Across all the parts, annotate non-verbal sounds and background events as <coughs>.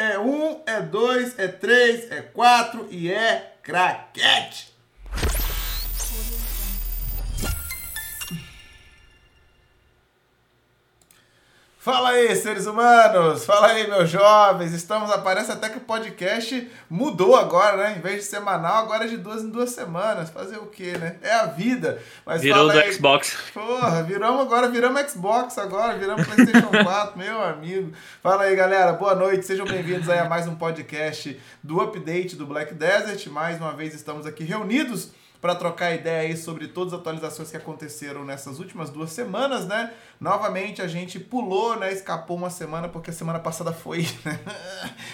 é um, é dois, é três, é quatro e é craquete. Fala aí, seres humanos! Fala aí, meus jovens! Estamos, parece até que o podcast mudou agora, né? Em vez de semanal, agora é de duas em duas semanas. Fazer o quê, né? É a vida. Mas Virou do aí, Xbox. Porra, viramos agora, viramos Xbox agora, viramos PlayStation <laughs> 4, meu amigo. Fala aí, galera. Boa noite, sejam bem-vindos aí a mais um podcast do Update do Black Desert. Mais uma vez estamos aqui reunidos para trocar ideia aí sobre todas as atualizações que aconteceram nessas últimas duas semanas, né? Novamente a gente pulou, né? Escapou uma semana porque a semana passada foi, <laughs> né?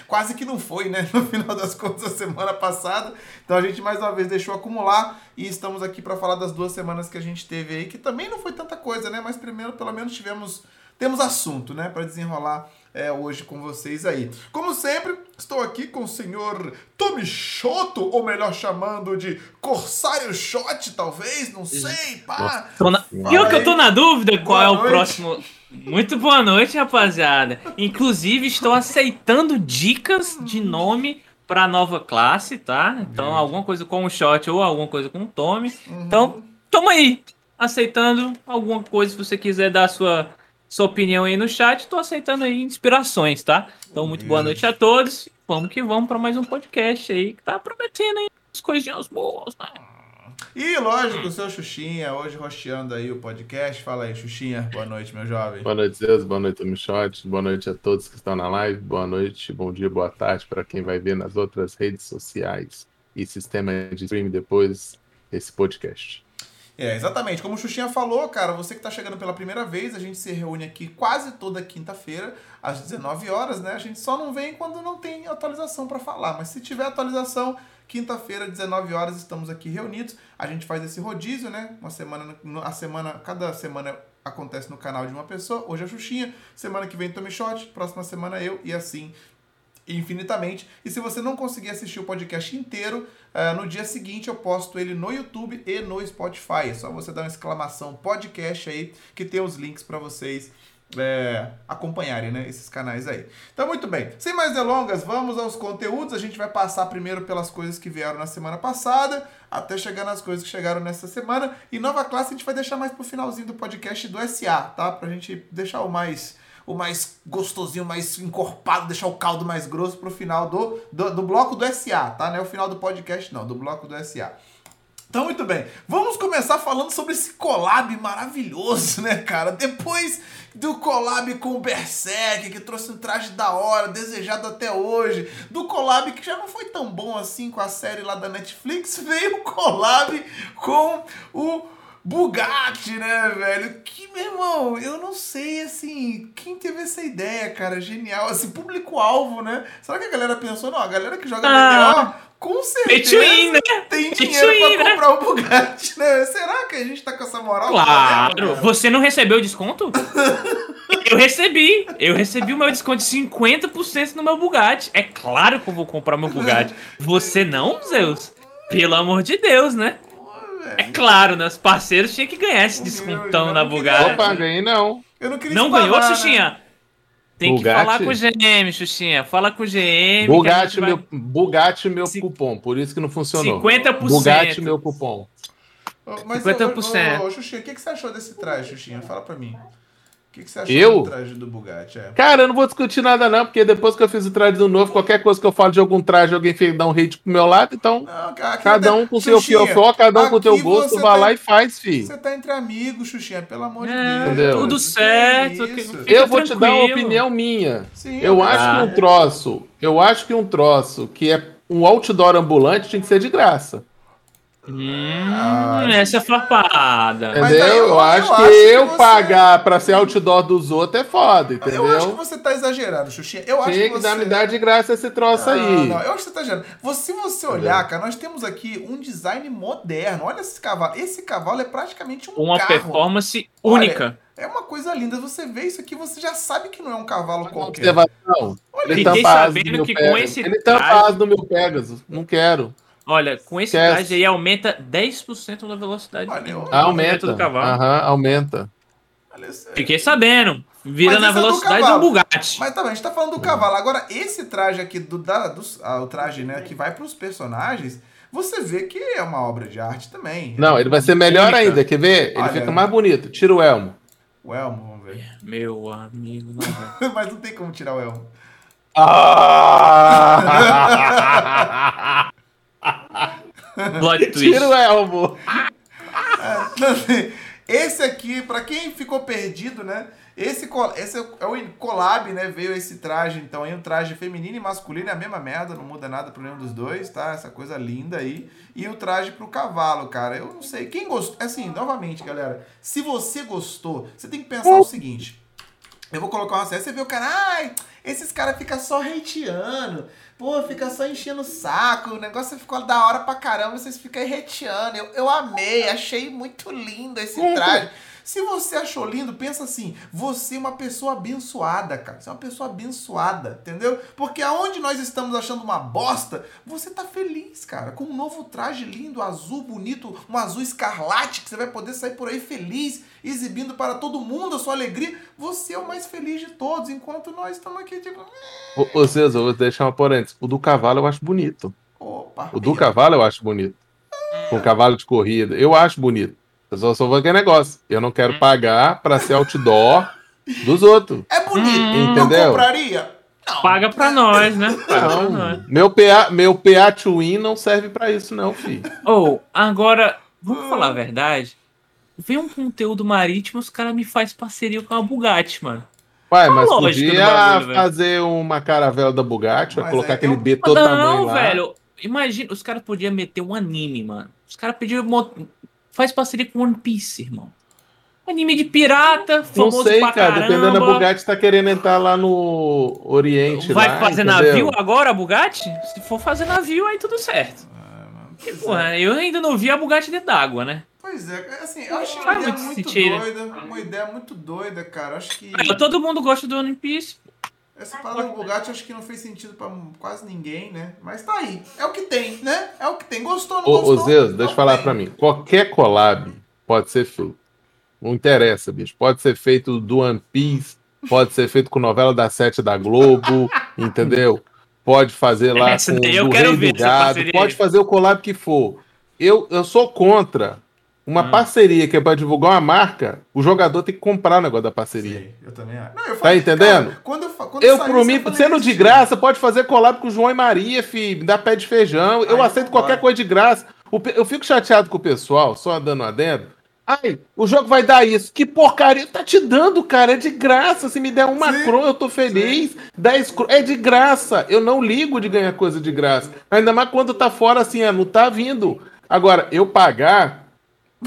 Quase que não foi, né? No final das contas, a semana passada. Então a gente mais uma vez deixou acumular e estamos aqui para falar das duas semanas que a gente teve aí, que também não foi tanta coisa, né? Mas primeiro, pelo menos, tivemos temos assunto, né, para desenrolar é, hoje com vocês aí. Como sempre, estou aqui com o senhor Tommy Shoto, ou melhor chamando de Corsário Shot, talvez, não sei, pá. Na... Eu que eu tô na dúvida qual boa é o noite. próximo. Muito boa noite, rapaziada. Inclusive, estou aceitando dicas de nome para nova classe, tá? Então, uhum. alguma coisa com o Shot ou alguma coisa com o Tommy. Uhum. Então, toma aí, aceitando alguma coisa se você quiser dar a sua sua opinião aí no chat. Tô aceitando aí inspirações, tá? Então, muito boa noite a todos. Vamos que vamos para mais um podcast aí que tá prometendo aí as coisinhas boas, né? E lógico, o seu Xuxinha, hoje rosteando aí o podcast. Fala aí, Xuxinha. Boa noite, meu jovem. Boa noite, Zeus. Boa noite, Michote. Boa noite a todos que estão na live. Boa noite, bom dia, boa tarde para quem vai ver nas outras redes sociais e sistema de streaming depois esse podcast. É, exatamente. Como o Xuxinha falou, cara, você que está chegando pela primeira vez, a gente se reúne aqui quase toda quinta-feira, às 19 horas, né? A gente só não vem quando não tem atualização para falar. Mas se tiver atualização, quinta-feira, 19 horas, estamos aqui reunidos. A gente faz esse rodízio, né? Uma semana, a semana, cada semana acontece no canal de uma pessoa. Hoje é a Xuxinha, semana que vem Tommy Shot, próxima semana eu, e assim infinitamente. E se você não conseguir assistir o podcast inteiro, uh, no dia seguinte eu posto ele no YouTube e no Spotify. É só você dar uma exclamação podcast aí, que tem os links para vocês é, acompanharem né, esses canais aí. Então, muito bem. Sem mais delongas, vamos aos conteúdos. A gente vai passar primeiro pelas coisas que vieram na semana passada, até chegar nas coisas que chegaram nessa semana. E nova classe a gente vai deixar mais pro finalzinho do podcast do SA, tá? Pra gente deixar o mais o mais gostosinho, mais encorpado, deixar o caldo mais grosso pro final do, do, do bloco do SA, tá? Não é o final do podcast, não, do bloco do SA. Então, muito bem. Vamos começar falando sobre esse collab maravilhoso, né, cara? Depois do collab com o Berserk, que trouxe um traje da hora, desejado até hoje, do collab que já não foi tão bom assim com a série lá da Netflix, <laughs> veio o collab com o Bugatti, né, velho? Que, meu irmão, eu não sei, assim, quem teve essa ideia, cara, genial, assim, público-alvo, né? Será que a galera pensou, não, a galera que joga ah, BDO, com certeza win, né? tem dinheiro win, pra né? comprar o Bugatti, né? Será que a gente tá com essa moral? Claro, você não recebeu desconto? <laughs> eu recebi, eu recebi o meu desconto de 50% no meu Bugatti. É claro que eu vou comprar meu Bugatti. Você não, Zeus? Pelo amor de Deus, né? É claro, né? Os parceiros tinham que ganhar esse descontão na Bugatti. Opa, ganhei não. Eu não queria Não ganhou, né? Xuxinha? Tem Bugatti. que falar com o GM, Xuxinha. Fala com o GM. Bugatti, vai... meu, Bugatti meu C... cupom, por isso que não funcionou. 50%. Bugatti meu cupom. Mas, 50%. Ô, ô, ô, Xuxinha, o que, que você achou desse traje, Xuxinha? Fala pra mim que, que você achou eu? do traje do Bugatti? É. Cara, eu não vou discutir nada, não, porque depois que eu fiz o traje do novo, qualquer coisa que eu falo de algum traje, alguém fez dar um hate pro meu lado, então. Não, cada um com o seu fiofó, cada um com o teu gosto, vai tá, lá e faz, filho. Você tá entre amigos, Xuxinha, pelo amor é, de Deus. Entendeu? Tudo certo. eu vou tranquilo. te dar uma opinião minha. Sim, eu acho que um troço, eu acho que um troço que é um outdoor ambulante tinha que ser de graça. Hum, ah, essa é farpada. Entendeu? Eu, eu, acho eu que acho eu você... pagar pra ser outdoor dos outros é foda, entendeu? Eu acho que você tá exagerando, Xuxinha. Eu acho Tem que, você... me dar de graça esse troço aí. Não, não, eu acho que você tá exagerando. Se você olhar, cara, nós temos aqui um design moderno. Olha esse cavalo. Esse cavalo é praticamente um Uma carro. performance única. Olha, é uma coisa linda. Você vê isso aqui, você já sabe que não é um cavalo qualquer. Observação. Olha, ele tampa sabendo que com esse Ele tampa no meu Pegasus. Não quero. Olha, com esse Esquece. traje aí aumenta 10% da velocidade. Olha, do, aumenta do cavalo. Aham, aumenta. Fiquei sabendo. Vira na é velocidade do, do, Bugatti. Mas tá bem, a gente tá falando do cavalo. Agora, esse traje aqui, do, da, do, ah, o traje né, que vai pros personagens, você vê que é uma obra de arte também. Não, ele vai ser melhor Única. ainda. Quer ver? Ele Olha, fica mais bonito. Tira o elmo. O elmo, vamos ver. Meu amigo. Não <laughs> Mas não tem como tirar o elmo. Ah! <laughs> Tira o elmo. É, esse aqui, para quem ficou perdido, né? Esse, esse é o collab, né? Veio esse traje, então aí um traje feminino e masculino é a mesma merda, não muda nada pro nenhum dos dois, tá? Essa coisa linda aí. E o traje pro cavalo, cara. Eu não sei. Quem gostou. Assim, novamente, galera, se você gostou, você tem que pensar o seguinte. Eu vou colocar uma série, você vê o cara, ai, esses caras ficam só hateando. Pô, fica só enchendo o saco. O negócio ficou da hora pra caramba. Vocês ficam aí hateando. Eu, eu amei, achei muito lindo esse traje. Se você achou lindo, pensa assim: você é uma pessoa abençoada, cara. Você é uma pessoa abençoada, entendeu? Porque aonde nós estamos achando uma bosta, você tá feliz, cara. Com um novo traje lindo, azul, bonito, um azul escarlate, que você vai poder sair por aí feliz, exibindo para todo mundo a sua alegria. Você é o mais feliz de todos, enquanto nós estamos aqui, tipo. Ô, ô César, vou deixar uma parênteses. O do cavalo eu acho bonito. Opa, o do cavalo eu acho bonito. Com cavalo de corrida. Eu acho bonito. Eu só sou aquele negócio. Eu não quero hum. pagar pra ser outdoor dos outros. É bonito. Hum, entendeu? Não compraria? Não. Paga pra nós, né? Paga não, pra nós. Meu PA, meu PA to win não serve pra isso, não, filho. Ou, oh, agora, vamos falar a verdade. Vem um conteúdo marítimo, os caras me faz parceria com a Bugatti, mano. Pai, mas podia bagulho, fazer uma caravela da Bugatti, mas colocar é, aquele eu... B todo não, tamanho lá. Não, velho. Imagina, os caras podiam meter um anime, mano. Os caras podiam faz parceria com One Piece, irmão. Anime de pirata, famoso Não sei, pra cara, caramba. dependendo da Bugatti tá querendo entrar lá no Oriente. Vai lá, fazer entendeu? navio agora, a Bugatti? Se for fazer navio, aí tudo certo. É, porra, é. eu ainda não vi a Bugatti dentro d'água, né? Pois é, assim, eu acho uma ideia muito doida, uma ideia muito doida, cara. Acho que. Todo mundo gosta do One Piece. Essa parada do Bugatti acho que não fez sentido pra quase ninguém, né? Mas tá aí. É o que tem, né? É o que tem. Gostou, não ô, gostou? Ô, Zeus, deixa eu falar tem. pra mim. Qualquer collab pode ser feito. Não interessa, bicho. Pode ser feito do One Piece, pode ser feito com novela da Sete da Globo, <laughs> entendeu? Pode fazer lá Essa com o Rei do Gado, pode fazer o collab que for. Eu, eu sou contra uma hum. parceria que é para divulgar uma marca, o jogador tem que comprar o negócio da parceria. Sim, eu também acho. Não, eu tá falei, tá entendendo? Cara, quando eu, quando eu por mim, sendo de graça, pode fazer collab com o João e Maria, filho, me dá pé de feijão. eu aceito qualquer coisa de graça. Eu fico chateado com o pessoal, só dando adendo. Ai, o jogo vai dar isso. Que porcaria. Tá te dando, cara. É de graça. Se me der uma sim, eu tô feliz. Sim. 10 cron, é de graça. Eu não ligo de ganhar coisa de graça. Ainda mais quando tá fora assim, é, não tá vindo. Agora, eu pagar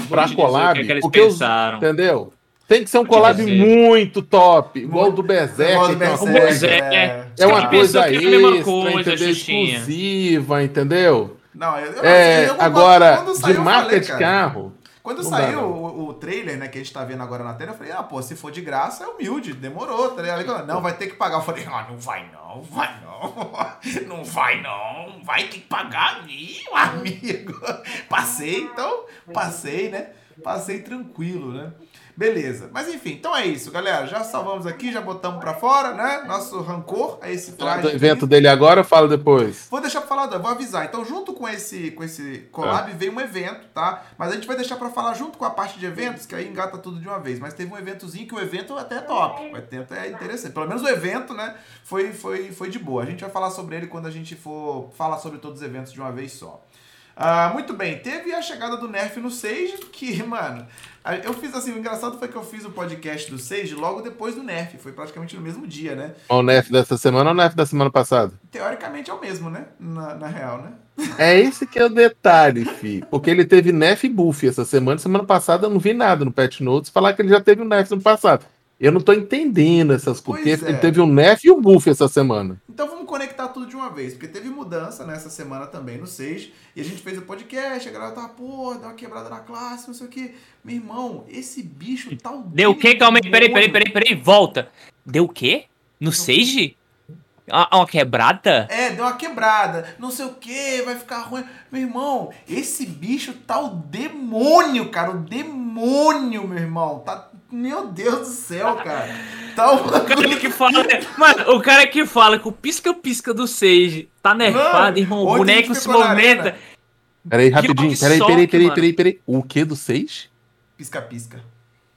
pra collab. Que é que eles porque pensaram. Os, entendeu? Tem que ser um collab muito top, igual o do Berserk. o Berserk é, é uma coisa é coisa, entendeu? exclusiva, entendeu? Não, eu, eu, é, eu agora, de marca falei, de carro, quando não saiu o, o, trailer, né, que a gente tá vendo agora na tela, eu falei, ah, pô, se for de graça é humilde, demorou, tá ligado? Não, vai ter que pagar. Eu falei, ah, não vai não, vai não, <laughs> não vai não, vai ter que pagar, meu amigo. <laughs> Passei, então, passei, né? Passei tranquilo, né? Beleza. Mas enfim, então é isso, galera. Já salvamos aqui, já botamos pra fora, né? Nosso rancor a esse traje. Do evento dele agora ou fala depois? Vou deixar pra falar, vou avisar. Então, junto com esse, com esse collab, é. veio um evento, tá? Mas a gente vai deixar pra falar junto com a parte de eventos, que aí engata tudo de uma vez. Mas teve um eventozinho que o evento até é top. O evento é interessante. Pelo menos o evento, né? Foi, foi, foi de boa. A gente vai falar sobre ele quando a gente for falar sobre todos os eventos de uma vez só. Ah, muito bem, teve a chegada do Nerf no Sage, que, <laughs> mano, eu fiz assim, o engraçado foi que eu fiz o podcast do Sage logo depois do Nerf, foi praticamente no mesmo dia, né? O Nerf dessa semana ou o Nerf da semana passada? Teoricamente é o mesmo, né? Na, na real, né? É esse que é o detalhe, fi. Porque ele teve Nerf buff essa semana, semana passada eu não vi nada no Pet Notes falar que ele já teve um Nerf no passado. Eu não tô entendendo essas coisas. É. Ele teve um Nerf e um Buff essa semana. Então vamos conectar tudo de uma vez, porque teve mudança nessa semana também no 6. E a gente fez o podcast, a galera tava, pô, deu uma quebrada na classe, não sei o quê. Meu irmão, esse bicho tá o. Deu o quê? Calma aí, peraí, peraí, peraí, peraí, volta. Deu o quê? No 6? Uma quebrada? É, deu uma quebrada. Não sei o que, vai ficar ruim. Meu irmão, esse bicho tá o demônio, cara. O demônio, meu irmão. Tá Meu Deus do céu, cara. Tá um... <laughs> o cara que fala, mano, o cara que fala que o pisca-pisca do Sage tá nerfado, irmão. O boneco se movimenta. Peraí, rapidinho. Peraí, peraí, peraí, peraí, peraí. O que do Sage? Pisca-pisca.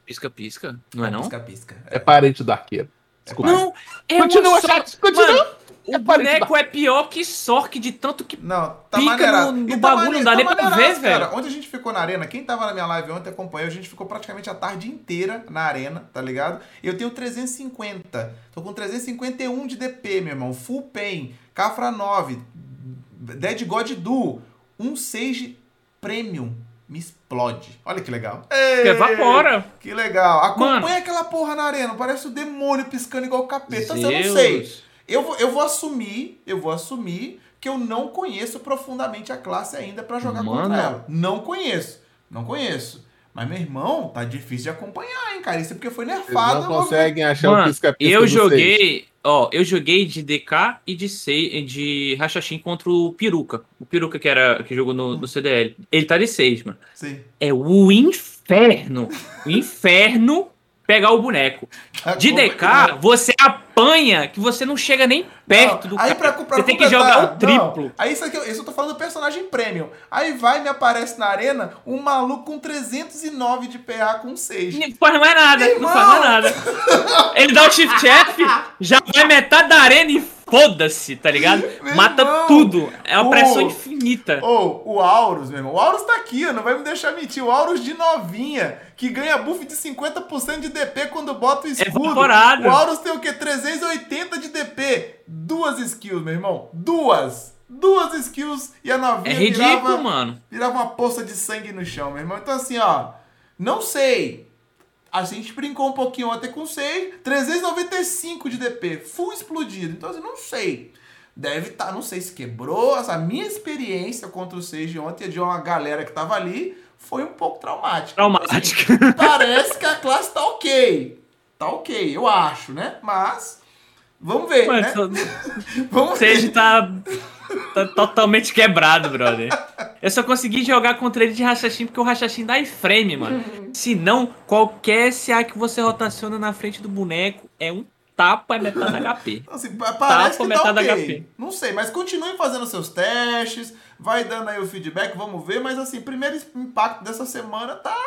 Pisca-pisca? Não é, não? Pisca-pisca. É. é parente do arqueiro. Desculpa. Não, é continua, chat, continua. O é boneco é pior que Sork de tanto que não, tá pica no, no tá bagulho, não dá tá nem pra ver, velho. Ontem a gente ficou na arena, quem tava na minha live ontem acompanhou, a gente ficou praticamente a tarde inteira na arena, tá ligado? Eu tenho 350, tô com 351 de DP, meu irmão, full pain, Cafra 9, Dead God Duo, um Sage Premium, me explode. Olha que legal. Ei, Evapora. Que legal. Acompanha Mano. aquela porra na arena, parece o demônio piscando igual o capeta, Deus. eu não sei. Eu vou, eu vou assumir, eu vou assumir que eu não conheço profundamente a classe ainda para jogar Mano. contra ela. Não conheço. Não conheço. Mas, meu irmão, tá difícil de acompanhar, hein, cara? Isso é porque foi nerfado. Eles não conseguem achar Mano, o pisca-pisca Eu joguei, ó, eu joguei de DK e de sei, de Rachachim contra o Peruca. O Peruca que era que jogou no, no CDL. Ele tá de 6, mano. Sim. É o inferno. o inferno pegar o boneco. <laughs> Tá de DK, você apanha que você não chega nem perto não, do aí cara. Pra, pra você tem que jogar o triplo. Não. Aí isso aqui, isso eu tô falando do personagem premium. Aí vai me aparece na arena um maluco com 309 de PA com 6. Não faz mais nada, Irmão. não faz mais nada. Ele dá o shift F, já vai metade da arena e foda-se, tá ligado? <laughs> Meu Mata irmão, tudo. É uma o, pressão infinita. Ou oh, o Aurus, meu irmão. O Aurus tá aqui, não vai me deixar mentir. O Aurus de novinha, que ganha buff de 50% de DP quando bota o é escudo. Evaporado. O Aurus tem o quê? 380 de DP. Duas skills, meu irmão. Duas. Duas skills e a novinha é ridículo, virava, mano. virava uma poça de sangue no chão, meu irmão. Então assim, ó. Não sei. A gente brincou um pouquinho ontem com 6, 395 de DP, full explodido. Então, assim, não sei. Deve estar, tá, não sei se quebrou. A minha experiência contra o 6 de ontem, de uma galera que tava ali, foi um pouco traumática. Traumática. Assim, parece que a classe tá ok. Tá ok, eu acho, né? Mas, vamos ver, Mas, né? Só... <laughs> vamos ver. Seja tá Tá totalmente quebrado, brother. Eu só consegui jogar contra ele de Rachachim porque o Rachachim dá iframe, mano. Se não, qualquer SA que você rotaciona na frente do boneco é um tapa metade <laughs> HP. Assim, parece tapa que tá metade okay. HP. Não sei, mas continue fazendo seus testes, vai dando aí o feedback, vamos ver. Mas assim, primeiro impacto dessa semana tá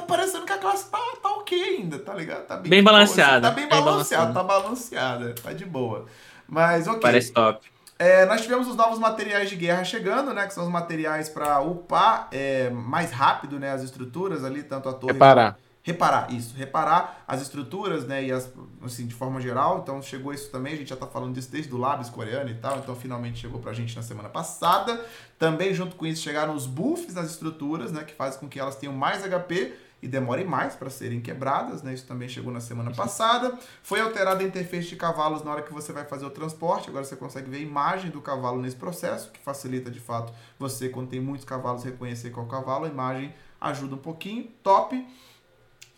tá parecendo que a classe tá, tá ok ainda, tá ligado? Tá bem, bem balanceada. Tá bem, bem balanceada, tá balanceada, tá de boa. Mas ok. Parece top. É, nós tivemos os novos materiais de guerra chegando, né? Que são os materiais para upar é, mais rápido, né? As estruturas ali, tanto a torre. Reparar. Reparar, isso. Reparar as estruturas, né? E as, assim, de forma geral. Então chegou isso também. A gente já tá falando disso desde o Labs coreano e tal. Então finalmente chegou pra gente na semana passada. Também, junto com isso, chegaram os buffs nas estruturas, né? Que fazem com que elas tenham mais HP e demorem mais para serem quebradas, né? Isso também chegou na semana passada. Foi alterada a interface de cavalos na hora que você vai fazer o transporte. Agora você consegue ver a imagem do cavalo nesse processo, que facilita de fato você, quando tem muitos cavalos, reconhecer qual cavalo. A imagem ajuda um pouquinho. Top!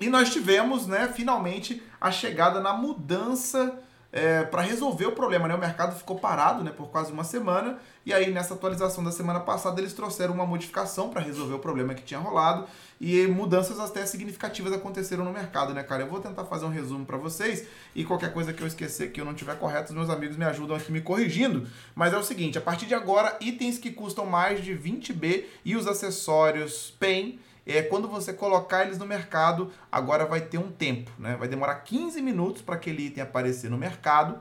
E nós tivemos, né, finalmente, a chegada na mudança é, para resolver o problema. Né? O mercado ficou parado né, por quase uma semana. E aí, nessa atualização da semana passada, eles trouxeram uma modificação para resolver o problema que tinha rolado e mudanças até significativas aconteceram no mercado, né, cara? Eu vou tentar fazer um resumo para vocês e qualquer coisa que eu esquecer, que eu não tiver correto, os meus amigos me ajudam aqui me corrigindo. Mas é o seguinte, a partir de agora, itens que custam mais de 20B e os acessórios PEN, é, quando você colocar eles no mercado, agora vai ter um tempo, né? Vai demorar 15 minutos para aquele item aparecer no mercado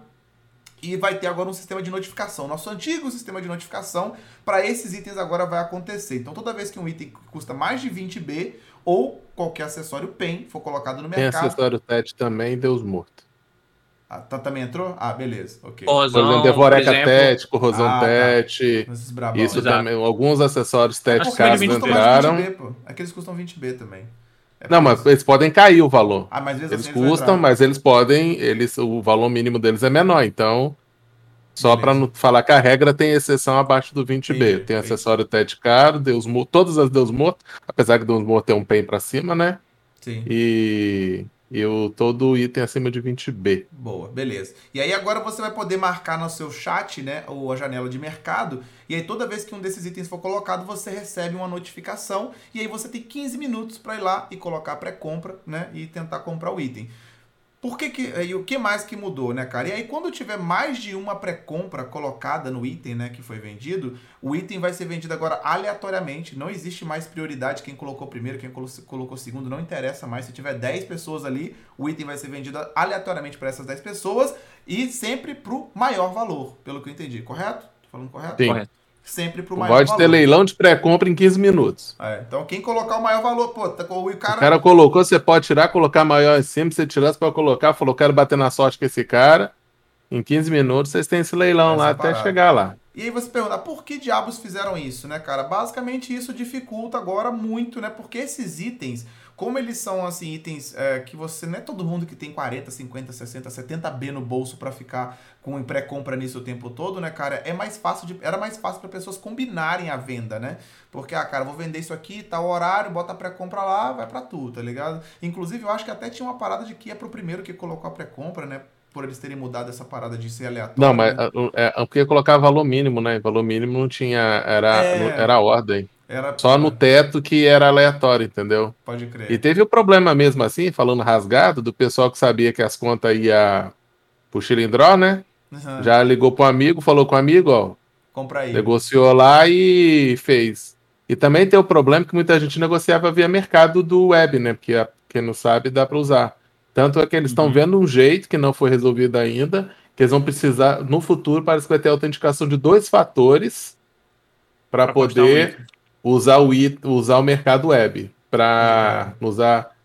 e vai ter agora um sistema de notificação. Nosso antigo sistema de notificação para esses itens agora vai acontecer. Então, toda vez que um item custa mais de 20B ou qualquer acessório PEN for colocado no mercado. Tem acessório TET também, Deus morto. Ah, tá, também entrou? Ah, beleza. Ok. Corrosão, Devoreca TET, corrosão ah, TET. Tá. Isso Exato. também. Alguns acessórios TET caso não entraram. Aqueles custam 20B também. É não, mas eles podem cair o valor. Ah, mas eles assim custam, mas eles podem, eles, o valor mínimo deles é menor, então só para não falar que a regra tem exceção abaixo do 20B. Entendi, tem acessório TED caro, Deus todas as Deus morto, apesar que Deus morto tem um PEN para cima, né? Sim. E E o, todo item acima de 20B. Boa, beleza. E aí agora você vai poder marcar no seu chat, né, ou a janela de mercado, e aí toda vez que um desses itens for colocado, você recebe uma notificação, e aí você tem 15 minutos para ir lá e colocar pré-compra, né, e tentar comprar o item. Por que que, e o que mais que mudou, né, cara? E aí quando tiver mais de uma pré-compra colocada no item, né, que foi vendido, o item vai ser vendido agora aleatoriamente, não existe mais prioridade quem colocou primeiro, quem colocou segundo, não interessa mais. Se tiver 10 pessoas ali, o item vai ser vendido aleatoriamente para essas 10 pessoas e sempre pro maior valor, pelo que eu entendi, correto? Tô falando correto? Sim. Correto sempre pro maior Pode valor. ter leilão de pré-compra em 15 minutos. É, então quem colocar o maior valor, pô, tá, o cara... O cara colocou, você pode tirar, colocar maior em cima, você tirar, você pode colocar, falou, quero bater na sorte com esse cara. Em 15 minutos vocês têm esse leilão Essa lá até chegar lá. E aí você pergunta, por que diabos fizeram isso, né, cara? Basicamente isso dificulta agora muito, né? Porque esses itens, como eles são assim itens é, que você não é todo mundo que tem 40, 50, 60, 70 B no bolso para ficar com pré-compra nisso o tempo todo, né, cara? É mais fácil de, era mais fácil para pessoas combinarem a venda, né? Porque ah, cara, vou vender isso aqui, tá o horário, bota a pré-compra lá, vai para tu, tá ligado? Inclusive, eu acho que até tinha uma parada de que é pro primeiro que colocou a pré-compra, né? por eles terem mudado essa parada de ser aleatório. Não, mas né? é, é, porque colocar valor mínimo, né? Valor mínimo não tinha. Era, é... era ordem. Era... Só no teto que era aleatório, entendeu? Pode crer. E teve o problema mesmo assim, falando rasgado, do pessoal que sabia que as contas ia pro Chilindró, né? Uhum. Já ligou pro amigo, falou com o amigo, ó. Compra aí. Negociou lá e fez. E também tem o problema que muita gente negociava via mercado do web, né? Porque quem não sabe dá para usar. Tanto é que eles estão uhum. vendo um jeito que não foi resolvido ainda, que eles vão precisar, no futuro, parece que vai ter autenticação de dois fatores para poder usar o, usar o mercado web para uhum. usar.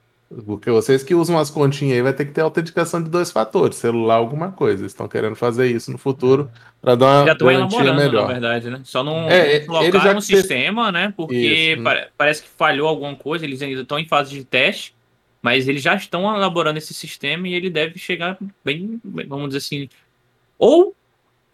Porque vocês que usam as continhas aí vai ter que ter autenticação de dois fatores, celular, alguma coisa. Eles estão querendo fazer isso no futuro para dar uma já garantia melhor. Na verdade, né? Só não, é, colocar no sistema, né? Porque isso. parece que falhou alguma coisa, eles ainda estão em fase de teste, mas eles já estão elaborando esse sistema e ele deve chegar bem, vamos dizer assim, ou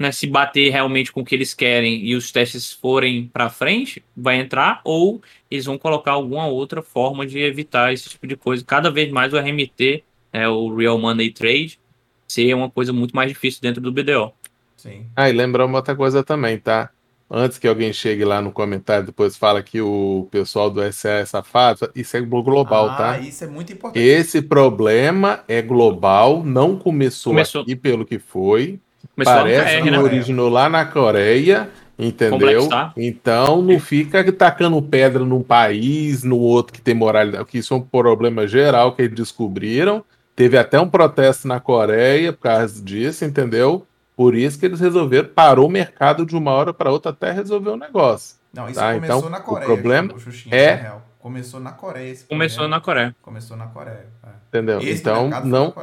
né, se bater realmente com o que eles querem e os testes forem para frente, vai entrar, ou eles vão colocar alguma outra forma de evitar esse tipo de coisa. Cada vez mais o RMT, é, o Real Money Trade, ser uma coisa muito mais difícil dentro do BDO. Sim. Ah, e lembrando outra coisa também, tá? Antes que alguém chegue lá no comentário, depois fala que o pessoal do SA é safado, isso é global, ah, tá? Isso é muito importante. Esse problema é global, não começou, começou. aqui pelo que foi Começou Parece que né? originou lá na Coreia, entendeu? Então não fica tacando pedra num país, no outro que tem moralidade, que isso é um problema geral que eles descobriram. Teve até um protesto na Coreia por causa disso, entendeu? Por isso que eles resolveram, parou o mercado de uma hora para outra até resolver o negócio. Não, isso tá? começou então, na Coreia. O problema é Começou na Coreia. Começou na Coreia. Começou na Coreia. É. Entendeu? Esse então, não.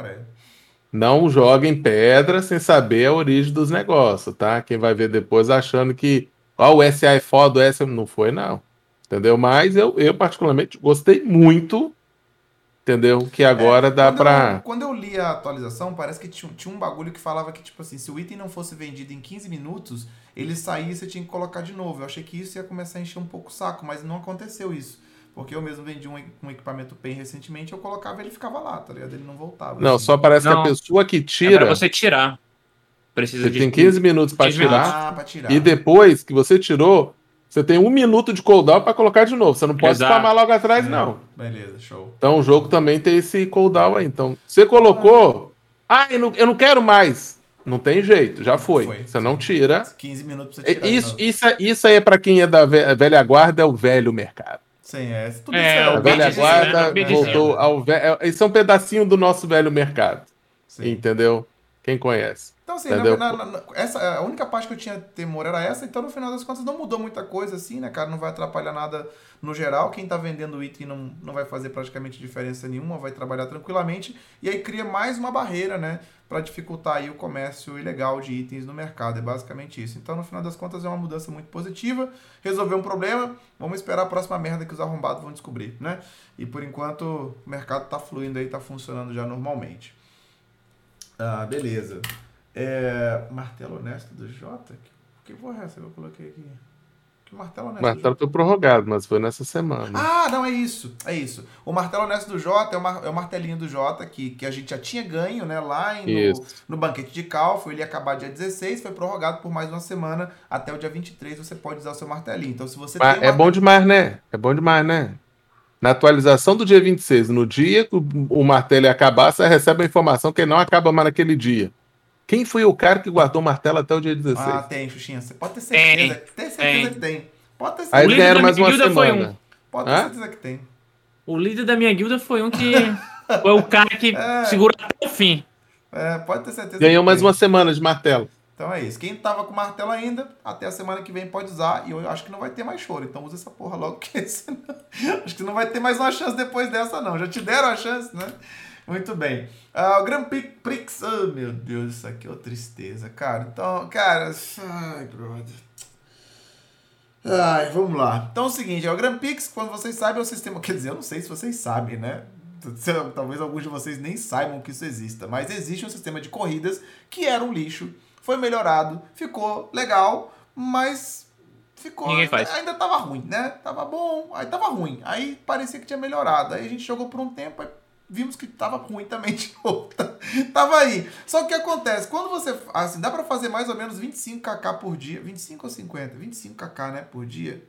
Não joguem pedra sem saber a origem dos negócios, tá? Quem vai ver depois achando que ó, o SA é foda, o S não foi, não. Entendeu? Mas eu, eu particularmente gostei muito, entendeu? Que agora é, dá para Eu, quando eu li a atualização, parece que tinha, tinha um bagulho que falava que, tipo assim, se o item não fosse vendido em 15 minutos, ele saía e você tinha que colocar de novo. Eu achei que isso ia começar a encher um pouco o saco, mas não aconteceu isso. Porque eu mesmo vendi um, um equipamento PEN recentemente, eu colocava e ele ficava lá, tá ligado? Ele não voltava. Não, assim. só parece não, que a pessoa que tira. É pra você tirar. Precisa você de tem 15 minutos para tirar, ah, tirar. E depois que você tirou, você tem um minuto de cooldown para colocar de novo. Você não pode Exato. spamar logo atrás, é. não. Beleza, show. Então o jogo também tem esse cooldown aí. Então, você colocou. Ah, eu não, eu não quero mais. Não tem jeito, já foi. foi. Você não tira. 15 minutos pra você tirar. Isso, isso, isso aí é para quem é da velha guarda, é o velho mercado. Sim, é. Tudo é, isso é, a velha guarda né? voltou ao velho. Isso é um pedacinho do nosso velho mercado. Sim. Entendeu? Quem conhece. Então, assim, na, na, na, essa, a única parte que eu tinha temor era essa, então no final das contas não mudou muita coisa, assim, né, cara? Não vai atrapalhar nada no geral. Quem tá vendendo o item não, não vai fazer praticamente diferença nenhuma, vai trabalhar tranquilamente. E aí cria mais uma barreira, né? Para dificultar aí o comércio ilegal de itens no mercado. É basicamente isso. Então, no final das contas, é uma mudança muito positiva. Resolveu um problema, vamos esperar a próxima merda que os arrombados vão descobrir, né? E por enquanto, o mercado está fluindo aí, está funcionando já normalmente. Ah, beleza. É, martelo honesto do Jota? Que porra é essa que eu coloquei aqui? Que martelo honesto. O martelo foi prorrogado, mas foi nessa semana. Ah, não, é isso. É isso. O martelo honesto do Jota é o, mar, é o martelinho do Jota que, que a gente já tinha ganho, né? Lá em, no, no banquete de Calfo. Ele ia acabar dia 16, foi prorrogado por mais uma semana. Até o dia 23 você pode usar o seu martelinho. Então, se você mas tem. É bom demais, né? É bom demais, né? Na atualização do dia 26, no dia que o martelo ia acabar, você recebe a informação que não acaba mais naquele dia. Quem foi o cara que guardou o martelo até o dia 16? Ah, tem, Xuxinha. Você pode ter certeza. Tem, tem certeza tem. que tem. Pode ter certeza. Aí ganharam mais uma semana. Um. Pode ter Hã? certeza que tem. O líder da minha guilda foi um que <laughs> foi o cara que é. segurou até o fim. É, pode ter certeza. Ganhou mais tem. uma semana de martelo. Então é isso. Quem tava com martelo ainda, até a semana que vem pode usar. E eu acho que não vai ter mais choro. Então usa essa porra logo, <laughs> que senão... acho que não vai ter mais uma chance depois dessa, não. Já te deram a chance, né? Muito bem. Uh, o Grand Prix. Oh, meu Deus, isso aqui é uma tristeza, cara. Então, cara. Ai, brother. Ai, vamos lá. Então é o seguinte: é o Grand Prix, quando vocês sabem, é o sistema. Quer dizer, eu não sei se vocês sabem, né? <laughs> Talvez alguns de vocês nem saibam que isso exista. Mas existe um sistema de corridas que era um lixo. Foi melhorado, ficou legal, mas ficou. Ainda tava ruim, né? Tava bom, aí tava ruim. Aí parecia que tinha melhorado. Aí a gente jogou por um tempo, aí vimos que tava ruim também de novo. tava aí. Só que o que acontece? Quando você. Assim, dá para fazer mais ou menos 25kk por dia. 25 ou 50? 25kk, né? Por dia.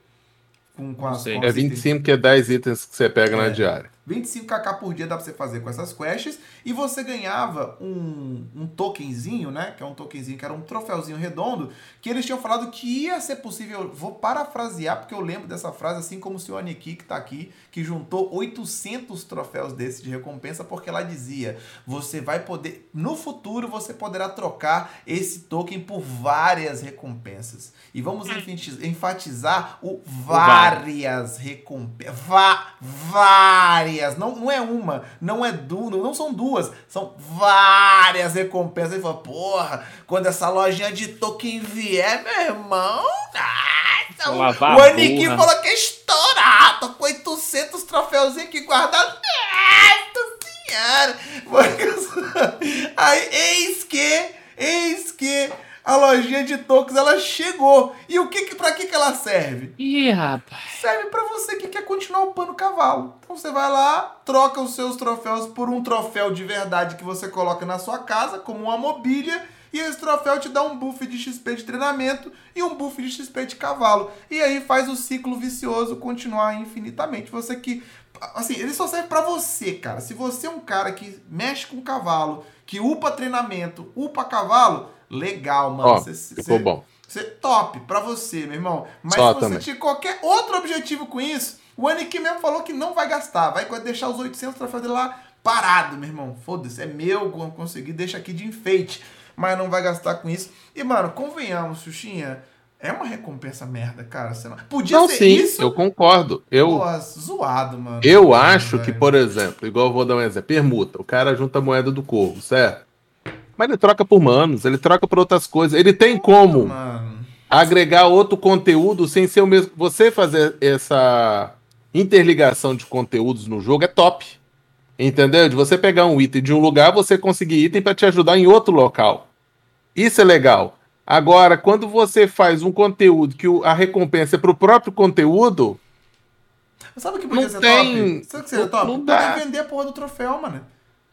Com, com as, com é 25 que é 10 itens que você pega é. na diária. 25kk por dia dá pra você fazer com essas quests. E você ganhava um, um tokenzinho, né? Que é um tokenzinho, que era um troféuzinho redondo. Que eles tinham falado que ia ser possível. Vou parafrasear, porque eu lembro dessa frase, assim como o senhor Aniki, que tá aqui, que juntou 800 troféus desses de recompensa, porque ela dizia: você vai poder. No futuro, você poderá trocar esse token por várias recompensas. E vamos enfatizar o várias recompensas. várias várias, não, não é uma, não é duas, não são duas, são várias recompensas. Ele falou, porra, quando essa lojinha de token vier, meu irmão, ah, então, o Aniki falou que é estourar, tô com 800 troféus aqui guardados. Nossa senhora! <laughs> Aí, eis que, eis que a lojinha de tokens ela chegou. E o que, que para que, que ela serve? Ih, rapaz. Serve para você que quer continuar upando cavalo. Então você vai lá, troca os seus troféus por um troféu de verdade que você coloca na sua casa, como uma mobília. E esse troféu te dá um buff de XP de treinamento e um buff de XP de cavalo. E aí faz o ciclo vicioso continuar infinitamente. Você que. Assim, ele só serve para você, cara. Se você é um cara que mexe com cavalo, que upa treinamento, upa cavalo, legal, mano. Ó, cê, ficou cê, bom. Cê, top pra você, meu irmão. Mas Só se você também. tiver qualquer outro objetivo com isso, o Aniki mesmo falou que não vai gastar. Vai deixar os 800 troféus dele lá parado, meu irmão. Foda-se, é meu, consegui, deixa aqui de enfeite. Mas não vai gastar com isso. E, mano, convenhamos, Xuxinha. É uma recompensa merda, cara. Você não... Podia não, ser sim, isso. Eu concordo. Eu, Pô, zoado, mano. Eu acho que, por exemplo, igual eu vou dar um exemplo, permuta. O cara junta a moeda do corvo, certo? Mas ele troca por manos, ele troca por outras coisas. Ele tem como Mano. agregar outro conteúdo sem ser o mesmo. Você fazer essa interligação de conteúdos no jogo é top. Entendeu? De você pegar um item de um lugar, você conseguir item para te ajudar em outro local. Isso é legal. Agora, quando você faz um conteúdo que a recompensa é pro próprio conteúdo. Sabe o que podia não ser tem... top? Sabe o que seria top? Não dá. Poder vender a porra do troféu, mano.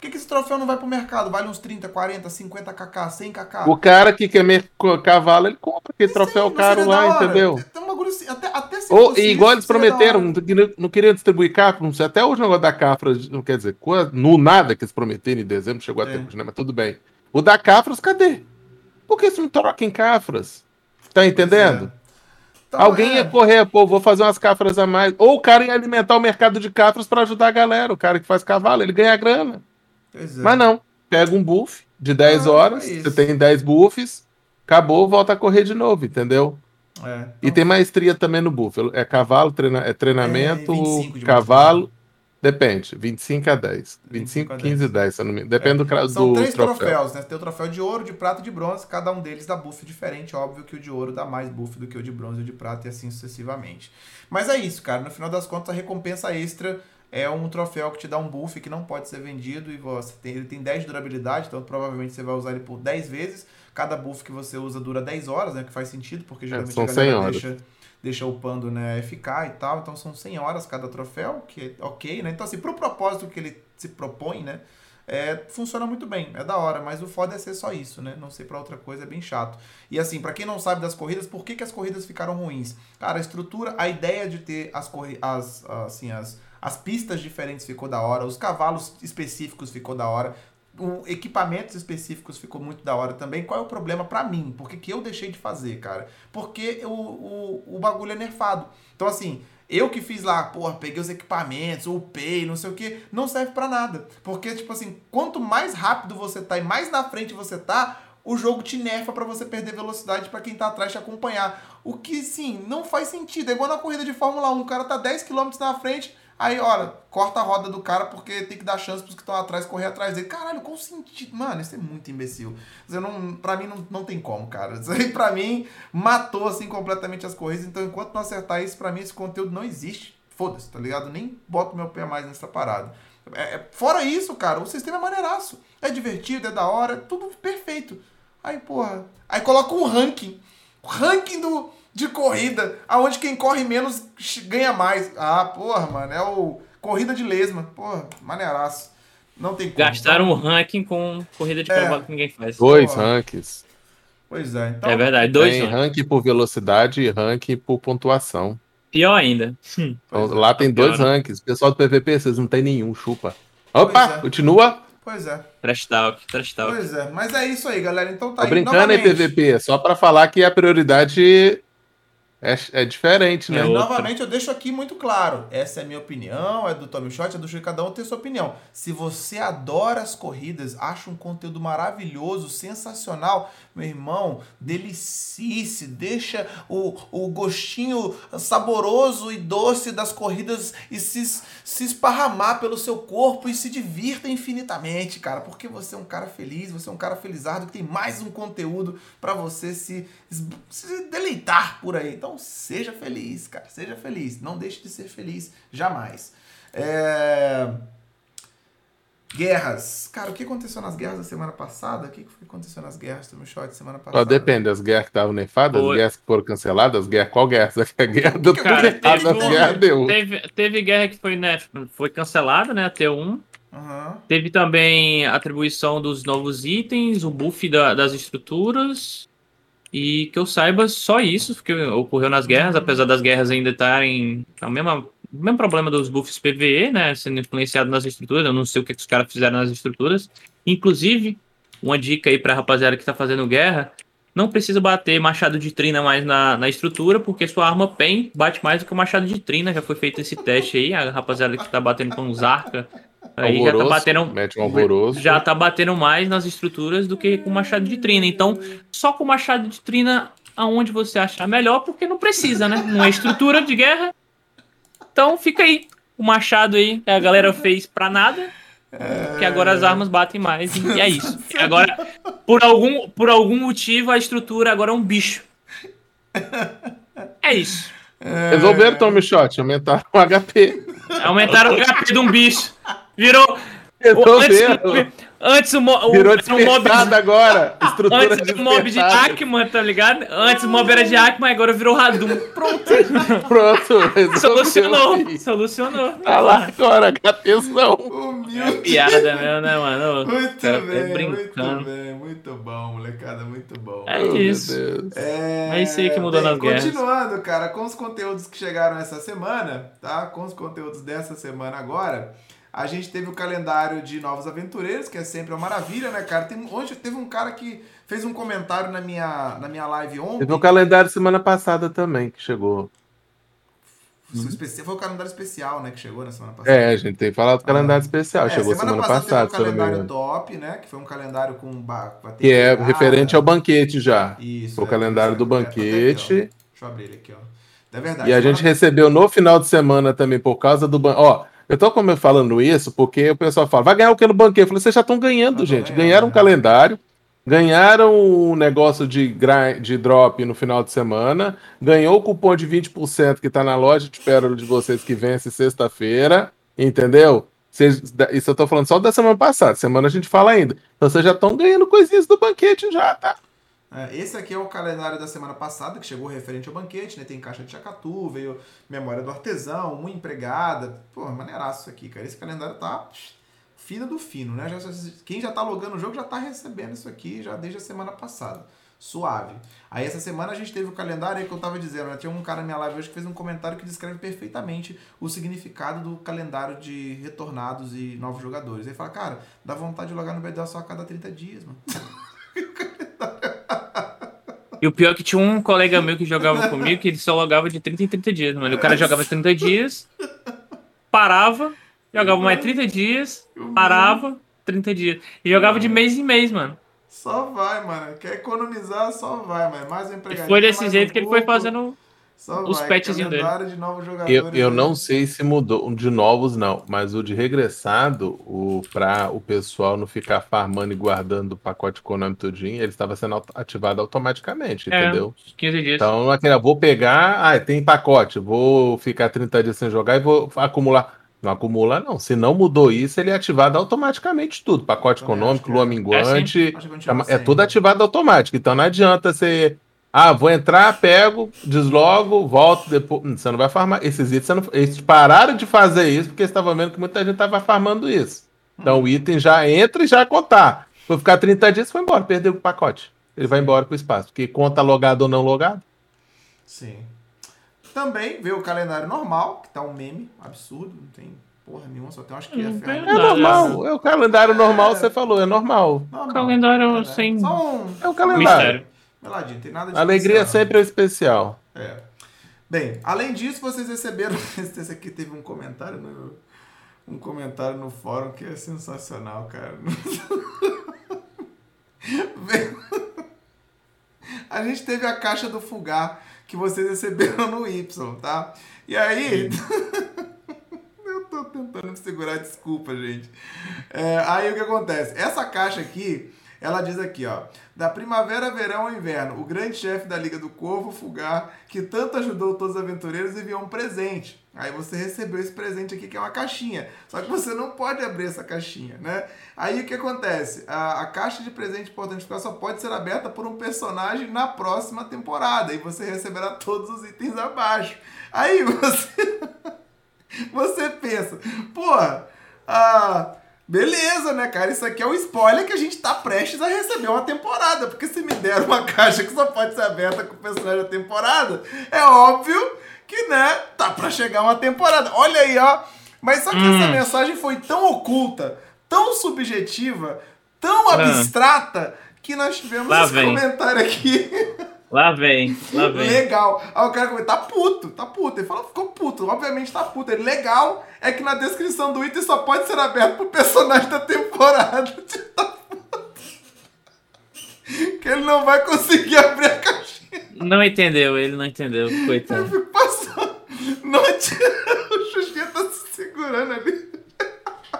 Por que, esse troféu não vai pro mercado? Vale uns 30, 40, 50 kk, 100 kk. O cara que quer cavalo, ele compra aquele troféu caro lá, entendeu? Um bagulho assim, até, até se Ou, possível, igual eles prometeram, não, queriam distribuir cafra, não sei, até hoje o negócio da cafra, não quer dizer, no nada que eles prometeram em dezembro, chegou é. até hoje, né? Mas tudo bem. O da cafras, cadê? Por que você não troca em cafras? Tá entendendo? É. Então, Alguém é. ia correr, pô, vou fazer umas cafras a mais. Ou o cara ia alimentar o mercado de cafras para ajudar a galera. O cara que faz cavalo, ele ganha grana. É. Mas não, pega um buff de 10 ah, horas, é você tem 10 buffs, acabou, volta a correr de novo, entendeu? É, então... E tem maestria também no buff. É cavalo, treina, é treinamento, é, cavalo. Depende, 25 a 10. 25, 25 15 a 10, se não me... Depende é. do, São do três troféu. troféus, né? Tem o troféu de ouro, de prata e de bronze. Cada um deles dá buff diferente. Óbvio que o de ouro dá mais buff do que o de bronze e o de prata e assim sucessivamente. Mas é isso, cara. No final das contas, a recompensa extra é um troféu que te dá um buff que não pode ser vendido e você tem, ele tem 10 de durabilidade, então provavelmente você vai usar ele por 10 vezes. Cada buff que você usa dura 10 horas, né? Que faz sentido, porque É, geralmente são a galera 100 horas. deixa, deixa upando, né, FK e tal. Então são 100 horas cada troféu, que é ok, né? Então, assim, pro propósito que ele se propõe, né? É, funciona muito bem, é da hora, mas o foda é ser só isso, né? Não ser pra outra coisa é bem chato. E assim, pra quem não sabe das corridas, por que, que as corridas ficaram ruins? Cara, a estrutura, a ideia de ter as, corri as, assim, as, as pistas diferentes ficou da hora, os cavalos específicos ficou da hora, o equipamentos específicos ficou muito da hora também. Qual é o problema pra mim? Por que, que eu deixei de fazer, cara? Porque o, o, o bagulho é nerfado. Então, assim, eu que fiz lá, porra, peguei os equipamentos, upei, não sei o que, não serve pra nada. Porque, tipo assim, quanto mais rápido você tá e mais na frente você tá, o jogo te nerfa pra você perder velocidade pra quem tá atrás te acompanhar. O que, sim, não faz sentido. É igual na corrida de Fórmula 1, o cara tá 10 km na frente, aí, olha, corta a roda do cara porque tem que dar chance pros que estão atrás correr atrás dele. Caralho, qual sentido? Mano, isso é muito imbecil. Isso não, pra mim não, não tem como, cara. Isso aí pra mim matou, assim, completamente as corridas. Então, enquanto não acertar isso, pra mim esse conteúdo não existe. Foda-se, tá ligado? Nem boto meu pé mais nessa parada. É, é- fora isso, cara, o sistema é maneiraço. É divertido, é da hora, é tudo perfeito. Aí, porra. Aí coloca um ranking. O ranking do, de corrida, aonde quem corre menos ganha mais. Ah, porra, mano. É o corrida de lesma. Porra, maneiraço. Não tem como. Gastaram o ranking com corrida de É. cavalo que ninguém faz. Dois Porra. ranks. Pois é. Então, É verdade, dois Tem ranking. por velocidade e ranking por pontuação. Pior ainda. Hum. Então, é. lá tem dois Pior. rankings. Pessoal do PVP, vocês não tem nenhum, chupa. Opa, é. continua. Pois é. Trash talk, trash talk. Pois é. Mas é isso aí, galera. Então tá Tô aí. brincando em novamente. PVP, só pra falar que a prioridade é, é diferente, né? É Mas, outra. novamente, eu deixo aqui muito claro. Essa é a minha opinião, é do Tommy Shot, é do Chico, cada um tem sua opinião. Se você adora as corridas, acha um conteúdo maravilhoso, sensacional, meu irmão, delicice, deixa o, o gostinho saboroso e doce das corridas e se, se esparramar pelo seu corpo e se divirta infinitamente, cara. Porque você é um cara feliz, você é um cara felizardo que tem mais um conteúdo pra você se, se deleitar por aí. Então seja feliz, cara. Seja feliz. Não deixe de ser feliz. Jamais. É... Guerras. Cara, o que aconteceu nas guerras da semana passada? O que que aconteceu nas guerras do meu shot semana passada? Só depende, as guerras que estavam nefadas, as Foi. guerras que foram canceladas, as guerras, qual guerra? <laughs> A guerra do Cara, teve as guerras deu. Teve, teve guerra que foi, né, foi cancelada, né? A T1. Aham. Teve também a atribuição dos novos itens, o buff da- das estruturas. E que eu saiba, só isso que ocorreu nas guerras, apesar das guerras ainda estarem. O mesmo, mesmo problema dos buffs PVE, né? Sendo influenciado nas estruturas. Eu não sei o que, que os caras fizeram nas estruturas. Inclusive, uma dica aí pra rapaziada que tá fazendo guerra. Não precisa bater machado de trina mais na, na estrutura, porque sua arma PEN bate mais do que o machado de trina. Já foi feito esse teste aí. A rapaziada que tá batendo com os arca. Aí já tá batendo. Mete um alvoroço. Já tá batendo mais nas estruturas do que com machado de trina. Então, só com machado de trina aonde você achar melhor, porque não precisa, né? Não é estrutura de guerra. Então fica aí. O machado aí a galera fez pra nada. Que agora as armas batem mais. E é isso. Agora, por algum, por algum motivo, a estrutura agora é um bicho. É isso. Resolveram, Tommy Shot, aumentaram o HP. Aumentaram o HP de um bicho. Virou. Resolveram. Antes o, mo- o, Virou era um mob agora. Estrutura Antes um mob de. Ackman, tá ligado? Antes o mob era de Ackman, agora virou Radum. Pronto. <laughs> Pronto, <laughs> resolveu. Solucionou. Solucionou. Tá lá agora, atenção. Humilde. Piada mesmo, né, mano? Muito Cara, bem, é muito brincando. bem, muito bom, molecada, muito bom. É Oh, meu isso. Deus. É, É isso aí que mudou bem, nas guerras. Continuando, cara, com os conteúdos que chegaram essa semana, tá? Com os conteúdos dessa semana agora, a gente teve o calendário de Novos Aventureiros, que é sempre uma maravilha, né, cara? Tem, hoje teve um cara que fez um comentário na minha, na minha live ontem. Teve um calendário semana passada também que chegou. Foi especi- Foi o calendário especial, né, que chegou na semana passada. É, a gente tem falar do calendário especial. É, chegou semana, passada, se teve um calendário top, né? Que foi um calendário com Que é referente ao banquete já. Isso. O é, calendário do é, tá até aqui, banquete. Deixa eu abrir ele aqui, ó. É verdade. E a gente recebeu no final de semana também, por causa do banquete. Ó, eu tô como falando isso porque o pessoal fala, vai ganhar o que no banquete? Eu falei, vocês já estão ganhando, gente. Ganharam um né? calendário, ganharam o negócio de, grind, de drop no final de semana, ganhou o cupom de 20% que tá na loja de pérola de vocês que vence sexta-feira, entendeu? Vocês- isso eu tô falando só da semana passada, semana a gente fala ainda. Então vocês já estão ganhando coisinhas do banquete já, tá? É, esse aqui é o calendário da semana passada, que chegou referente ao banquete, né? Tem caixa de chacatu, veio memória do artesão, uma empregada. Pô, maneiraço isso aqui, cara. Esse calendário tá fino do fino, né? Já, quem já tá logando o jogo já tá recebendo isso aqui já desde a semana passada. Suave. Aí essa semana a gente teve o calendário aí que eu tava dizendo, né? Tinha um cara na minha live hoje que fez um comentário que descreve perfeitamente o significado do calendário de retornados e novos jogadores. Ele fala, cara, dá vontade de logar no BDO só a cada 30 dias, mano. <laughs> E o pior é que tinha um colega meu que jogava comigo que ele só logava de 30 em 30 dias, mano. O cara jogava 30 dias, parava, jogava mais 30 dias, parava, 30 dias. E jogava de mês em mês, mano. Só vai, mano. Quer economizar, só vai, mano. Mais um. Foi desse jeito um que ele foi fazendo só os patchzinhos dele. De novos jogadores eu eu não sei se mudou. De novos, não. Mas o de regressado, o, pra o pessoal não ficar farmando e guardando o pacote econômico tudinho, ele estava sendo ativado automaticamente, é, entendeu? 15 dias. Então, aquele, vou pegar. Ah, tem pacote. Vou ficar 30 dias sem jogar e vou acumular. Não acumula, não. Se não mudou isso, ele é ativado automaticamente tudo. Pacote econômico, lua minguante. É, é, é tudo ativado automático. Então não adianta você ah, vou entrar, pego, deslogo, volto depois. Hum, você não vai farmar. Esses itens, não... eles pararam de fazer isso porque estavam vendo que muita gente estava farmando isso. Então o item já entra e já contar. Vou ficar 30 dias, foi embora, perdeu o pacote. Ele vai embora para o espaço, porque conta logado ou não logado. Sim. Também veio o calendário normal, que tá um meme absurdo, não tem porra nenhuma, só tem umas que é, é normal. É o calendário normal, é... você falou, é normal. normal. Calendário é, sem. Um... É o calendário. Mistério. Meladinho, tem nada de Alegria especial. sempre é especial. É. Bem, além disso, vocês receberam. <laughs> Esse aqui teve um comentário no. Um comentário no fórum que é sensacional, cara. <laughs> A gente teve a caixa do Fugar que vocês receberam no Y, tá? E aí. <laughs> Eu tô tentando segurar, desculpa, gente. É, aí o que acontece? Essa caixa aqui ela diz aqui, ó. Da primavera, verão ao inverno, o grande chefe da Liga do Corvo, Fugar, que tanto ajudou todos os aventureiros, enviou um presente. Aí você recebeu esse presente aqui, que é uma caixinha. Só que você não pode abrir essa caixinha, né? Aí o que acontece? A, a caixa de presente importante ficar só pode ser aberta por um personagem na próxima temporada. E você receberá todos os itens abaixo. Aí <laughs> você. você pensa, porra, a Beleza, né, cara? Isso aqui é o spoiler que a gente tá prestes a receber uma temporada. Porque se me der uma <laughs> caixa que só pode ser aberta com o personagem da temporada, é óbvio que, né, tá pra chegar uma temporada. Olha aí, ó. Mas só que hum. essa mensagem foi tão oculta, tão subjetiva, tão ah. abstrata, que nós tivemos Lá esse vem. comentário aqui. <laughs> Lá vem, lá vem. Legal. Aí o cara comenta, tá puto, tá puto. Ele fala, ficou puto, obviamente tá puto. Ele, legal é que na descrição do item só pode ser aberto pro personagem da temporada. <laughs> que ele não vai conseguir abrir a caixinha. Não entendeu, ele não entendeu, coitado. Eu fico passando. Não, <laughs> o Xuxinha tá se segurando ali.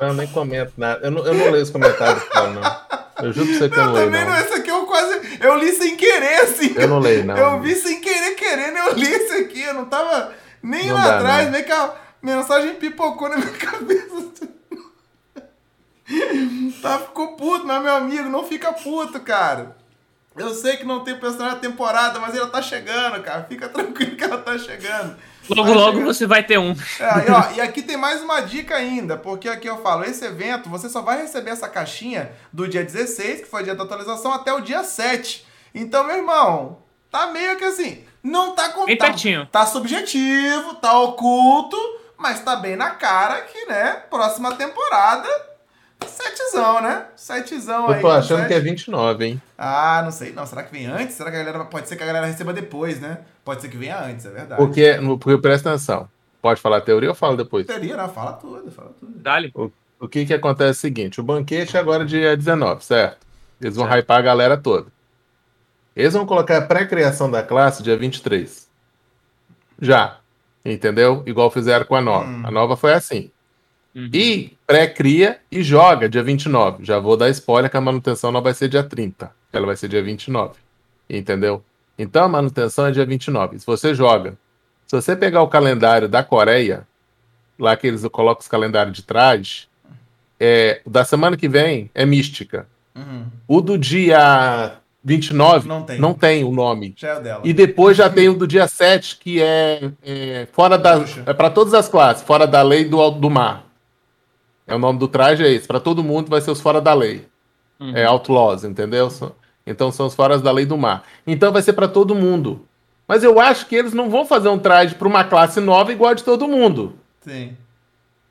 Eu nem comento nada. Eu não, eu não leio os comentários, não. Eu juro pra você que eu, eu não leio. Também não. Esse aqui eu quase. Eu li sem querer, assim. Eu não leio, não. Eu vi sem querer, querendo, eu li esse aqui. Eu não tava nem não lá dá, atrás, nem que a mensagem pipocou na minha <laughs> cabeça. tá, ficou puto, mas meu amigo, não fica puto, cara. Eu sei que não tem personagem na temporada, mas ela tá chegando, cara. Fica tranquilo que ela tá chegando. Logo, logo você vai ter um. É, e, ó, e aqui tem mais uma dica ainda, porque aqui eu falo, esse evento, você só vai receber essa caixinha do dia 16, que foi o dia da atualização, até o dia 7. Então, meu irmão, tá meio que assim, não tá com tá, tá subjetivo, tá oculto, mas tá bem na cara que, né, próxima temporada Setzão, né? Setzão aí. Eu tô achando que é 29, hein? Ah, não sei. Não, será que vem antes? Será que a galera. Pode ser que a galera receba depois, né? Pode ser que venha antes, é verdade. Porque, porque presta atenção. Pode falar a teoria ou fala depois? Teoria, não, fala tudo, fala tudo. Dale. O, o que que acontece é o seguinte: o banquete é agora dia 19, certo? Eles vão certo. hypar a galera toda. Eles vão colocar a pré-criação da classe dia 23. Já. Entendeu? Igual fizeram com a nova. Hum. A nova foi assim. Uhum. E pré-cria e joga dia 29. Já vou dar spoiler que a manutenção não vai ser dia 30. Ela vai ser dia 29. Entendeu? Então a manutenção é dia 29. Se você joga, se você pegar o calendário da Coreia, lá que eles colocam os calendários de trás, é, o da semana que vem é mística. Uhum. O do dia 29 Não tem. não tem o nome. Já é o dela. E depois já tem o do dia 7, que é, é fora da. É para todas as classes, fora da lei do, do mar. É o nome do traje, é esse. Para todo mundo vai ser os fora da lei. Uhum. É outlaws, entendeu? Então são os fora da lei do mar. Então vai ser para todo mundo. Mas eu acho que eles não vão fazer um traje para uma classe nova igual a de todo mundo. Sim.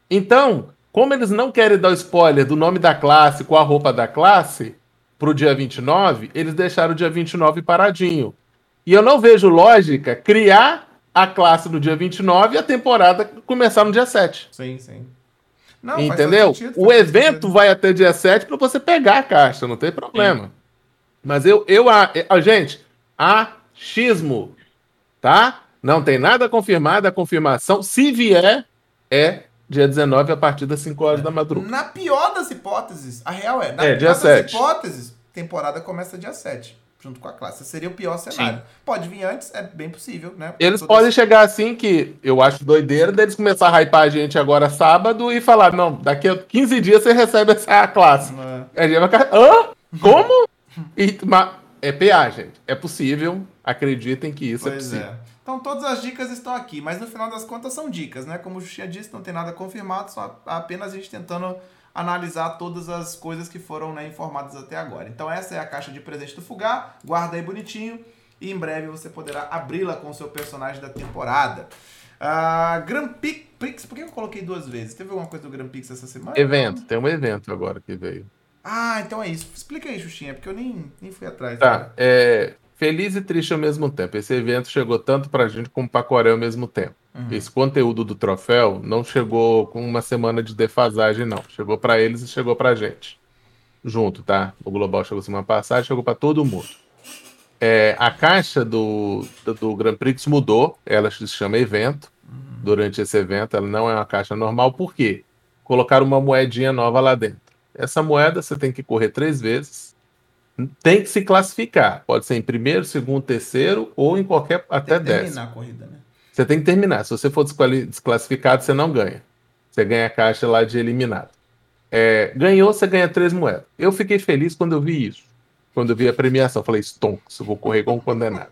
Então, como eles não querem dar o spoiler do nome da classe com a roupa da classe pro dia 29, eles deixaram o dia 29 paradinho. E eu não vejo lógica criar a classe no dia 29 e a temporada começar no dia 7. Sim, sim. Não, Entendeu? sentido, o evento sentido. vai até dia 7 para você pegar a caixa, não tem problema. Mas eu, eu a, a- gente, achismo, tá? Não tem nada confirmado, a confirmação, se vier, é dia 19 a partir das 5 horas da madrugada. Na pior das hipóteses, a real é, na É, pior dia das 7. hipóteses, temporada começa dia 7, junto com a classe. Esse seria o pior cenário. Pode vir antes, é bem possível, né? Eles Todas- podem chegar assim que eu acho doideira deles começar a hypar a gente agora sábado e falar, não, daqui a 15 dias você recebe essa classe. É. A gente vai ficar, hã? Como? <laughs> E, mas é PA, gente. É possível. Acreditem que isso é Pois possível. é. Então todas as dicas estão aqui, mas no final das contas são dicas, né? Como o Xuxinha disse, não tem nada confirmado, só apenas a gente tentando analisar todas as coisas que foram né, informadas até agora. Então essa é a caixa de presente do Fugá, guarda aí bonitinho e em breve você poderá abri-la com o seu personagem da temporada. Ah, Grand Prix, Prix, por que eu coloquei duas vezes? Teve alguma coisa do Grand Prix essa semana? Evento, tem um evento agora que veio. Ah, então é isso. Explica aí, Xuxinha, porque eu nem, nem fui atrás. Tá, é feliz e triste ao mesmo tempo. Esse evento chegou tanto pra gente como pra Coreia ao mesmo tempo. Uhum. Esse conteúdo do troféu não chegou com uma semana de defasagem, não. Chegou pra eles e chegou pra gente. Junto, tá? O Global chegou semana passada, chegou pra todo mundo. É, a caixa do, do, do Grand Prix mudou, ela se chama evento. Durante esse evento, ela não é uma caixa normal, por quê? Colocaram uma moedinha nova lá dentro. Essa moeda você tem que correr três vezes. Tem que se classificar. Pode ser em primeiro, segundo, terceiro ou em qualquer até Tem que décimo. terminar a corrida, né? Você tem que terminar. Se você for desclassificado, você não ganha. Você ganha a caixa lá de eliminado. É, ganhou, você ganha três moedas. Eu fiquei feliz quando eu vi isso. Quando eu vi a premiação. Falei, stonks, eu vou correr como condenado.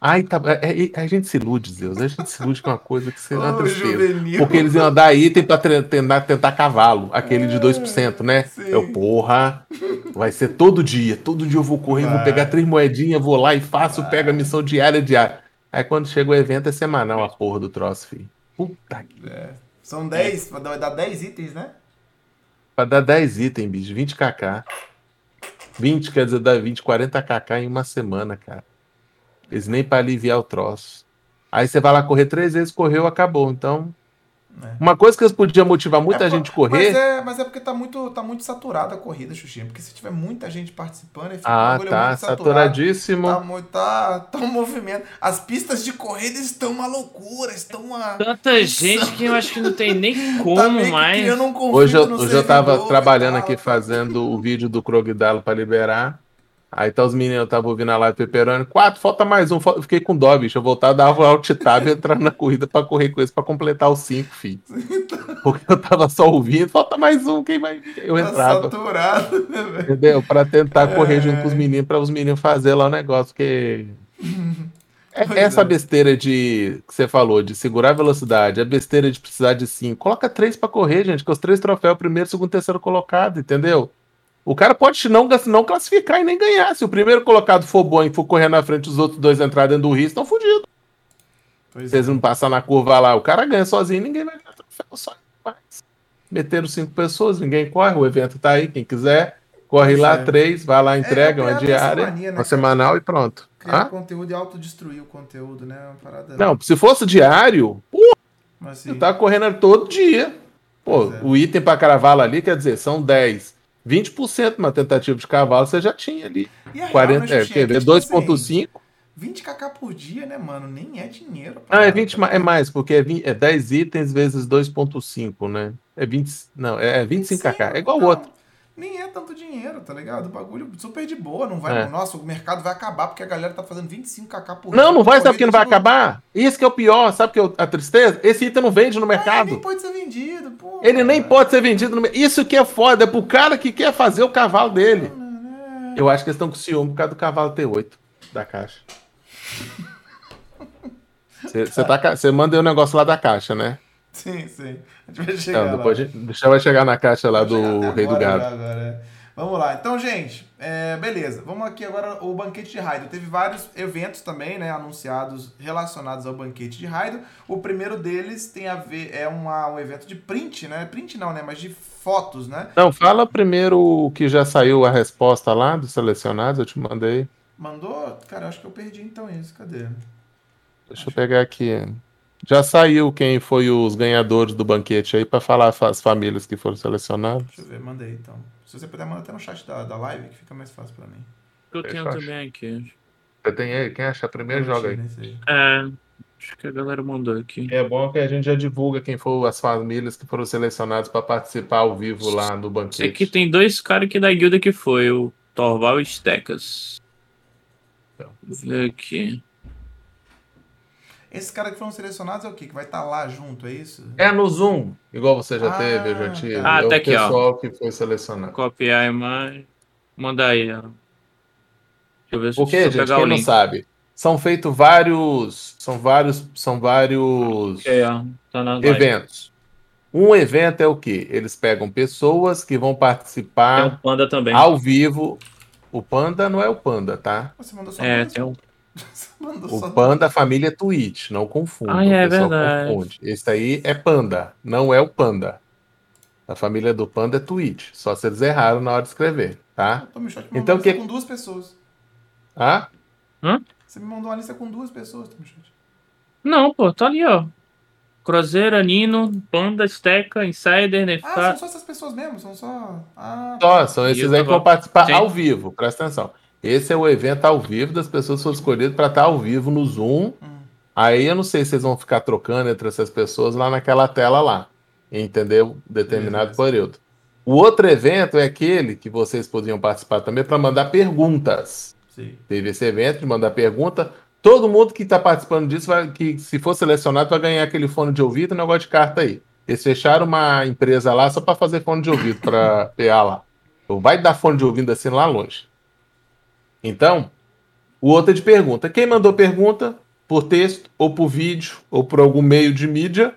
Ai, tá, é- é- a gente se ilude, Deus. A gente se ilude com uma coisa que uma <laughs> Ô, tristeza. Porque eles iam dar item pra tre- tentar, tentar cavalo, aquele de 2%, né? Sim. Eu, porra, vai ser todo dia. Todo dia eu vou correr, vou Vai. pegar três moedinhas, vou lá e faço, pego a missão diária, diária. Aí quando chega o evento é semanal a porra do troço, filho. Puta que. São 10, vai dar 10 itens, né? Pra dar 10 itens, bicho, 20kk. 20 quer dizer, dá 20, 40kk em uma semana, cara. Eles nem pra aliviar o troço. Aí você vai lá correr três vezes, correu, acabou. Então. É. Uma coisa que eles podiam motivar muita É, gente a Mas correr. é, mas é porque tá muito, tá muito saturada a corrida, Xuxinha. Porque se tiver muita gente participando, aí fica um Ah, bagulho tá. muito saturado. Saturadíssimo. Tá, muito, tá, tá um movimento. As pistas de corrida estão uma loucura, estão uma. Tanta gente que eu acho que não tem nem <laughs> tá como que mais. um Hoje eu, no hoje eu tava trabalhando aqui tá? fazendo o vídeo do Krogdalo pra liberar. Aí tá os meninos, eu tava ouvindo a live Peperoni. Quatro, falta mais um. fal- eu Fiquei com dó, bicho. Eu voltar, dava o alt tab e entrar na corrida pra correr com eles pra completar os cinco, filho. <laughs> Porque eu tava só ouvindo, falta mais um, quem vai. Eu Tá entrava. saturado, né? Entendeu? Pra tentar correr É. junto com os meninos, pra os meninos fazer lá o negócio, porque. É- Pois essa é. besteira de que você falou, de segurar a velocidade, a besteira de precisar de cinco. Coloca três pra correr, gente, com os três troféus, primeiro, segundo, terceiro colocado, entendeu? O cara pode não, não classificar e nem ganhar. Se o primeiro colocado for bom e for correr na frente, os outros dois entrarem dentro do risco, estão fodidos. Pois Se eles não passar na curva lá, o cara ganha sozinho, ninguém vai ganhar troféu só. Mas meteram cinco pessoas, ninguém corre, o evento tá aí, quem quiser, corre Pois lá, é. três, vai lá, entrega, é uma diária, mania, né, uma semanal e pronto. Criar Hã? conteúdo e autodestruir o conteúdo, né? Uma parada. Não, se fosse diário, Mas, assim, você tá correndo todo dia. Pô, é. o item pra cavalo ali, quer dizer, são 10. 20% uma tentativa de cavalo você já tinha ali. E a real, 40, né, é, Xuxinha, quer ver? que, tipo assim, 2,5. 20kk por dia, né, mano? Nem é dinheiro. a Ah, é parada, 20 ma- é mais, porque é, 20, é 10 itens vezes 2,5, né? É 20. Não, é 25kk. É igual o Não, outro. Nem é tanto dinheiro, tá ligado? O bagulho super de boa. Não vai. É. Nossa, o mercado vai acabar porque a galera tá fazendo 25kk por Não, não vai, sabe por que não vai acabar? Isso que é o pior, sabe que é a tristeza? Esse item não vende no Ah, ele mercado. nem pode ser vendido, pô. Ele nem pode ser vendido no mercado. Isso que é foda, é pro cara que quer fazer o cavalo dele. Eu acho que eles estão com ciúme por causa do cavalo T8 da caixa. <laughs> Você tá, manda o um negócio lá da caixa, né? Sim, sim. A <laughs> gente vai chegar então, depois lá. Gente, vai chegar na caixa lá do Rei do Gado. Agora, é. Vamos lá. Então, gente, é, beleza. Vamos aqui agora o banquete de Raido. Teve vários eventos também, né, anunciados relacionados ao banquete de Raido. O primeiro deles tem a ver é uma, um evento de print, né? Print não, né, mas de fotos, né? Não, fala primeiro o que já saiu a resposta lá dos selecionados, eu te mandei. Mandou? Cara, eu acho que eu perdi então isso. Cadê? Deixa acho eu pegar aqui. Já saiu quem foi os ganhadores do banquete aí para falar as famílias que foram selecionadas. Deixa eu ver, mandei então. Se você puder mandar até no chat da, da live, que fica mais fácil para mim. Eu tenho também aqui. Você tem aí? Quem achar primeiro, joga aí. É, acho que a galera mandou aqui. É bom que a gente já divulga quem foram as famílias que foram selecionadas para participar ao vivo lá no banquete. Aqui tem dois caras aqui da guilda que foi, o Torval e Stecas. Então. Vou ver aqui. Esses caras que foram selecionados é o quê? Que vai estar tá lá junto, é isso? É no Zoom, igual você já ah, teve, eu já tive. Ah, é tá aqui, pessoal ó. que foi selecionado. Copiar a imagem. Manda aí, ó. Deixa eu ver se Porque, gente, quem não sabe, são feitos vários. São vários. São vários okay, tá eventos. Um evento é o quê? Eles pegam pessoas que vão participar tem um panda também. ao vivo. O panda não é o panda, tá? Você mandou só é, tem um. <laughs> o Panda família Twitch, não confunda. Ah, é verdade. Confunde. Esse aí é Panda, não é o Panda. A família do Panda é Twitch. Só se eles erraram na hora de escrever, tá? então que com duas pessoas. Ah? Hã? Você me mandou uma lista com duas pessoas. Não, pô, tá ali, ó. Cruzeiro, Nino, Panda, Steca, Insider, Nefar. Ah, são só essas pessoas mesmo? São só. Ah, só, são esses aí que vão participar Sim. ao vivo, presta atenção. Esse é o evento ao vivo das pessoas que foram escolhidas para estar ao vivo no Zoom. Hum. Aí eu não sei se vocês vão ficar trocando entre essas pessoas lá naquela tela lá, entendeu? Determinado período. O outro evento é aquele que vocês poderiam participar também para mandar perguntas. Sim. Teve esse evento de mandar pergunta. Todo mundo que está participando disso, vai, que se for selecionado, vai ganhar aquele fone de ouvido e negócio de carta aí. Eles fecharam uma empresa lá só para fazer fone de ouvido para <laughs> PA lá. Então vai dar fone de ouvido assim lá longe. Então, o outro é de pergunta. Quem mandou pergunta, por texto, ou por vídeo, ou por algum meio de mídia,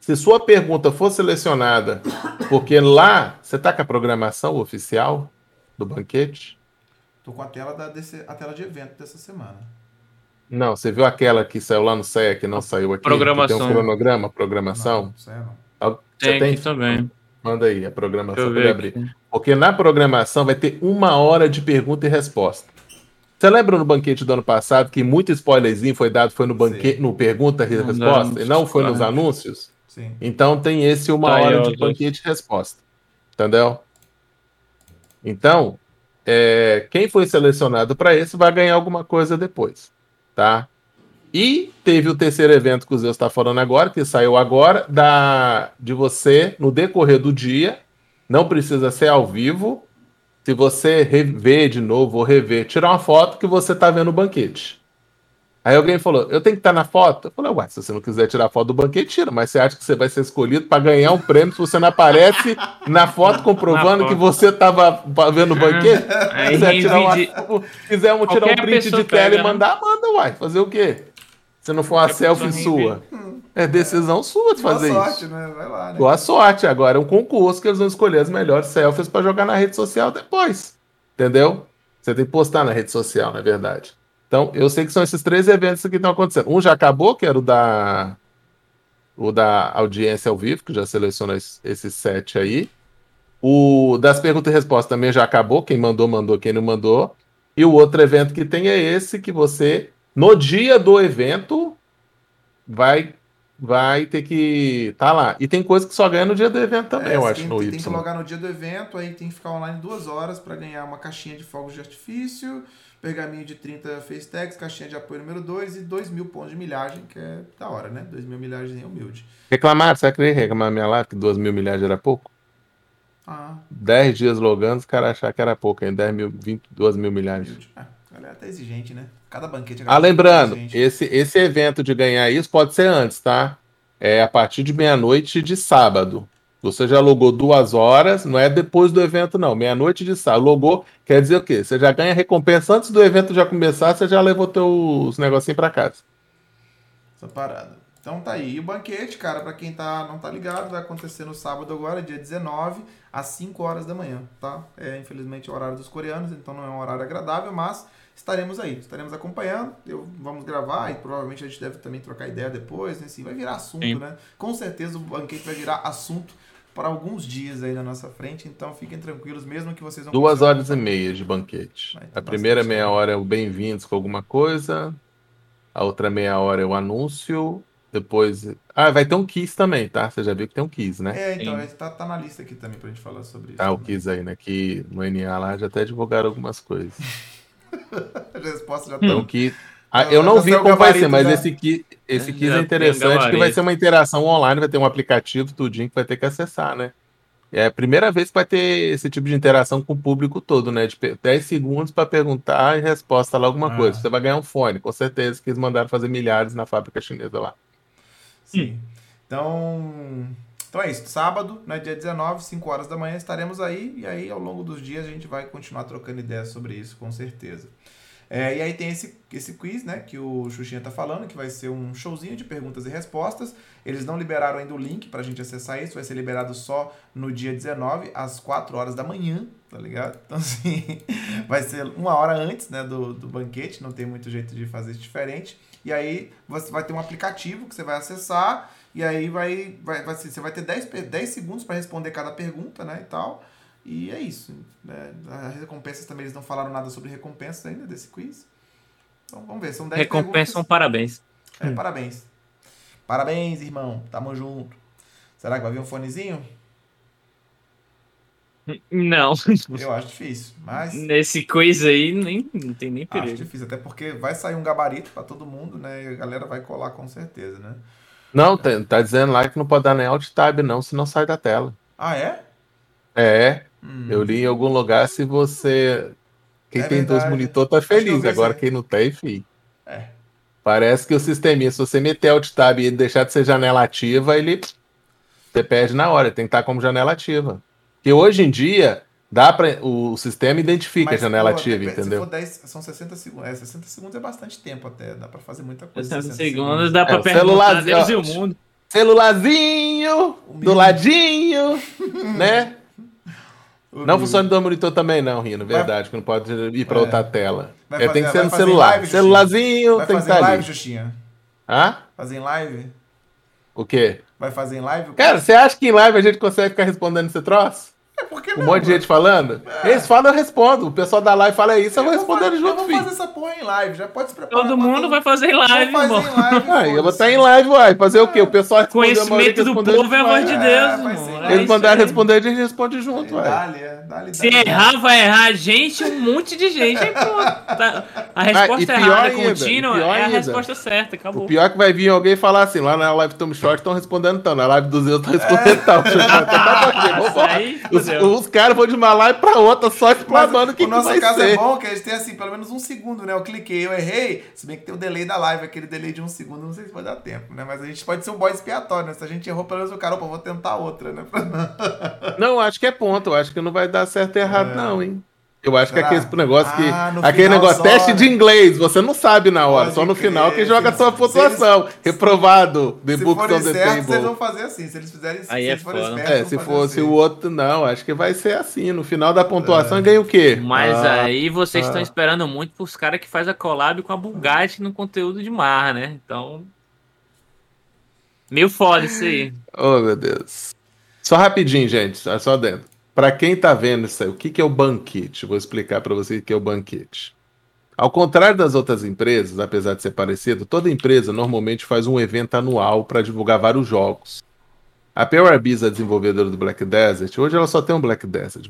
se sua pergunta for selecionada, porque lá você está com a programação oficial do banquete? Tô com a tela, da, desse, a tela de evento dessa semana. Não, você viu aquela que saiu lá no CEA que não saiu aqui? Programação. Tem um cronograma, programação? Não, não. Ah, tem, tem aqui também. Manda aí a programação para abrir. Porque na programação vai ter uma hora de pergunta e resposta. Você lembra no banquete do ano passado que muito spoilerzinho foi dado foi no banquete, no pergunta e resposta, e não foi nos anúncios? Sim. Então tem esse uma tá hora de banquete e resposta. Entendeu? Então, é, quem foi selecionado para esse vai ganhar alguma coisa depois, tá? E teve o terceiro evento que o Zeus está falando agora, que saiu agora, da de você, no decorrer do dia, não precisa ser ao vivo, se você rever de novo ou rever, tirar uma foto que você está vendo o banquete. Aí alguém falou, eu tenho que estar tá na foto? Eu falei, ué, se você não quiser tirar foto do banquete, tira, mas você acha que você vai ser escolhido para ganhar um prêmio se você não aparece na foto comprovando na que você estava vendo o banquete? Aí, quiser tirar uma, quiser um, tirar um print de tela e mandar, manda, uai, fazer o quê? Se não for uma selfie sua. É decisão sua de fazer Boa sorte, isso. Né? Vai lá, né? Boa sorte. Agora é um concurso que eles vão escolher as melhores selfies para jogar na rede social depois. Entendeu? Você tem que postar na rede social, na é verdade. Então, eu sei que são esses três eventos que estão acontecendo. Um já acabou, que era o da o da audiência ao vivo, que já selecionou esses sete aí. O das perguntas e respostas também já acabou. Quem mandou, mandou. Quem não mandou. E o outro evento que tem é esse que você no dia do evento, vai vai ter que estar tá lá. E tem coisa que só ganha no dia do evento também, é, eu acho, tem, no tem, Y. Tem que logar no dia do evento, aí tem que ficar online duas horas para ganhar uma caixinha de fogos de artifício, pergaminho de 30 face tags, caixinha de apoio número 2 e 2 mil pontos de milhagem, que é da hora, né? 2 mil milhagens em humilde. Reclamaram, você acredita reclamar minha live que 2 mil milhagens era pouco? Ah. 10 dias logando, os caras acharam que era pouco, hein? 10 mil, 20, 2 mil milhagens. É, a galera tá exigente, né? Cada banquete. Ah, lembrando, esse, esse evento de ganhar isso pode ser antes, tá? É a partir de meia-noite de sábado. Você já logou duas horas, não é depois do evento, não. Meia-noite de sábado. Logou, quer dizer o quê? Você já ganha recompensa antes do evento já começar, você já levou teus negocinhos para casa. Essa parada. Então tá aí. E o banquete, cara, para quem tá, não tá ligado, vai acontecer no sábado agora, dia 19, às 5 horas da manhã, tá? É infelizmente o horário dos coreanos, então não é um horário agradável, mas estaremos aí, estaremos acompanhando. Eu, vamos gravar e provavelmente a gente deve também trocar ideia depois, né? Assim, vai virar assunto, Sim. né? Com certeza o banquete vai virar assunto para alguns dias aí na nossa frente, então fiquem tranquilos, mesmo que vocês não Duas horas e meia de banquete. A primeira meia hora é o bem-vindos com alguma coisa, a outra meia hora é o anúncio, depois. Ah, vai ter um Kiss também, tá? Você já viu que tem um Kiss, né? É, então, Sim. tá, tá na lista aqui também pra gente falar sobre isso. Ah, o Kiss aí, né? Que no NA lá já até divulgaram algumas coisas. <laughs> <laughs> a resposta já tá. Então, que ah, eu não vi como vai ser, mas esse aqui, esse aqui é interessante, que vai ser uma interação online, vai ter um aplicativo, tudinho, que vai ter que acessar, né? É a primeira vez que vai ter esse tipo de interação com o público todo, né? De 10 segundos para perguntar e resposta lá alguma ah. coisa. Você vai ganhar um fone, com certeza, que eles mandaram fazer milhares na fábrica chinesa lá. Sim. Então, então é isso. Sábado, né, dia 19, 5 horas da manhã, estaremos aí. E aí, ao longo dos dias, a gente vai continuar trocando ideias sobre isso, com certeza. É, e aí tem esse, esse quiz, né, que o Xuxinha tá falando, que vai ser um showzinho de perguntas e respostas. Eles não liberaram ainda o link pra gente acessar isso, vai ser liberado só no dia 19, às 4 horas da manhã, tá ligado? Então, <laughs> assim, vai ser uma hora antes, né, do, do banquete, não tem muito jeito de fazer isso diferente. E aí você vai ter um aplicativo que você vai acessar, e aí vai, vai, vai você vai ter 10, 10 segundos para responder cada pergunta, né, e tal. E é isso. Né? As recompensas também, eles não falaram nada sobre recompensas ainda desse quiz. Então vamos ver, são 10 Recompensa são parabéns. É, hum. parabéns. Parabéns, irmão. Tamo junto. Será que vai vir um fonezinho? Não. Eu acho difícil, mas... Nesse quiz aí, nem, não tem nem perigo. Acho difícil, até porque vai sair um gabarito para todo mundo, né? E a galera vai colar com certeza, né? Não, tá, tá dizendo lá que não pode dar nem alt tab não, senão sai da tela. Ah, é? É. Hum. Eu li em algum lugar se você. Quem é tem verdade. dois monitor tá feliz. Agora quem não tem, enfim. É. Parece que o sisteminha, se você meter Alt Tab e deixar de ser janela ativa, ele. Você perde na hora, tem que estar como janela ativa. Porque hoje em dia, dá para o sistema identifica Mas, a janela pô, ativa, entendeu? Se for 10, são 60 segundos. É, 60 segundos é bastante tempo até. Dá para fazer muita coisa. 60 segundos, segundos dá para é, perguntar Deus e o mundo. Celularzinho, do ladinho, <laughs> né? Não funciona no monitor também, não, Rino. Verdade, que não pode ir para é. outra tela. Vai é, tem que ser no celular. Live, Celularzinho vai tem que estar live, ali. Justinha? Hã? Fazer em live? O quê? Vai fazer em live? Cara, você acha que em live a gente consegue ficar respondendo esse troço? É porque um não, monte de gente falando. É. Eles falam, eu respondo. O pessoal da live fala isso, eu, eu vou respondendo junto, Eu vou fazer essa porra em live, já pode se preparar. Todo mundo vai fazer em live, irmão. Fazer em live, ah, eu vou estar em live, uai. Fazer o quê? O pessoal respondeu Conhecimento do povo é a voz de Deus, é, Eles mandaram responder, a gente responde junto, uai. É, Se errar, vai errar a gente, um monte de gente. Aí, pô, tá. A ah, resposta ah, errada ainda, contínua é a resposta certa, acabou. O pior é que vai vir alguém falar assim, lá na live Tom Short estão respondendo tal, na live dos outros estão respondendo tal. <laughs> Os caras vão de uma live pra outra só explanando o que, o nosso que caso é ser. é bom que a gente tem assim, pelo menos um segundo, né? Eu cliquei, eu errei, se bem que tem o delay da live, aquele delay de um segundo, não sei se vai dar tempo, né? Mas a gente pode ser um boy expiatório, né? Se a gente errou, pelo menos o cara, opa, vou tentar outra, né? não, acho que é ponto, acho que não vai dar certo e errado, é. não, hein? Eu acho Será? que é aquele negócio que. Ah, aquele negócio, só... teste de inglês, você não sabe na hora, Pode só no crer. final que joga a sua pontuação. Eles, Reprovado. The se forem certos, eles vão fazer assim. Se eles fizerem Aí se é foda. É, se fosse assim. o outro, não. Acho que vai ser assim. No final da pontuação é. ganha o quê? Mas ah, aí vocês ah. estão esperando muito pros caras que faz a collab com a Bugatti no conteúdo de mar, né? Então. Meio foda isso aí. Oh, meu Deus. Só rapidinho, gente. Só dentro. Para quem está vendo isso aí, o que, que é o banquete? Vou explicar para vocês o que é o banquete. Ao contrário das outras empresas, apesar de ser parecido, toda empresa normalmente faz um evento anual para divulgar vários jogos. A PRBs, a desenvolvedora do Black Desert, hoje ela só tem um Black Desert,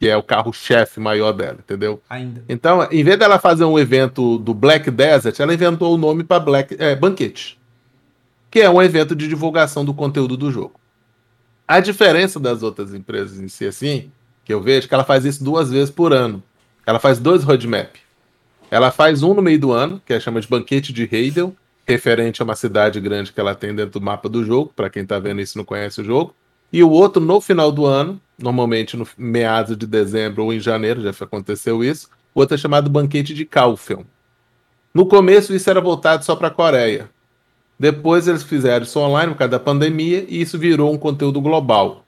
que é o carro-chefe maior dela, entendeu? Ainda. Então, em vez dela fazer um evento do Black Desert, ela inventou o nome para Black é, Banquete, que é um evento de divulgação do conteúdo do jogo. A diferença das outras empresas em si, assim, que eu vejo, é que ela faz isso duas vezes por ano. Ela faz dois roadmap. Ela faz um no meio do ano, que é chama de Banquete de Heidel, referente a uma cidade grande que ela tem dentro do mapa do jogo, para quem está vendo isso não conhece o jogo. E o outro no final do ano, normalmente no meados de dezembro ou em janeiro, já aconteceu isso. O outro é chamado Banquete de Kaufel. No começo, isso era voltado só para a Coreia. Depois, eles fizeram isso online por causa da pandemia e isso virou um conteúdo global.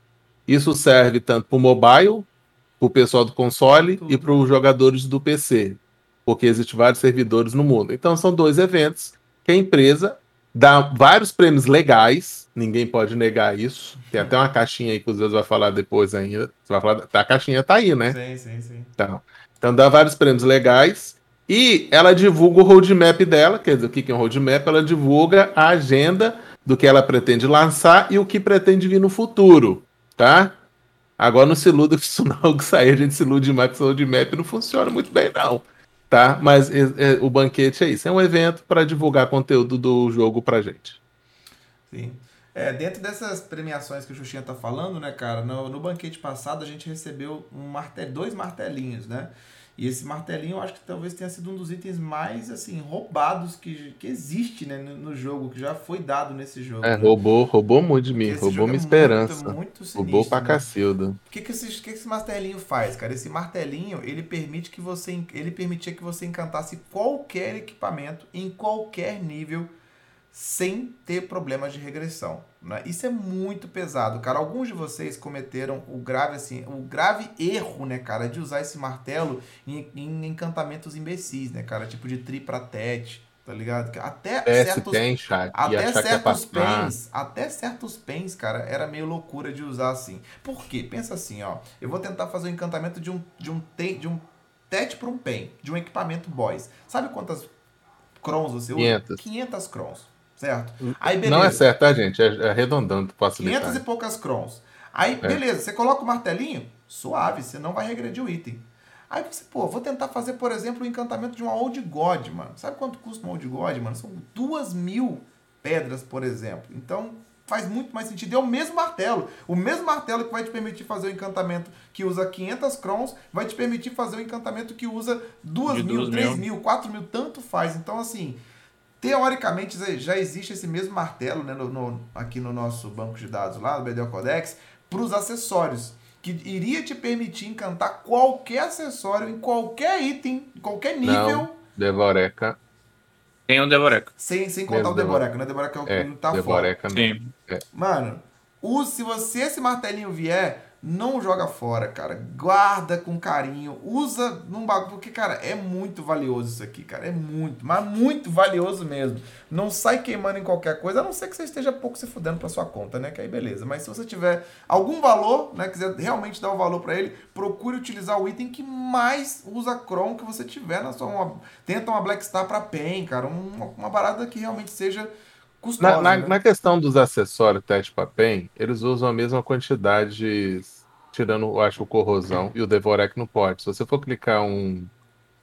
Isso serve tanto para o mobile, para o pessoal do console Tudo. e para os jogadores do PC, porque existem vários servidores no mundo. Então, são dois eventos que a empresa dá vários prêmios legais, ninguém pode negar isso. Tem até uma caixinha aí que os vai falar depois ainda. Você vai falar, a caixinha tá aí, né? Sim, sim, sim. Então, então dá vários prêmios legais e ela divulga o roadmap dela, quer dizer, o que é um roadmap? Ela divulga a agenda do que ela pretende lançar e o que pretende vir no futuro, tá? Agora não se iluda que isso <laughs> não que sair, a gente se ilude mais que o roadmap não funciona muito bem, não. Tá? Mas é, é, o banquete é isso, é um evento para divulgar conteúdo do jogo pra gente. Sim. É, dentro dessas premiações que o Xuxinha tá falando, né, cara, no, no banquete passado a gente recebeu um dois martelinhos, né? E esse martelinho eu acho que talvez tenha sido um dos itens mais assim roubados que, que existe né, no, no jogo, que já foi dado nesse jogo. É, né? roubou, roubou muito de mim, roubou minha é esperança. Muito, muito sinistro, roubou pra né? cacilda. O que, que, esse, que esse martelinho faz, cara? Esse martelinho, ele permite que você. Ele permitia que você encantasse qualquer equipamento em qualquer nível sem ter problemas de regressão. Né? Isso é muito pesado, cara. Alguns de vocês cometeram o grave assim, o grave erro, né, cara, de usar esse martelo em, em encantamentos imbecis, né, cara, tipo de tri pra tete, tá ligado? Até certos tem, chat, até certos pens, até certos pens, cara, era meio loucura de usar assim. Por quê? Pensa assim, ó. Eu vou tentar fazer o um encantamento de um de um de um tete para um pen, de um equipamento boys. Sabe quantas crons você usa? 500. 500 crons certo? Hum, Aí, beleza. Não é certo, tá, gente? É, arredondando, facilitar. 500 e poucas crons. Aí, é. beleza, você coloca o martelinho, suave, você não vai regredir o item. Aí você, pô, vou tentar fazer, por exemplo, o encantamento de uma Old God, mano. Sabe quanto custa uma Old God, mano? São duas mil pedras, por exemplo. Então, faz muito mais sentido. É o mesmo martelo. O mesmo martelo que vai te permitir fazer o encantamento que usa 500 crons, vai te permitir fazer o encantamento que usa 2 mil, 3 mil, 4 mil, tanto faz. Então, assim, Teoricamente já existe esse mesmo martelo né, no, no, aqui no nosso banco de dados lá, do BDO Codex, para os acessórios, que iria te permitir encantar qualquer acessório em qualquer item, em qualquer nível. Não, Devoreca. Tem o Devoreca. Sem, sem contar o Devoreca, né? Devoreca é o que é, tá Devoreca fora. Sim. É. Mano, use, se você esse martelinho vier, não joga fora, cara. Guarda com carinho. Usa num bagulho. Porque, cara, é muito valioso isso aqui, cara. É muito, mas muito valioso mesmo. Não sai queimando em qualquer coisa, a não ser que você esteja pouco se fudendo pra sua conta, né? Que aí beleza. Mas se você tiver algum valor, né? Quiser realmente dar o um valor para ele, procure utilizar o item que mais usa Chrome que você tiver na sua. Uma, tenta uma Black Star pra PEN, cara. Uma, uma parada que realmente seja. Custosa, na, na, né? na, questão dos acessórios teste para PEN, eles usam a mesma quantidade tirando, eu acho, o corrosão e o Devorek não pode. Se você for clicar um,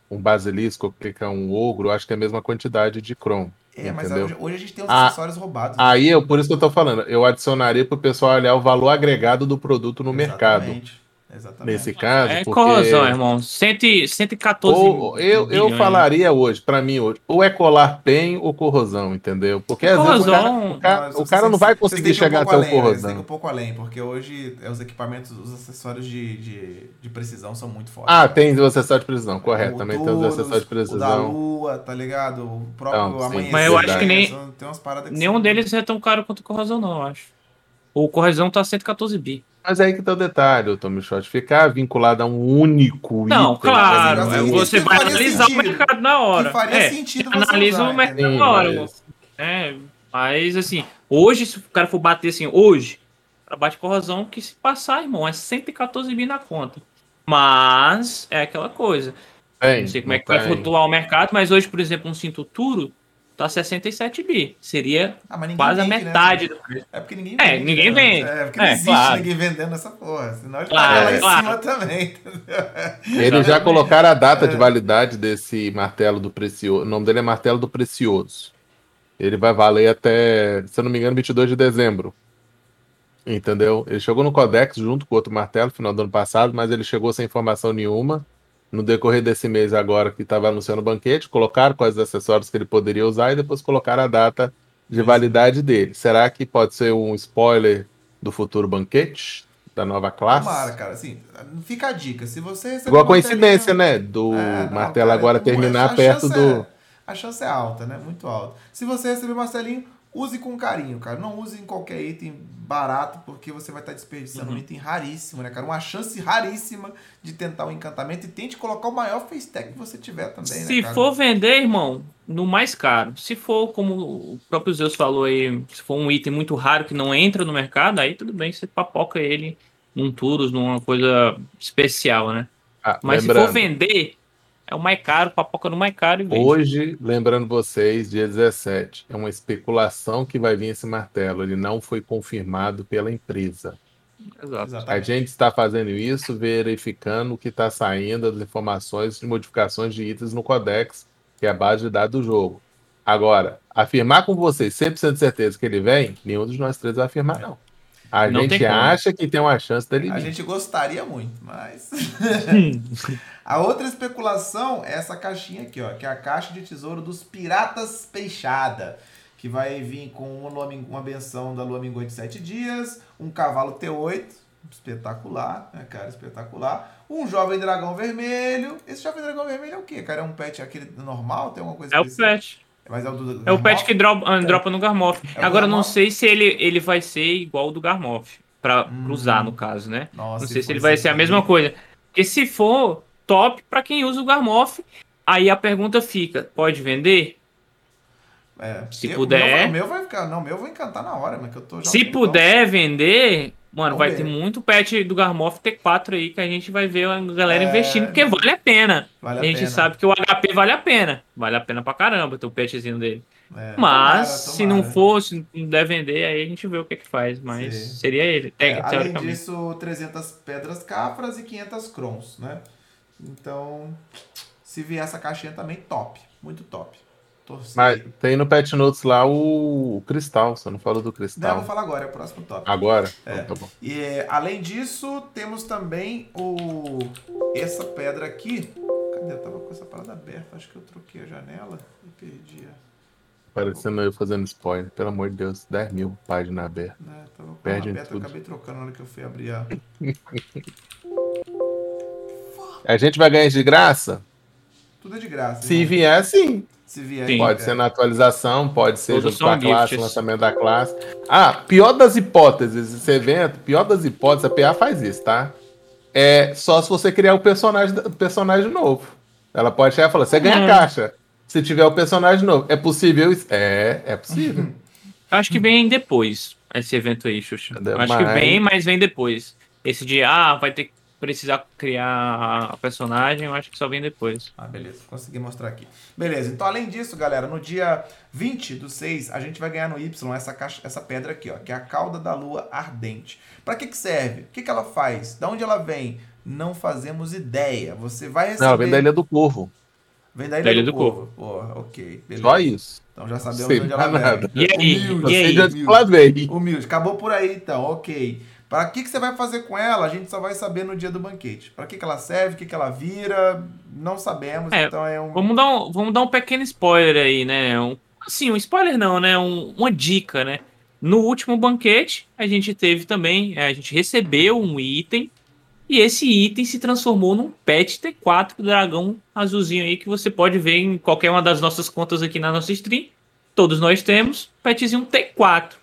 um basilisco ou clicar um ogro, acho que é a mesma quantidade de Chrome. É, mas hoje, hoje, a gente tem os ah, acessórios roubados. Né? Aí, eu, por isso que eu tô falando, eu adicionaria para o pessoal olhar o valor agregado do produto no Exatamente. mercado. Exatamente. Nesse caso. É porque... corrosão, irmão. 100, 114 ou, eu, eu falaria hoje, para mim hoje, ou é colar pen ou corrosão, entendeu? Porque às corrosão, vezes o cara, o cara, não, o cara não vai conseguir chegar um até além, o corrosão. Tem um pouco além, porque hoje é, os equipamentos, os acessórios de, de, de precisão são muito fortes. Ah, tem os acessórios de precisão, correto. Também tem os acessórios de precisão. O da lua, tá ligado? O próprio não, amanhecer. Mas eu acho que nem. Tem umas paradas que nenhum são... deles é tão caro quanto o corrosão, não, eu acho. O corrosão tá 114 bi. Mas aí que tá o detalhe, o Tommy Shot, ficar vinculado a um único Não, item, claro, assim, você vai analisar sentido. o mercado na hora. Que faria é, sentido você analisa usar, o mercado na hora. Mas... É, mas assim, hoje, se o cara for bater assim, hoje, para bate corrosão, que se passar, irmão, é 114 mil na conta. Mas é aquela coisa. Bem, não sei como é que vai flutuar o mercado, mas hoje, por exemplo, um cinto Turo tá 67 bi. Seria ah, quase vende, a né? metade né? do preço. É porque ninguém é, vende. É, ninguém né? vende. É, porque não existe claro. ninguém vendendo essa porra. Senão ele claro, tá lá em claro. cima também. Eles já colocaram a data de validade desse martelo do Precioso. O nome dele é Martelo do Precioso. Ele vai valer até, se eu não me engano, 22 de dezembro. Entendeu? Ele chegou no Codex junto com outro martelo no final do ano passado, mas ele chegou sem informação nenhuma no decorrer desse mês agora que estava anunciando o banquete, colocaram quais acessórios que ele poderia usar e depois colocaram a data de validade dele. Será que pode ser um spoiler do futuro banquete da nova classe. Tomara, cara. Assim, fica a dica. Se você receber. Igual a coincidência, né? Do é, não, martelo cara, agora terminar perto do. É, a chance é alta, né? Muito alta. Se você receber Marcelinho, use com carinho, cara. Não use em qualquer item barato, porque você vai estar desperdiçando uhum. um item raríssimo, né, cara? Uma chance raríssima de tentar o um encantamento e tente colocar o maior face tag que você tiver também, né, Se né, for vender, irmão, no mais caro. Se for, como o próprio Zeus falou aí, se for um item muito raro que não entra no mercado, aí tudo bem, você papoca ele num Turus, numa coisa especial, né? Ah, Mas lembrando. se for vender, é o mais caro, papoca no mais caro. Hoje, lembrando vocês, dia 17, é uma especulação que vai vir esse martelo. Ele não foi confirmado pela empresa. Exato. A gente está fazendo isso, verificando o que está saindo, as informações de modificações de itens no Codex, que é a base de dados do jogo. Agora, afirmar com vocês 100% de certeza que ele vem, nenhum dos nós três vai afirmar, não. A não gente acha que tem uma chance dele. A gente gostaria muito, mas. <laughs> a outra especulação é essa caixinha aqui, ó, que é a caixa de tesouro dos Piratas Peixada. Que vai vir com uma, uma benção da Lua Minguante de 7 dias, um cavalo T8, espetacular, né, cara? Espetacular. Um jovem dragão vermelho. Esse jovem dragão vermelho é o quê, cara? É um pet aquele normal? Tem alguma coisa É o pet. Mas é o do, do É o pet que dropa, é. dropa no Garmoff. É Agora, não sei se ele, ele vai ser igual o do Garmoff. Pra hum. cruzar, no caso, né? Nossa, não sei se ele vai ser a mesma coisa. Porque se for top para quem usa o Garmoff, aí a pergunta fica: pode vender? É, se eu, puder. O meu, vai ficar. Não, meu eu vou encantar na hora, mas que eu tô Se puder vender, Mano, Vamos vai ver. ter muito patch do Garmoff T4 aí que a gente vai ver a galera é... investindo, porque vale a pena. Vale a, a gente pena. sabe que o HP vale a pena. Vale a pena pra caramba ter o patchzinho dele. É, Mas, tomara, se não for, se não der vender, aí a gente vê o que que faz. Mas Sim. seria ele, é, Além disso, 300 pedras cafras e 500 crons, né? Então, se vier essa caixinha também, top. Muito top. Torci. Mas tem no Pet Notes lá o, o cristal, você não falou do cristal. Não, eu vou falar agora, é o próximo tópico. Agora? É. Então, tá bom. E além disso, temos também o essa pedra aqui. Cadê? Eu tava com essa parada aberta, acho que eu troquei a janela e perdi a. Parecendo eu fazendo spoiler, pelo amor de Deus, 10 mil páginas abertas. É, tava Perde aberta, tudo. eu acabei trocando na hora que eu fui abrir a. <laughs> a gente vai ganhar de graça? Tudo é de graça. Se né? vier, sim. Se vier, Sim, pode é. ser na atualização, pode ser junto com a classe, lançamento da classe. Ah, pior das hipóteses, esse evento, pior das hipóteses, a PA faz isso, tá? É só se você criar o personagem, o personagem novo. Ela pode chegar e falar, você ganha a é. caixa. Se tiver o personagem novo. É possível isso? É, é possível. <laughs> Acho que vem depois, esse evento aí, Xuxa. Acho que vem, mas vem depois. Esse de, ah, vai ter que precisar criar a personagem, eu acho que só vem depois. Ah, beleza. Consegui mostrar aqui. Beleza. Então, além disso, galera, no dia 20 do 6, a gente vai ganhar no Y essa, caixa, essa pedra aqui, ó, que é a cauda da lua ardente. Para que que serve? O que que ela faz? Da onde ela vem? Não fazemos ideia. Você vai receber... Não, vem da Ilha do Corvo. Vem da Ilha, da Ilha do, do Corvo. Porra, ok. Beleza. Só isso. Então já sabemos Sei onde ela nada. vem. E aí? Humilde, e aí? Humilde. Humilde. Acabou por aí, então. Ok. Para que, que você vai fazer com ela, a gente só vai saber no dia do banquete. Para que, que ela serve, o que, que ela vira, não sabemos. É, então é um... Vamos dar um, vamos dar um pequeno spoiler aí, né? Um, assim, um spoiler não, né? Um, uma dica, né? No último banquete, a gente teve também, é, a gente recebeu um item e esse item se transformou num pet T4 dragão azulzinho aí que você pode ver em qualquer uma das nossas contas aqui na nossa stream. Todos nós temos petzinho T4.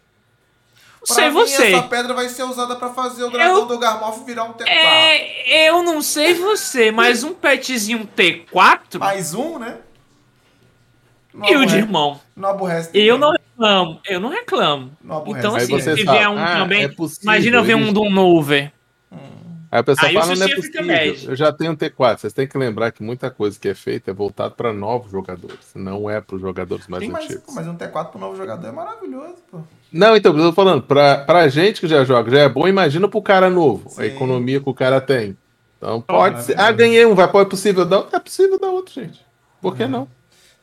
Pra sei mim, você. Essa pedra vai ser usada para fazer o dragão eu... do Garmoff virar um T4. É, eu não sei você, mas um petzinho T4. Mais um, né? Não e o de irmão. Não aborrece. Eu não reclamo, eu não reclamo. Não então, assim, se vier um ah, também. É imagina eu ver um do Nover. Aí a pessoa Aí fala, não é possível. Eu já tenho um T4. Vocês têm que lembrar que muita coisa que é feita é voltada para novos jogadores. Não é para os jogadores mais Sim, antigos. Mas, mas um T4 para novo jogador é maravilhoso, pô. Não, então, eu tô falando, pra, pra gente que já joga, já é bom, imagina pro cara novo, Sim. a economia que o cara tem. Então pode oh, ser. Ah, ganhei um, vai, pode é possível dar É possível dar outro, gente. Por que uhum. não?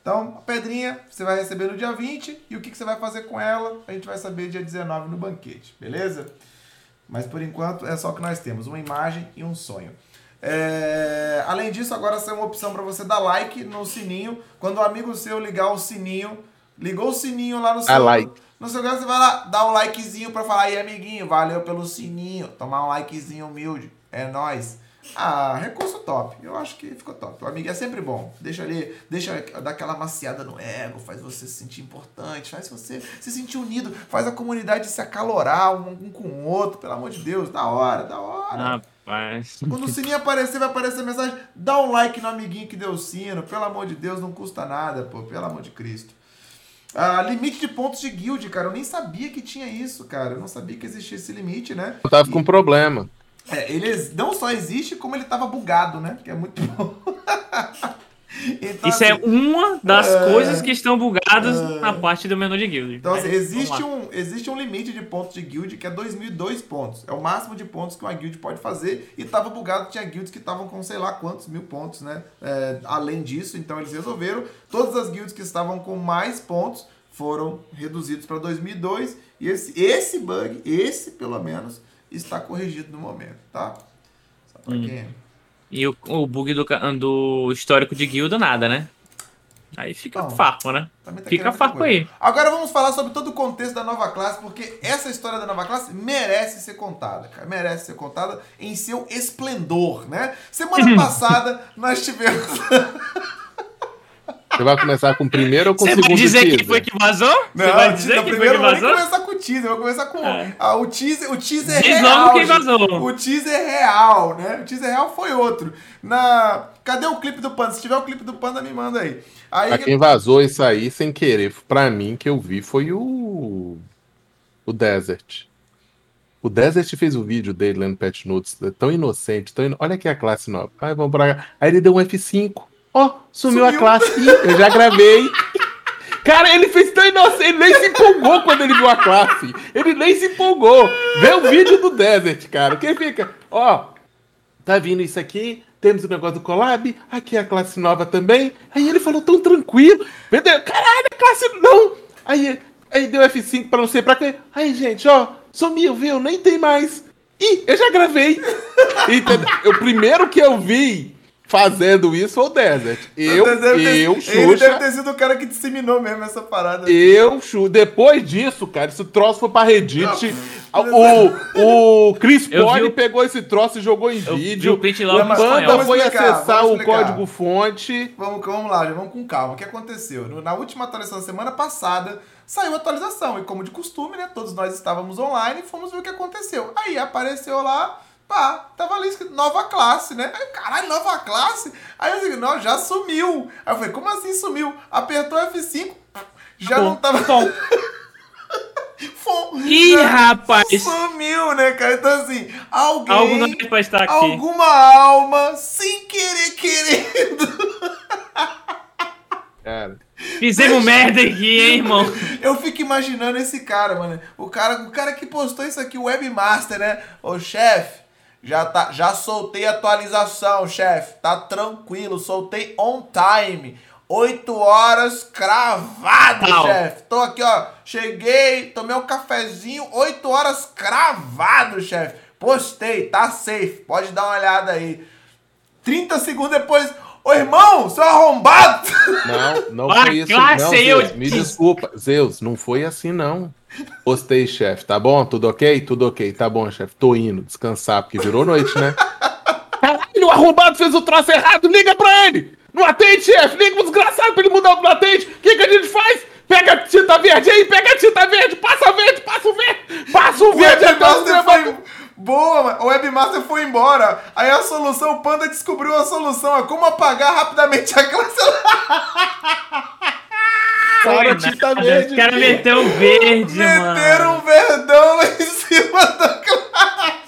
Então, a pedrinha você vai receber no dia 20 e o que, que você vai fazer com ela, a gente vai saber dia 19 no banquete, beleza? Mas por enquanto é só o que nós temos: uma imagem e um sonho. É... Além disso, agora é uma opção para você dar like no sininho. Quando o amigo seu ligar o sininho, Ligou o sininho lá no seu. A like. No seu canal, você vai lá, dá um likezinho pra falar, aí, amiguinho, valeu pelo sininho. Tomar um likezinho humilde. É nóis. Ah, recurso top. Eu acho que ficou top. O amigo é sempre bom. Deixa ali, deixa dar aquela maciada no ego, faz você se sentir importante, faz você se sentir unido, faz a comunidade se acalorar um, um com o outro, pelo amor de Deus, da hora, da hora. Rapaz. Quando o sininho aparecer, vai aparecer a mensagem, dá um like no amiguinho que deu o sino, pelo amor de Deus, não custa nada, pô, pelo amor de Cristo. Ah, limite de pontos de guild, cara. Eu nem sabia que tinha isso, cara. Eu não sabia que existia esse limite, né? Eu tava com problema. É, ele não só existe, como ele tava bugado, né? Que é muito bom. <laughs> então, Isso é assim, é uma das é... coisas que estão bugadas é... na parte do menu de guild. Então, assim, existe, um, existe um limite de pontos de guild que é 2002 pontos. É o máximo de pontos que uma guild pode fazer. E tava bugado, tinha guilds que estavam com sei lá quantos mil pontos, né? É, além disso, então eles resolveram. Todas as guilds que estavam com mais pontos foram reduzidos para 2002. E esse, esse bug, esse pelo menos está corrigido no momento, tá? Só pra hum. quem... E o, o bug do, do histórico de guilda, nada, né? Aí fica farpo, né? Tá fica farpo aí. Agora vamos falar sobre todo o contexto da nova classe, porque essa história da nova classe merece ser contada, cara. Merece ser contada em seu esplendor, né? Semana <laughs> passada nós tivemos. <laughs> Você vai começar com o primeiro ou com o segundo Você vai dizer teaser? que foi que vazou? Não, Você vai dizer que foi que vazou? Eu vou começar com o teaser, eu vou começar com é. a, o teaser, o teaser Diz real. Quem vazou. O teaser real, né? O teaser real foi outro. Na... Cadê o clipe do Panda? Se tiver o clipe do Panda, me manda aí. aí pra quem vazou isso aí sem querer, pra mim, que eu vi, foi o... O Desert. O Desert fez o vídeo dele lá no Pet Notes, tão inocente, tão in... olha aqui a classe nova. Aí vamos pra. Aí ele deu um F5. Ó, oh, sumiu, sumiu, a classe. Ih, eu já gravei. Cara, ele fez tão inocente, ele nem se empolgou quando ele viu a classe. Ele nem se empolgou. Vê o vídeo do Desert, cara. Quem fica, ó, tá vindo isso aqui, temos o negócio do collab, aqui é a classe nova também. Aí ele falou tão tranquilo. Entendeu? Caralho, a classe não. Aí, aí deu F5 pra não sei pra quê. Aí, gente, ó, sumiu, viu? Nem tem mais. Ih, eu já gravei. Entendeu? o primeiro que eu vi fazendo isso ou o Desert. Eu, eu, ter, Xuxa... Ele deve ter sido o cara que disseminou mesmo essa parada. Eu, Xuxa... Depois disso, cara, esse troço foi pra Reddit. O, o Chris Poli pegou esse troço e jogou em eu vídeo. O, o Panda foi explicar, acessar o código-fonte. Vamos, vamos lá, vamos com calma. O que aconteceu? Na última atualização da semana passada, saiu a atualização. E como de costume, né? Todos nós estávamos online e fomos ver o que aconteceu. Aí apareceu lá Pá, tava ali escrito nova classe, né? Aí, caralho, nova classe? Aí eu digo, não, já sumiu. Aí eu falei, como assim sumiu? Apertou F5, já tá não tava. Bom. <laughs> Ih, rapaz! Sumiu, né, cara? Então, assim, alguém. Algo não é pra estar aqui. Alguma alma, sem querer, querendo. <laughs> Cara. Fizemos merda aqui, hein, irmão? <laughs> Eu fico imaginando esse cara, mano. O cara, o cara que postou isso aqui, o webmaster, né? Ô, chefe, já, tá, já soltei atualização, chefe. Tá tranquilo, soltei on time. 8 horas cravado, chefe. Tô aqui, ó. Cheguei, tomei um cafezinho, 8 horas cravado, chefe. Postei, tá safe. Pode dar uma olhada aí. 30 segundos depois. Ô irmão, seu arrombado! Não, não foi isso. Não, Zeus, me desculpa. Zeus, não foi assim, não. Postei, chefe. Tá bom? Tudo ok? Tudo ok. Tá bom, chefe. Tô indo descansar, porque virou noite, né? Caralho, o arrombado fez o troço errado. Liga pra ele. Não atende, chefe. Liga pro desgraçado pra ele mudar o não atende. O que, que a gente faz? Pega a tinta verde aí, pega a tinta verde, passa verde, passa o verde, passa o verde. O webmaster foi... Boa, o webmaster foi embora. Aí a solução, o Panda descobriu a solução. É como apagar rapidamente a classe. <laughs> Cara, tinta verde. Os caras meteram verde, Meteram mano. Meteram um verdão lá em cima da classe.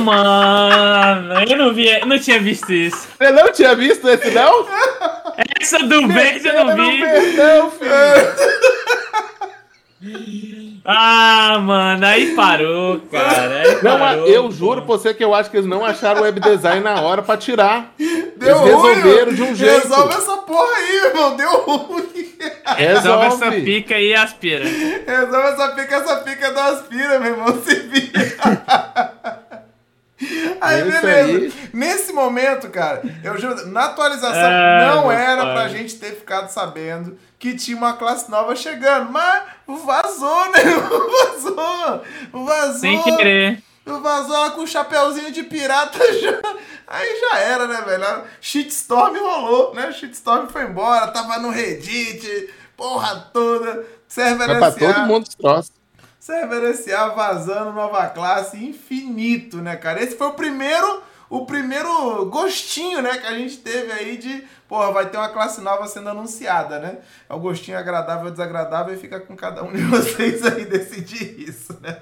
Mano, eu não vi, não tinha visto isso. Você não tinha visto esse, não? Essa do verde eu não vi. Verdão, filho. Ah, mano, aí parou, cara. Aí não, parou, eu juro pra você que eu acho que eles não acharam o web design na hora pra tirar. Deu eles ruim, resolveram de um jeito. Resolve essa porra aí, irmão. Deu ruim. Resolve essa pica aí e aspira. Resolve essa pica, essa pica não aspira, meu irmão. Se vira. <laughs> Aí, beleza. Aí. Nesse momento, cara, eu juro, na atualização é, não era pai. pra gente ter ficado sabendo que tinha uma classe nova chegando, mas vazou, né? <laughs> Vazou! Vazou! Sem querer. Vazou ela com o chapéuzinho de pirata <laughs> já. Aí já era, né, velho? Shitstorm rolou, né? Shitstorm foi embora, tava no Reddit, porra toda. Server é pra todo mundo os troços. Server SA vazando nova classe infinito, né, cara? Esse foi o primeiro, o primeiro gostinho, né, que a gente teve aí de, porra, vai ter uma classe nova sendo anunciada, né? É o gostinho agradável ou desagradável e fica com cada um de <laughs> vocês aí decidir isso, né?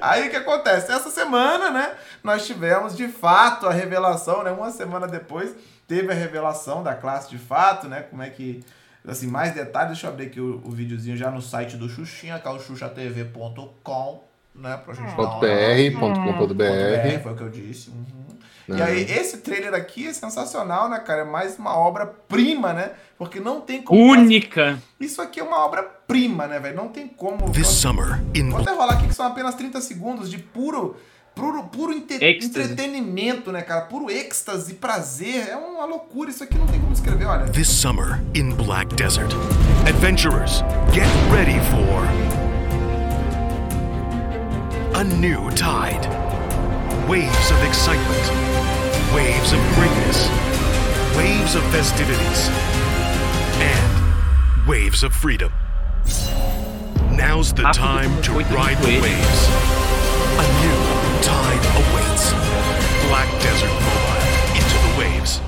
Aí o que acontece? Essa semana, né, nós tivemos de fato a revelação, né? Uma semana depois teve a revelação da classe de fato, né? Como é que assim, mais detalhes, deixa eu abrir aqui o, o videozinho já no site do Xuxinha, que é o xuxatv.com, né, pra gente .br.com.br Foi o que eu disse. Uhum. E aí, esse trailer aqui é sensacional, né, cara? É mais uma obra-prima, né? Porque não tem como... Única! Fazer... Isso aqui é uma obra-prima, né, velho? Não tem como... This summer in... Vou até rolar aqui que são apenas 30 segundos de puro puro, puro entretenimento, né, cara? Puro êxtase, prazer. É uma loucura. Isso aqui não tem como escrever, olha. This summer in Black Desert, adventurers, get ready for a new tide. Waves of excitement, waves of greatness, waves of festivities, and waves of freedom. Now's the time to ride the waves. A new tide awaits. Black Desert Mobile into the waves.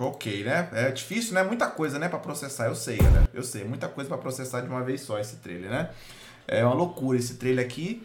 Ok, né? É difícil, né? Muita coisa, né, para processar. Eu sei, né? Eu sei, muita coisa para processar de uma vez só esse trailer, né? É uma loucura esse trailer aqui.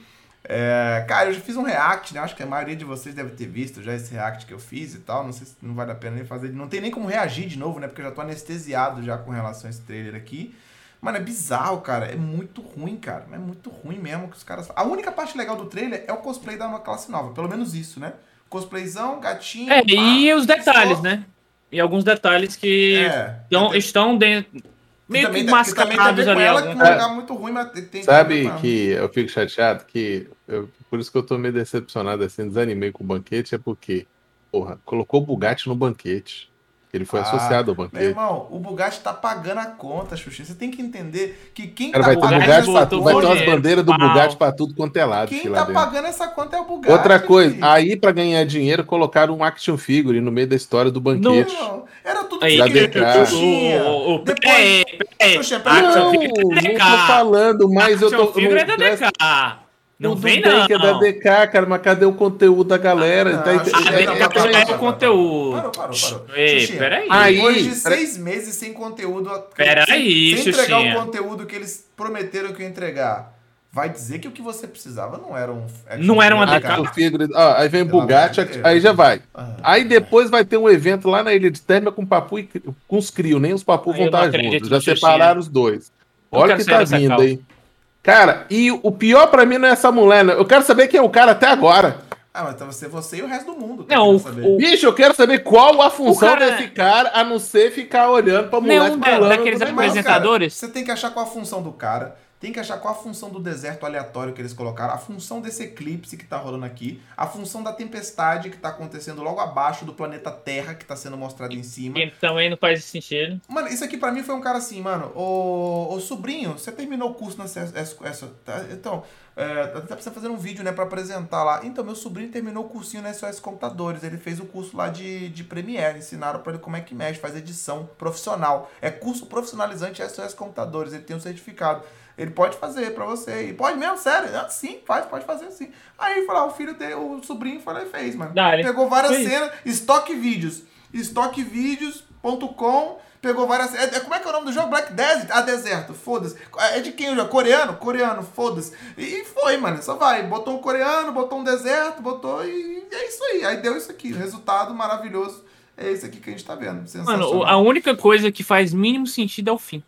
É, cara, eu já fiz um react, né? Acho que a maioria de vocês deve ter visto já esse react que eu fiz e tal. Não sei se não vale a pena nem fazer. Não tem nem como reagir de novo, né? Porque eu já tô anestesiado já com relação a esse trailer aqui. Mano, é bizarro, cara. É muito ruim, cara. É muito ruim mesmo que os caras. A única parte legal do trailer é o cosplay da uma classe nova. Pelo menos isso, né? Cosplayzão, gatinho. É, pá, e os detalhes, só... né? E alguns detalhes que é, estão, estão dentro. Meio que, que mascarados ali. Ela, que é um muito ruim, mas tem Sabe que, que eu fico chateado que. Eu, por isso que eu tô meio decepcionado assim, desanimei com o banquete, é porque, porra, colocou o Bugatti no banquete. Ele foi ah, associado ao banquete. Meu irmão, o Bugatti tá pagando a conta, Xuxa. Você tem que entender que quem Cara, tá vai pagando. Ter Bugatti tudo, vai ter umas bandeiras do Bugatti pra tudo quanto é lado. Quem tá pagando essa conta é o Bugatti. Outra coisa, aí pra ganhar dinheiro, colocaram um action figure no meio da história do banquete. Não, era tudo que você queria. Xuxinha. Depois. É, é, Xuxa, não, não tô falando, mas eu tô. Figure é da DK. Não Tudo vem, não. que é da DK, cara, mas cadê o conteúdo da galera? Ah, tá, a DK o conteúdo. Parou, parou, parou. Ei, peraí. Aí, Depois de seis meses sem conteúdo... Peraí, Sem entregar o conteúdo que eles prometeram que ia entregar. Vai dizer que o que você precisava não era um... Não era uma DK. Figure, ah, aí vem Bugatti, aí já vai. Ah, aí depois vai ter um evento lá na Ilha de Térmia com papu e com os crios. Nem os papu vão estar juntos. Já separaram os dois. Olha o que tá vindo aí. Cara, e o pior para mim não é essa mulher, né? Eu quero saber quem é o cara até agora. Ah, mas então você, você e o resto do mundo. Não, o, o, Bicho, eu quero saber qual a função cara... desse cara, a não ser ficar olhando pra mulher Nenhum daqueles apresentadores. Cara, você tem que achar qual a função do cara tem que achar qual a função do deserto aleatório que eles colocaram, a função desse eclipse que tá rolando aqui, a função da tempestade que tá acontecendo logo abaixo do planeta Terra que tá sendo mostrado em cima. E também não faz sentido. Mano, isso aqui para mim foi um cara assim, mano, o, o sobrinho, você terminou o curso na essa, tá? então, é, tá precisando fazer um vídeo, né, para apresentar lá. Então, meu sobrinho terminou o cursinho na SOS Computadores, ele fez o curso lá de, de Premiere, ensinaram para ele como é que mexe, faz edição profissional. É curso profissionalizante SOS Computadores, ele tem um certificado. Ele pode fazer para você. E pode mesmo, sério. Ah, sim, faz, pode fazer sim. Aí foi lá, o filho dele, o sobrinho foi lá e fez, mano. Dá, Pegou várias cenas, estoque vídeos. Estoquevídeos.com pegou várias. É, é, como é que é o nome do jogo? Black Desert? Ah, deserto, foda-se. É de quem o jogo? Coreano? Coreano, foda-se. E foi, mano. Só vai. Botou um coreano, botou um deserto, botou e é isso aí. Aí deu isso aqui. O resultado maravilhoso é esse aqui que a gente tá vendo. Mano, a única coisa que faz mínimo sentido é o fim.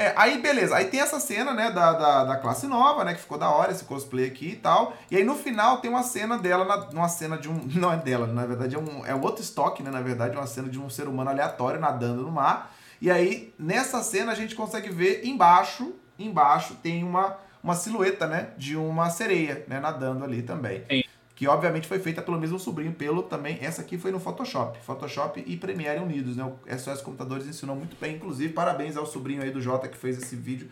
É, aí beleza, aí tem essa cena, né, da, da, da, classe nova, né, que ficou da hora, esse cosplay aqui e tal. E aí no final tem uma cena dela, na, uma cena de um. <laughs> Não é dela, na verdade é um, é um outro estoque, né, na verdade, uma cena de um ser humano aleatório nadando no mar. E aí nessa cena a gente consegue ver embaixo, embaixo tem uma, uma silhueta, né, de uma sereia, né, nadando ali também. Sim que obviamente foi feita pelo mesmo sobrinho, pelo também. Essa aqui foi no Photoshop. Photoshop e Premiere unidos, né? O SOS Computadores ensinou muito bem. Inclusive, parabéns ao sobrinho aí do Jota que fez esse vídeo.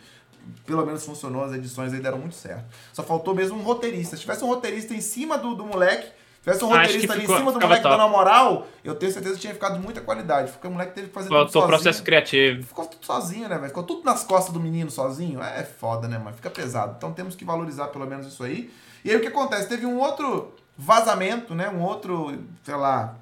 Pelo menos funcionou, as edições aí deram muito certo. Só faltou mesmo um roteirista. Se tivesse um roteirista em cima do, do moleque, tivesse um roteirista ali ficou, em cima do moleque top. dando a moral, eu tenho certeza que tinha ficado muita qualidade. Porque o moleque teve que fazer Faltou tudo sozinho. processo criativo. Ficou tudo sozinho, né, velho? Ficou tudo nas costas do menino sozinho. É foda, né, mano? Fica pesado. Então temos que valorizar pelo menos isso aí. E aí o que acontece? Teve um outro vazamento, né? Um outro, sei lá,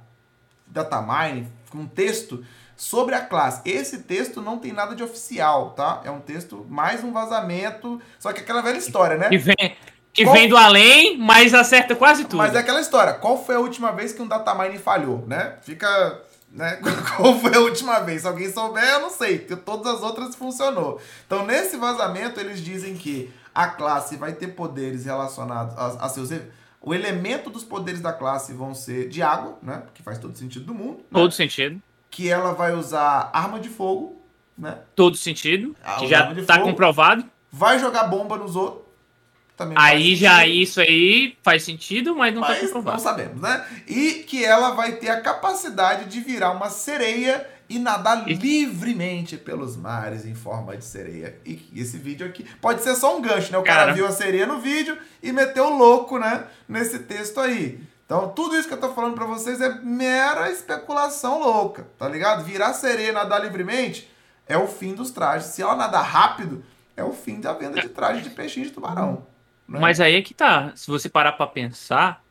datamine, um texto sobre a classe. Esse texto não tem nada de oficial, tá? É um texto mais um vazamento, só que aquela velha história, né? Que vem, que Qual... vem do além, mas acerta quase tudo. Mas é aquela história. Qual foi a última vez que um datamine falhou, né? Fica né? <laughs> Qual foi a última vez? Se alguém souber, eu não sei, porque todas as outras funcionou. Então, nesse vazamento, eles dizem que a classe vai ter poderes relacionados a, a seus o elemento dos poderes da classe vão ser de água, né? Que faz todo sentido do mundo. Né? Todo sentido. Que ela vai usar arma de fogo, né? Todo sentido. Que já tá fogo. comprovado. Vai jogar bomba nos outros. Também aí já isso aí faz sentido, mas não tá mas tá comprovado. Não sabemos, né? E que ela vai ter a capacidade de virar uma sereia e nadar e... livremente pelos mares em forma de sereia. E esse vídeo aqui pode ser só um gancho, né? O cara, cara viu a sereia no vídeo e meteu louco, né? Nesse texto aí. Então, tudo isso que eu tô falando para vocês é mera especulação louca, tá ligado? Virar sereia e nadar livremente é o fim dos trajes. Se ela nadar rápido, é o fim da venda de traje de peixinho de tubarão. Né? Mas aí é que tá. Se você parar para pensar,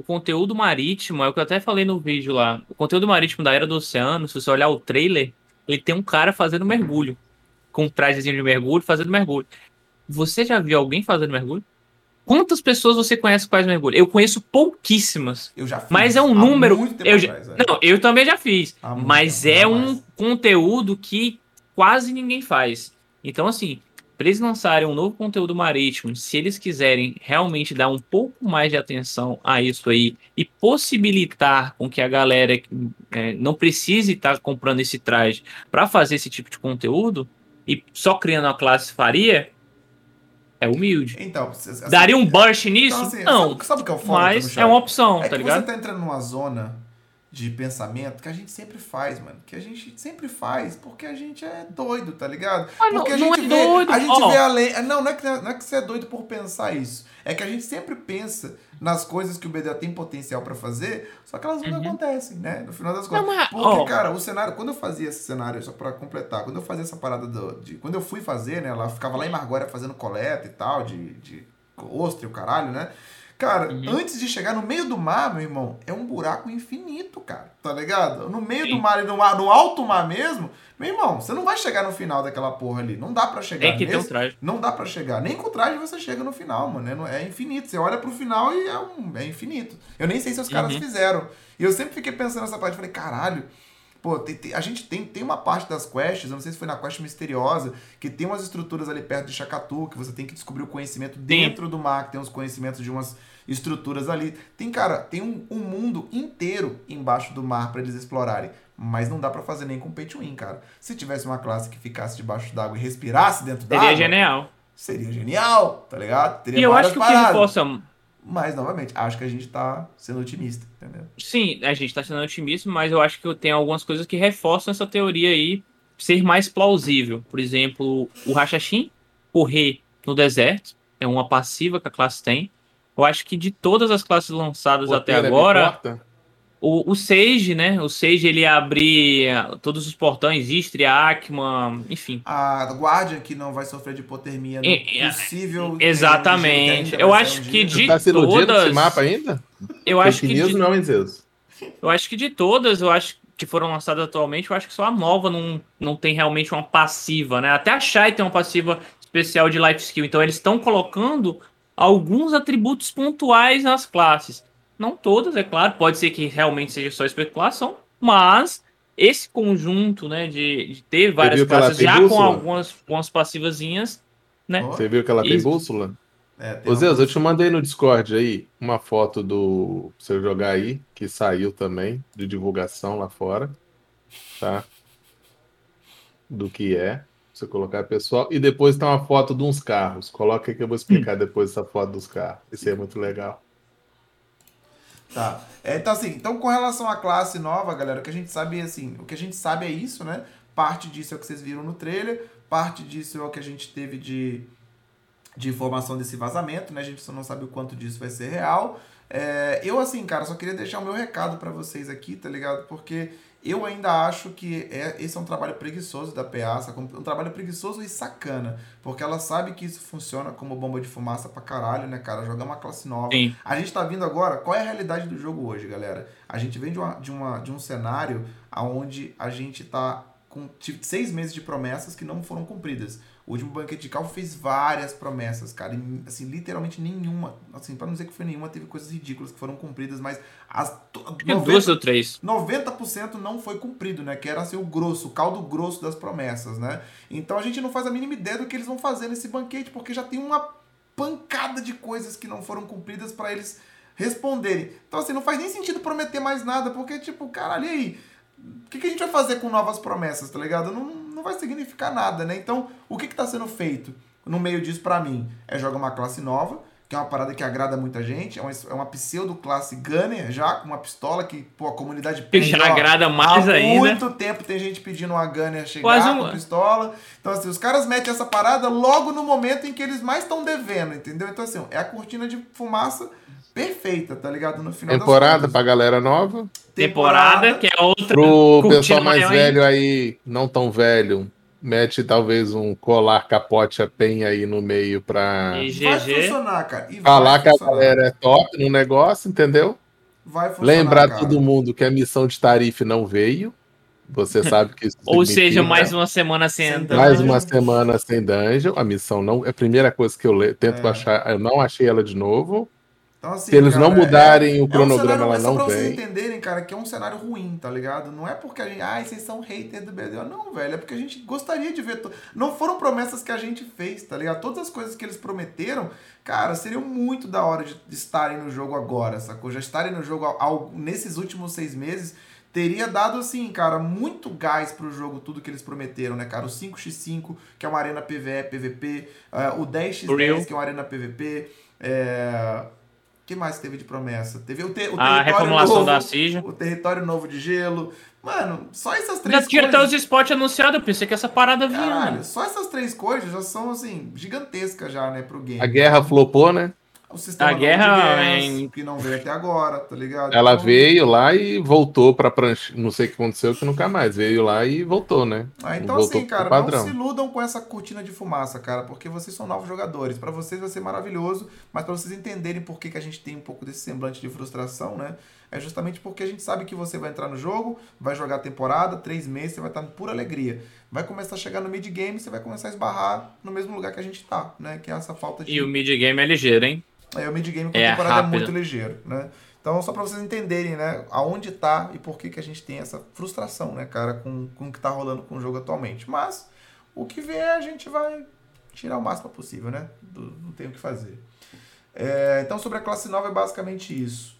o conteúdo marítimo, é o que eu até falei no vídeo lá. O conteúdo marítimo da Era do Oceano, se você olhar o trailer, ele tem um cara fazendo mergulho. Com um trajezinho de mergulho, fazendo mergulho. Você já viu alguém fazendo mergulho? Quantas pessoas você conhece que faz mergulho? Eu conheço pouquíssimas. Eu já fiz. Mas é um número. eu já, atrás, é. Não, eu também já fiz. mas é um conteúdo que quase ninguém faz. Então, assim, para eles lançarem um novo conteúdo marítimo, se eles quiserem realmente dar um pouco mais de atenção a isso aí e possibilitar com que a galera é, não precise estar tá comprando esse traje para fazer esse tipo de conteúdo e só criando a classe faria, é humilde. Então, assim, daria um burst nisso? Então, assim, não. Sabe, sabe o que é o foda, Mas é uma opção, é tá ligado? Você tá entrando numa zona de pensamento que a gente sempre faz, mano. Que a gente sempre faz porque a gente é doido, tá ligado? Ah, porque não, a gente é vê, doido. a gente oh. vê além. É, não, não é, que, não é que você é doido por pensar isso. É que a gente sempre pensa nas coisas que o BDA tem potencial para fazer, só que elas não uhum. acontecem, né? No final das contas. Não, mas, porque, oh. cara, o cenário, quando eu fazia esse cenário, só para completar, quando eu fazia essa parada do, de. Quando eu fui fazer, né? Ela ficava lá em Margória fazendo coleta e tal, de, de ostra e o caralho, né? Cara, uhum. antes de chegar no meio do mar, meu irmão, é um buraco infinito, cara. Tá ligado? No meio Sim. do mar e no, mar, no alto mar mesmo, meu irmão, você não vai chegar no final daquela porra ali. Não dá para chegar. Tem que nesse, ter um traje. Não dá para chegar. Nem com o traje você chega no final, mano. É, é infinito. Você olha pro final e é, um, é infinito. Eu nem sei se os caras uhum. fizeram. E eu sempre fiquei pensando nessa parte. Falei, caralho. Pô, tem, tem, a gente tem, tem uma parte das quests, eu não sei se foi na quest misteriosa, que tem umas estruturas ali perto de Chacatu, que você tem que descobrir o conhecimento dentro Sim. do mar, que tem uns conhecimentos de umas estruturas ali. Tem, cara, tem um, um mundo inteiro embaixo do mar para eles explorarem. Mas não dá para fazer nem com pay to win, cara. Se tivesse uma classe que ficasse debaixo d'água e respirasse dentro d'água. Seria genial. Seria genial, tá ligado? Teria e eu acho que paradas. o que reforça. Mas, novamente, acho que a gente tá sendo otimista, entendeu? Sim, a gente tá sendo otimista, mas eu acho que tem algumas coisas que reforçam essa teoria aí ser mais plausível. Por exemplo, o Rachachim correr no deserto é uma passiva que a classe tem. Eu acho que de todas as classes lançadas até agora, o, o Sage, né? O Sage ele abrir todos os portões, Istria, Akman, enfim. A Guardian que não vai sofrer de hipotermia é, possível. Exatamente. Eu acho que de tá todas. Esse mapa ainda? Eu acho que de... não, Zeus. Eu acho que de todas, eu acho que foram lançadas atualmente, eu acho que só a nova não, não tem realmente uma passiva, né? Até a Shai tem uma passiva especial de life skill. Então eles estão colocando alguns atributos pontuais nas classes. Não todas, é claro, pode ser que realmente seja só especulação, mas esse conjunto, né, de, de ter várias classes já bússola? com algumas, algumas passivazinhas, né? Você viu que ela tem Isso. bússola? É, Ô Zeus, eu te mandei no Discord aí uma foto do você jogar aí, que saiu também, de divulgação lá fora, tá? Do que é você colocar pessoal. E depois tem uma foto de uns carros. Coloca que eu vou explicar hum. depois essa foto dos carros. Isso é muito legal. Tá. É, então, assim, então com relação à classe nova, galera, o que a gente sabe, assim, o que a gente sabe é isso, né? Parte disso é o que vocês viram no trailer, parte disso é o que a gente teve de, de informação desse vazamento, né? A gente só não sabe o quanto disso vai ser real. É, eu, assim, cara, só queria deixar o meu recado para vocês aqui, tá ligado? Porque eu ainda acho que é, esse é um trabalho preguiçoso da PA, um trabalho preguiçoso e sacana, porque ela sabe que isso funciona como bomba de fumaça pra caralho, né, cara? Jogar uma classe nova. Sim. A gente tá vindo agora, qual é a realidade do jogo hoje, galera? A gente vem de, uma, de, uma, de um cenário onde a gente tá com seis meses de promessas que não foram cumpridas. O último banquete de calvo fez várias promessas, cara. E, assim, literalmente nenhuma. Assim, para não dizer que foi nenhuma, teve coisas ridículas que foram cumpridas, mas as. 90, duas ou três. 90% não foi cumprido, né? Que era assim, o grosso, o caldo grosso das promessas, né? Então a gente não faz a mínima ideia do que eles vão fazer nesse banquete, porque já tem uma pancada de coisas que não foram cumpridas para eles responderem. Então, assim, não faz nem sentido prometer mais nada, porque, tipo, caralho, e aí? O que, que a gente vai fazer com novas promessas, tá ligado? Não, não vai significar nada, né? Então, o que está sendo feito no meio disso para mim? É jogar uma classe nova, que é uma parada que agrada muita gente, é uma, é uma pseudo-classe Gunner já, com uma pistola que, pô, a comunidade pede. Já ó, agrada mais há ainda. Há muito tempo tem gente pedindo uma Gunner chegar Quase um... com pistola. Então, assim, os caras metem essa parada logo no momento em que eles mais estão devendo, entendeu? Então, assim, é a cortina de fumaça perfeita, tá ligado? No final Temporada pra galera nova. Temporada, que é outra. Pro pessoal mais velho aí, não tão velho, mete talvez um colar capote a penha aí no meio pra. E vai funcionar, cara. E falar que a galera é top no negócio, entendeu? Vai funcionar. Lembrar cara. todo mundo que a missão de tarife não veio. Você <laughs> sabe que isso Ou seja, mais uma semana sem dungeon. Mais uma semana sem dungeon. A missão não. É a primeira coisa que eu le... tento é. achar. Eu não achei ela de novo. Então, assim, Se eles cara, não mudarem é, o cronograma, é um cenário, ela não pra vem. vocês entenderem, cara, que é um cenário ruim, tá ligado? Não é porque a gente, ai, vocês são hater do BDO. Não, velho, é porque a gente gostaria de ver. To... Não foram promessas que a gente fez, tá ligado? Todas as coisas que eles prometeram, cara, seriam muito da hora de, estarem no jogo agora, sacou? Já estarem no jogo ao, ao, nesses últimos seis meses teria dado, assim, cara, muito gás pro jogo, tudo que eles prometeram, né, cara? O 5x5, que é uma arena PVE, PVP, uh, o 10x10, que é uma arena PVP, é que mais teve de promessa? Teve o, te, o a reformulação novo, da CIJ. O território novo de gelo. Mano, só essas três já tinha até os spots anunciados, eu pensei que essa parada vinha. Caralho, só essas três coisas já são, assim, gigantescas já, né, pro game. A guerra flopou, né? O sistema a guerra em... que não veio até agora, tá ligado? Ela então... veio lá e voltou pra prancha. Não sei o que aconteceu, que nunca mais. Veio lá e voltou, né? Ah, então voltou assim, cara, não se iludam com essa cortina de fumaça, cara, porque vocês são novos jogadores. Para vocês vai ser maravilhoso, mas para vocês entenderem por que, que a gente tem um pouco desse semblante de frustração, né? É justamente porque a gente sabe que você vai entrar no jogo, vai jogar a temporada, três meses, você vai estar em pura alegria. Vai começar a chegar no mid-game, você vai começar a esbarrar no mesmo lugar que a gente tá, né? Que é essa falta de. E o mid-game é ligeiro, hein? Aí o mid-game com é temporada rápido. é muito ligeiro, né? Então, só para vocês entenderem, né, aonde tá e por que, que a gente tem essa frustração, né, cara, com, com o que tá rolando com o jogo atualmente. Mas, o que vier, a gente vai tirar o máximo possível, né? Não tem o que fazer. É, então, sobre a classe nova é basicamente isso.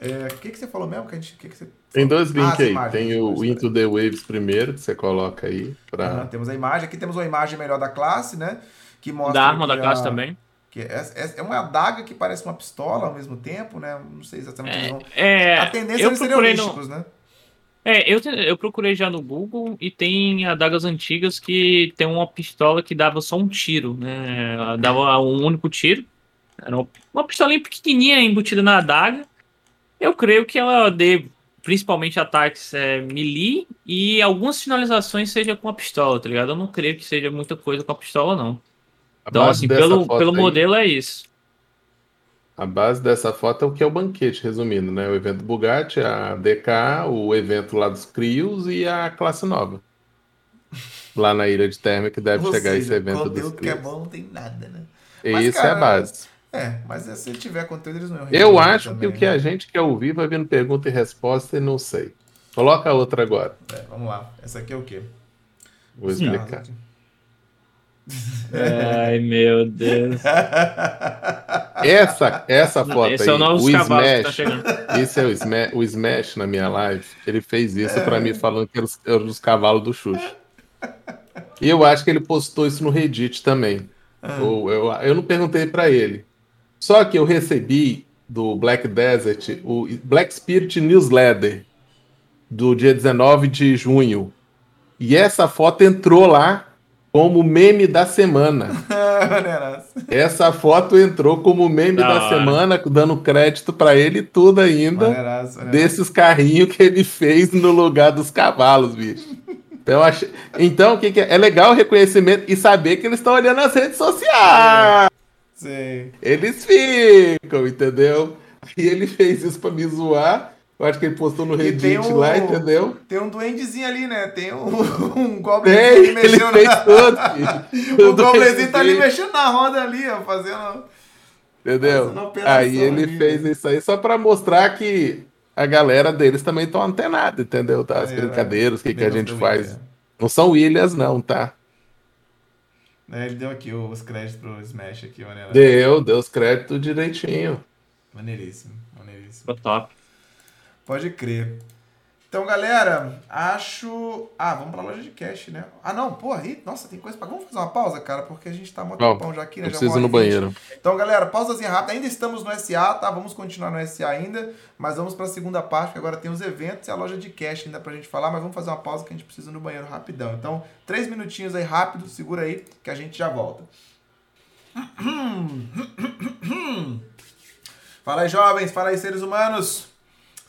É, o que, que você falou mesmo? Que a gente, que que você tem dois links ah, aí. Imagens, tem o Into the Waves primeiro, que você coloca aí. Pra... Uhum, temos a imagem. Aqui temos uma imagem melhor da classe, né? Que mostra. Da arma da classe a... também. Que é, é, é uma adaga que parece uma pistola ao mesmo tempo, né? Não sei exatamente. É, é, a tendência eu seria holísticos, no... né? É, eu, eu procurei já no Google e tem adagas antigas que tem uma pistola que dava só um tiro, né? Dava um único tiro. Era uma pistolinha pequenininha embutida na adaga. Eu creio que ela dê principalmente ataques é, melee e algumas finalizações seja com a pistola, tá ligado? Eu não creio que seja muita coisa com a pistola, não. Então, assim, pelo, pelo aí, modelo é isso. A base dessa foto é o que é o banquete, resumindo, né? O evento Bugatti, a DK, o evento lá dos Crios e a classe nova. Lá na Ilha de Terma, que deve Ou chegar seja, esse evento dos Crios. que é bom não tem nada, né? E mas, isso cara, é a base. É, mas se tiver conteúdo, eles não iam Eu acho também, que o que né? a gente quer ouvir vai vindo pergunta e resposta e não sei. Coloca a outra agora. É, vamos lá. Essa aqui é o quê? Vou explicar. Ai, meu Deus. <laughs> Essa, essa foto Esse aí, é o, novo o tá Smash, tá esse é o Smash, o Smash na minha live. Ele fez isso é. para mim falando que eram os, eram os cavalos do Xuxa. E eu acho que ele postou isso no Reddit também. Ah. Ou, eu, eu não perguntei para ele. Só que eu recebi do Black Desert, o Black Spirit Newsletter, do dia 19 de junho. E essa foto entrou lá como meme da semana. <laughs> essa foto entrou como meme da, da semana, dando crédito para ele tudo ainda. Maneiraço, maneiraço. Desses carrinhos que ele fez no lugar dos cavalos, bicho. Então, achei... então o que, que é? é legal o reconhecimento e saber que eles estão olhando as redes sociais. Sim. Eles ficam, entendeu? E ele fez isso para me zoar. Eu acho que ele postou no Reddit um, lá, entendeu? Tem um duendezinho ali, né? Tem um, <laughs> um goblinzinho mexendo. Ele fez na... todo, <laughs> o goblinzinho tá ali mexendo na roda ali, ó, fazendo. Entendeu? Fazendo aí ele ali, fez né? isso aí só pra mostrar que a galera deles também estão antenada, entendeu? Tá? As é, brincadeiras, o que, que a gente faz. É. Não são Williams, não, tá? É, ele deu aqui os créditos pro Smash aqui, maneiro. Deu, deu os créditos direitinho. Maneiríssimo, maneiríssimo. Ficou top. Pode crer. Então, galera, acho. Ah, vamos pra loja de cash, né? Ah, não, porra, aí, nossa, tem coisa pra. Vamos fazer uma pausa, cara, porque a gente tá muito oh, já aqui, né? Já preciso no banheiro. Então, galera, pausazinha rápida. Ainda estamos no SA, tá? Vamos continuar no SA ainda, mas vamos pra segunda parte, que agora tem os eventos e a loja de cash ainda pra gente falar, mas vamos fazer uma pausa que a gente precisa no banheiro rapidão. Então, três minutinhos aí rápido, segura aí, que a gente já volta. <coughs> Fala aí, jovens, fala aí, seres humanos.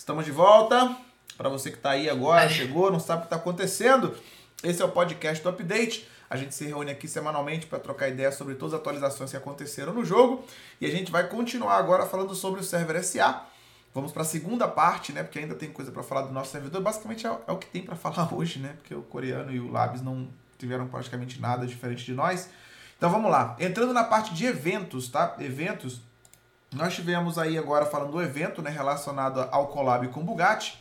Estamos de volta. Para você que está aí agora, chegou, não sabe o que está acontecendo, esse é o podcast do Update. A gente se reúne aqui semanalmente para trocar ideias sobre todas as atualizações que aconteceram no jogo. E a gente vai continuar agora falando sobre o server SA. Vamos para a segunda parte, né? Porque ainda tem coisa para falar do nosso servidor. Basicamente é, é o que tem para <laughs> falar hoje, né? Porque o coreano e o Labs não tiveram praticamente nada diferente de nós. Então vamos lá. Entrando na parte de eventos, tá? Eventos. Nós tivemos aí agora falando do evento né, relacionado ao collab com Bugatti.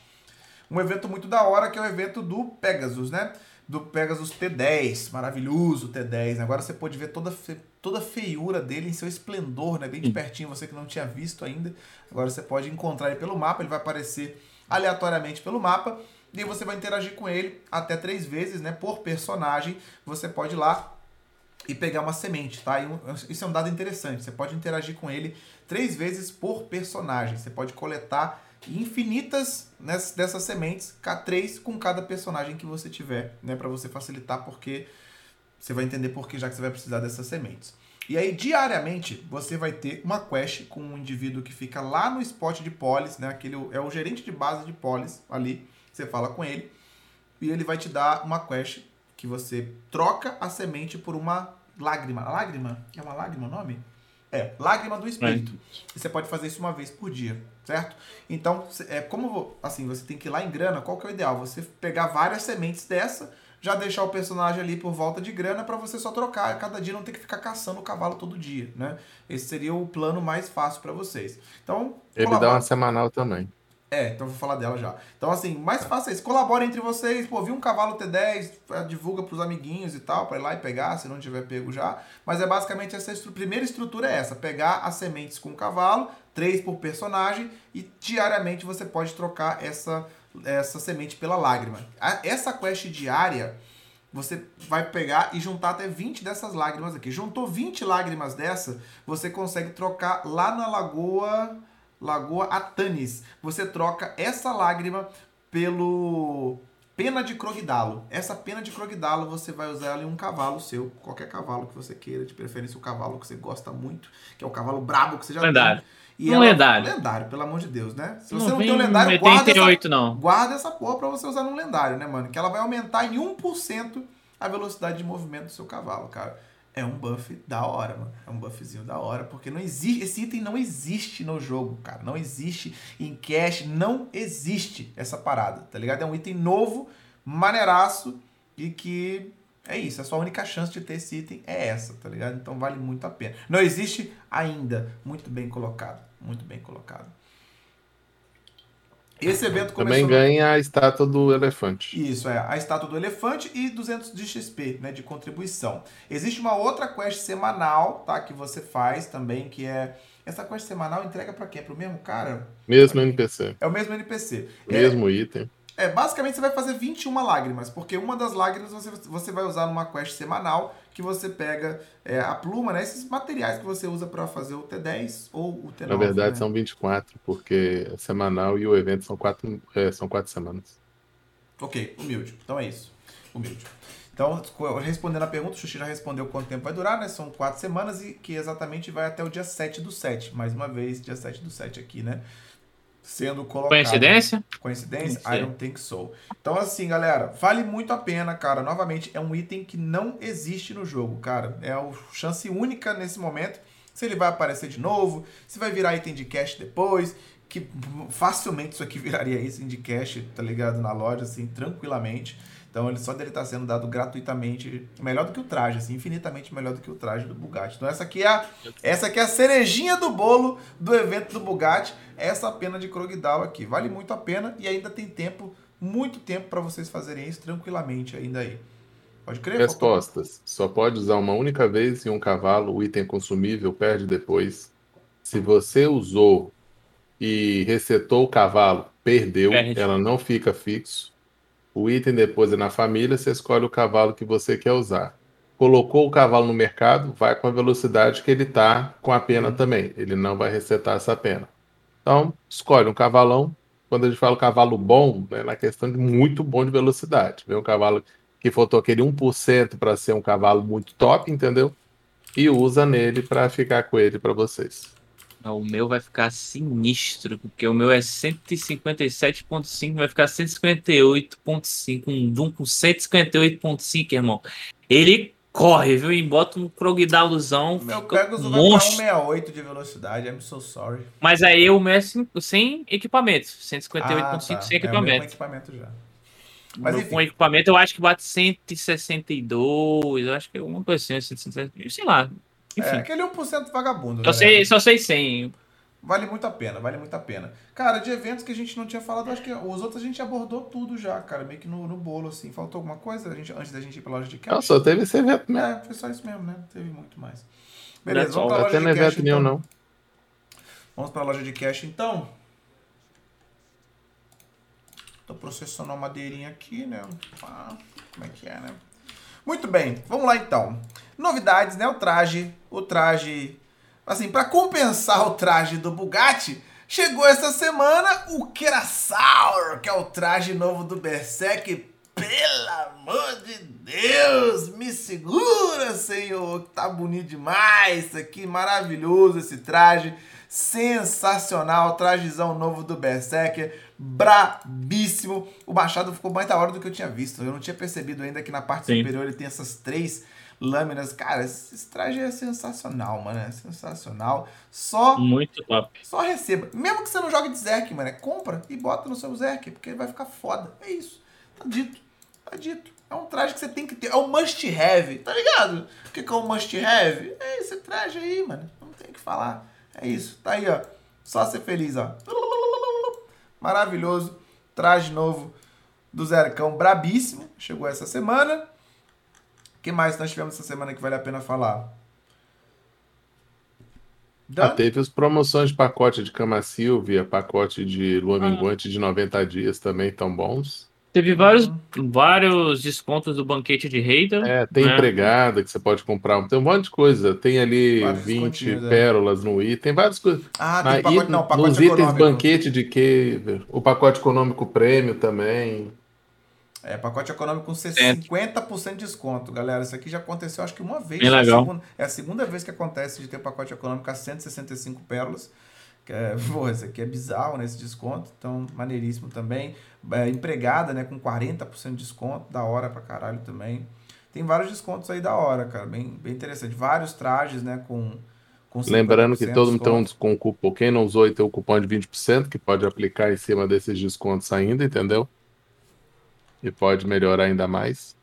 Um evento muito da hora que é o evento do Pegasus, né? Do Pegasus T10, maravilhoso T10. Agora você pode ver toda, toda a feiura dele em seu esplendor, né? Bem de pertinho, você que não tinha visto ainda. Agora você pode encontrar ele pelo mapa, ele vai aparecer aleatoriamente pelo mapa. E você vai interagir com ele até três vezes, né? Por personagem. Você pode ir lá e pegar uma semente, tá? Isso é um dado interessante. Você pode interagir com ele três vezes por personagem. Você pode coletar infinitas dessas sementes, três com cada personagem que você tiver, né? Para você facilitar, porque você vai entender por que já que você vai precisar dessas sementes. E aí, diariamente, você vai ter uma quest com um indivíduo que fica lá no spot de polis, né? Aquele, é o gerente de base de polis ali. Você fala com ele e ele vai te dar uma quest que você troca a semente por uma lágrima. Lágrima? É uma lágrima o nome? É, lágrima do espírito. É. Você pode fazer isso uma vez por dia, certo? Então, é como assim, você tem que ir lá em grana, qual que é o ideal? Você pegar várias sementes dessa, já deixar o personagem ali por volta de grana para você só trocar, cada dia não ter que ficar caçando o cavalo todo dia, né? Esse seria o plano mais fácil para vocês. Então, ele colabora. dá uma semanal também. É, então vou falar dela já. Então, assim, mais fácil é isso. Colabora entre vocês. Pô, vi um cavalo T10, divulga pros amiguinhos e tal, para ir lá e pegar, se não tiver pego já. Mas é basicamente essa estru primeira estrutura é essa: pegar as sementes com o cavalo, três por personagem, e diariamente você pode trocar essa, essa semente pela lágrima. Essa quest diária. Você vai pegar e juntar até 20 dessas lágrimas aqui. Juntou 20 lágrimas dessa, você consegue trocar lá na lagoa Lagoa Atanis. Você troca essa lágrima pelo pena de crogdalo. Essa pena de crogdalo você vai usar ela em um cavalo seu, qualquer cavalo que você queira, de preferência o cavalo que você gosta muito, que é o cavalo brabo que você já lendário. tem. E um ela, lendário. Lendário, pelo amor de Deus, né? Se você não, não tem um lendário, guarda essa, não. guarda essa porra pra você usar num lendário, né, mano? Que ela vai aumentar em 1% a velocidade de movimento do seu cavalo, cara é um buff da hora, mano. É um buffzinho da hora, porque não existe. Esse item não existe no jogo, cara. Não existe em cash, não existe essa parada, tá ligado? É um item novo, maneiraço, e que é isso. A sua única chance de ter esse item é essa, tá ligado? Então vale muito a pena. Não existe ainda. Muito bem colocado. Muito bem colocado. Esse evento começou... Também ganha a estátua do elefante. Isso, é. A estátua do elefante e 200 de XP, né, de contribuição. Existe uma outra quest semanal, tá, que você faz também, que é... Essa quest semanal entrega para quem? Para o mesmo cara? Mesmo NPC. É o mesmo NPC. Mesmo é... item. É, basicamente você vai fazer 21 lágrimas, porque uma das lágrimas você, você vai usar numa quest semanal que você pega é, a pluma, né? Esses materiais que você usa para fazer o T10 ou o T9. Na verdade né? são 24, porque é semanal e o evento são quatro, é, são quatro semanas. Ok, humilde. Então é isso. Humilde. Então, respondendo a pergunta, o Xuxi já respondeu quanto tempo vai durar, né? São quatro semanas e que exatamente vai até o dia 7 do 7. Mais uma vez, dia 7 do 7 aqui, né? Sendo colocado. Coincidência? Coincidência? I don't think so. Então, assim, galera, vale muito a pena, cara. Novamente, é um item que não existe no jogo, cara. É a chance única nesse momento. Se ele vai aparecer de novo, se vai virar item de cash depois, que facilmente isso aqui <laughs> viraria item de cash, tá ligado? Na loja, assim, tranquilamente. Então ele só dele estar tá sendo dado gratuitamente, melhor do que o traje, assim, infinitamente melhor do que o traje do Bugatti. Então essa aqui é a, essa aqui é a cerejinha do bolo do evento do Bugatti, essa pena de Krogdal aqui. Vale muito a pena e ainda tem tempo, muito tempo para vocês fazerem isso tranquilamente ainda aí. Pode crer? Respostas. Só pode usar uma única vez em um cavalo, o item consumível perde depois. Se você usou e resetou o cavalo, perdeu, perde. ela não fica fixo. O item depois é na família, você escolhe o cavalo que você quer usar. Colocou o cavalo no mercado, vai com a velocidade que ele está com a pena também. Ele não vai resetar essa pena. Então, escolhe um cavalão. Quando a gente fala cavalo bom, é na questão de muito bom de velocidade. Vem um cavalo que faltou aquele 1% para ser um cavalo muito top, entendeu? E usa nele para ficar com ele para vocês. O meu vai ficar sinistro, porque o meu é 157.5, vai ficar 158.5. Um Doom com 158.5, irmão. Ele corre, viu? E bota um Krogdaluzão. Meu Pegasus um vai 168 de velocidade, I'm so sorry. Mas aí o meu é sem, equipamento. 158.5 ah, tá. sem equipamento. É, equipamento já. Mas com equipamento eu acho que bate 162, eu acho que é alguma coisa assim, 162, sei lá. Enfim. É, aquele 1% vagabundo. Só, né? sei, só sei 100. Vale muito a pena, vale muito a pena. Cara, de eventos que a gente não tinha falado, acho que os outros a gente abordou tudo já, cara, meio que no, no bolo, assim. Faltou alguma coisa a gente, antes da gente ir pra loja de cash? Não, só teve esse evento mesmo. É, foi só isso mesmo, né? Não teve muito mais. Beleza, vamos pra loja de cash, evento então. não. Vamos pra loja de cash, então. Tô processando a madeirinha aqui, né? Ah, como é que é, né? Muito bem, vamos lá então. Novidades, né? O traje, o traje, assim, para compensar o traje do Bugatti, chegou essa semana o Kerasaur, que é o traje novo do Berserk. Pelo amor de Deus, me segura, senhor, tá bonito demais isso aqui, maravilhoso esse traje, sensacional, trajezão novo do Berserker, brabíssimo. O machado ficou mais da hora do que eu tinha visto, eu não tinha percebido ainda que na parte Sim. superior ele tem essas três lâminas. Cara, esse traje é sensacional, mano. É sensacional. Só. Muito top. Só receba. Mesmo que você não jogue de Zerk, mano. É compra e bota no seu Zerk, porque ele vai ficar foda. É isso. Tá dito. Tá dito. É um traje que você tem que ter. É um must have, tá ligado? O que, que é um must have? É esse traje aí, mano. Não tem o que falar. É isso. Tá aí, ó. Só ser feliz, ó. Maravilhoso. Traje novo do Zercão, brabíssimo. Chegou essa semana que mais nós tivemos essa semana que vale a pena falar? Ah, teve as promoções de pacote de Cama Silvia, pacote de Lua ah. Minguante de 90 dias também tão bons. Teve vários, uhum. vários descontos do banquete de Reida. É, tem né? empregada que você pode comprar. Tem um monte de coisa. Tem ali vários 20 é. pérolas é. no item. Tem várias coisas. Ah, tem pacote, não, pacote Nos itens banquete de Caver. O pacote econômico prêmio também. É, pacote econômico com 50% de desconto, galera. Isso aqui já aconteceu acho que uma vez. Bem legal. É a, segunda, é a segunda vez que acontece de ter pacote econômico a 165 pérolas. Que é, <laughs> pô, isso aqui é bizarro, né? Esse desconto. Então, maneiríssimo também. É, empregada, né? Com 40% de desconto. Da hora pra caralho também. Tem vários descontos aí da hora, cara. Bem, bem interessante. Vários trajes, né? Com. com Lembrando que todo mundo tem um com cupom. Quem não usou e tem o cupom de 20%, que pode aplicar em cima desses descontos ainda, entendeu? E pode melhorar ainda mais?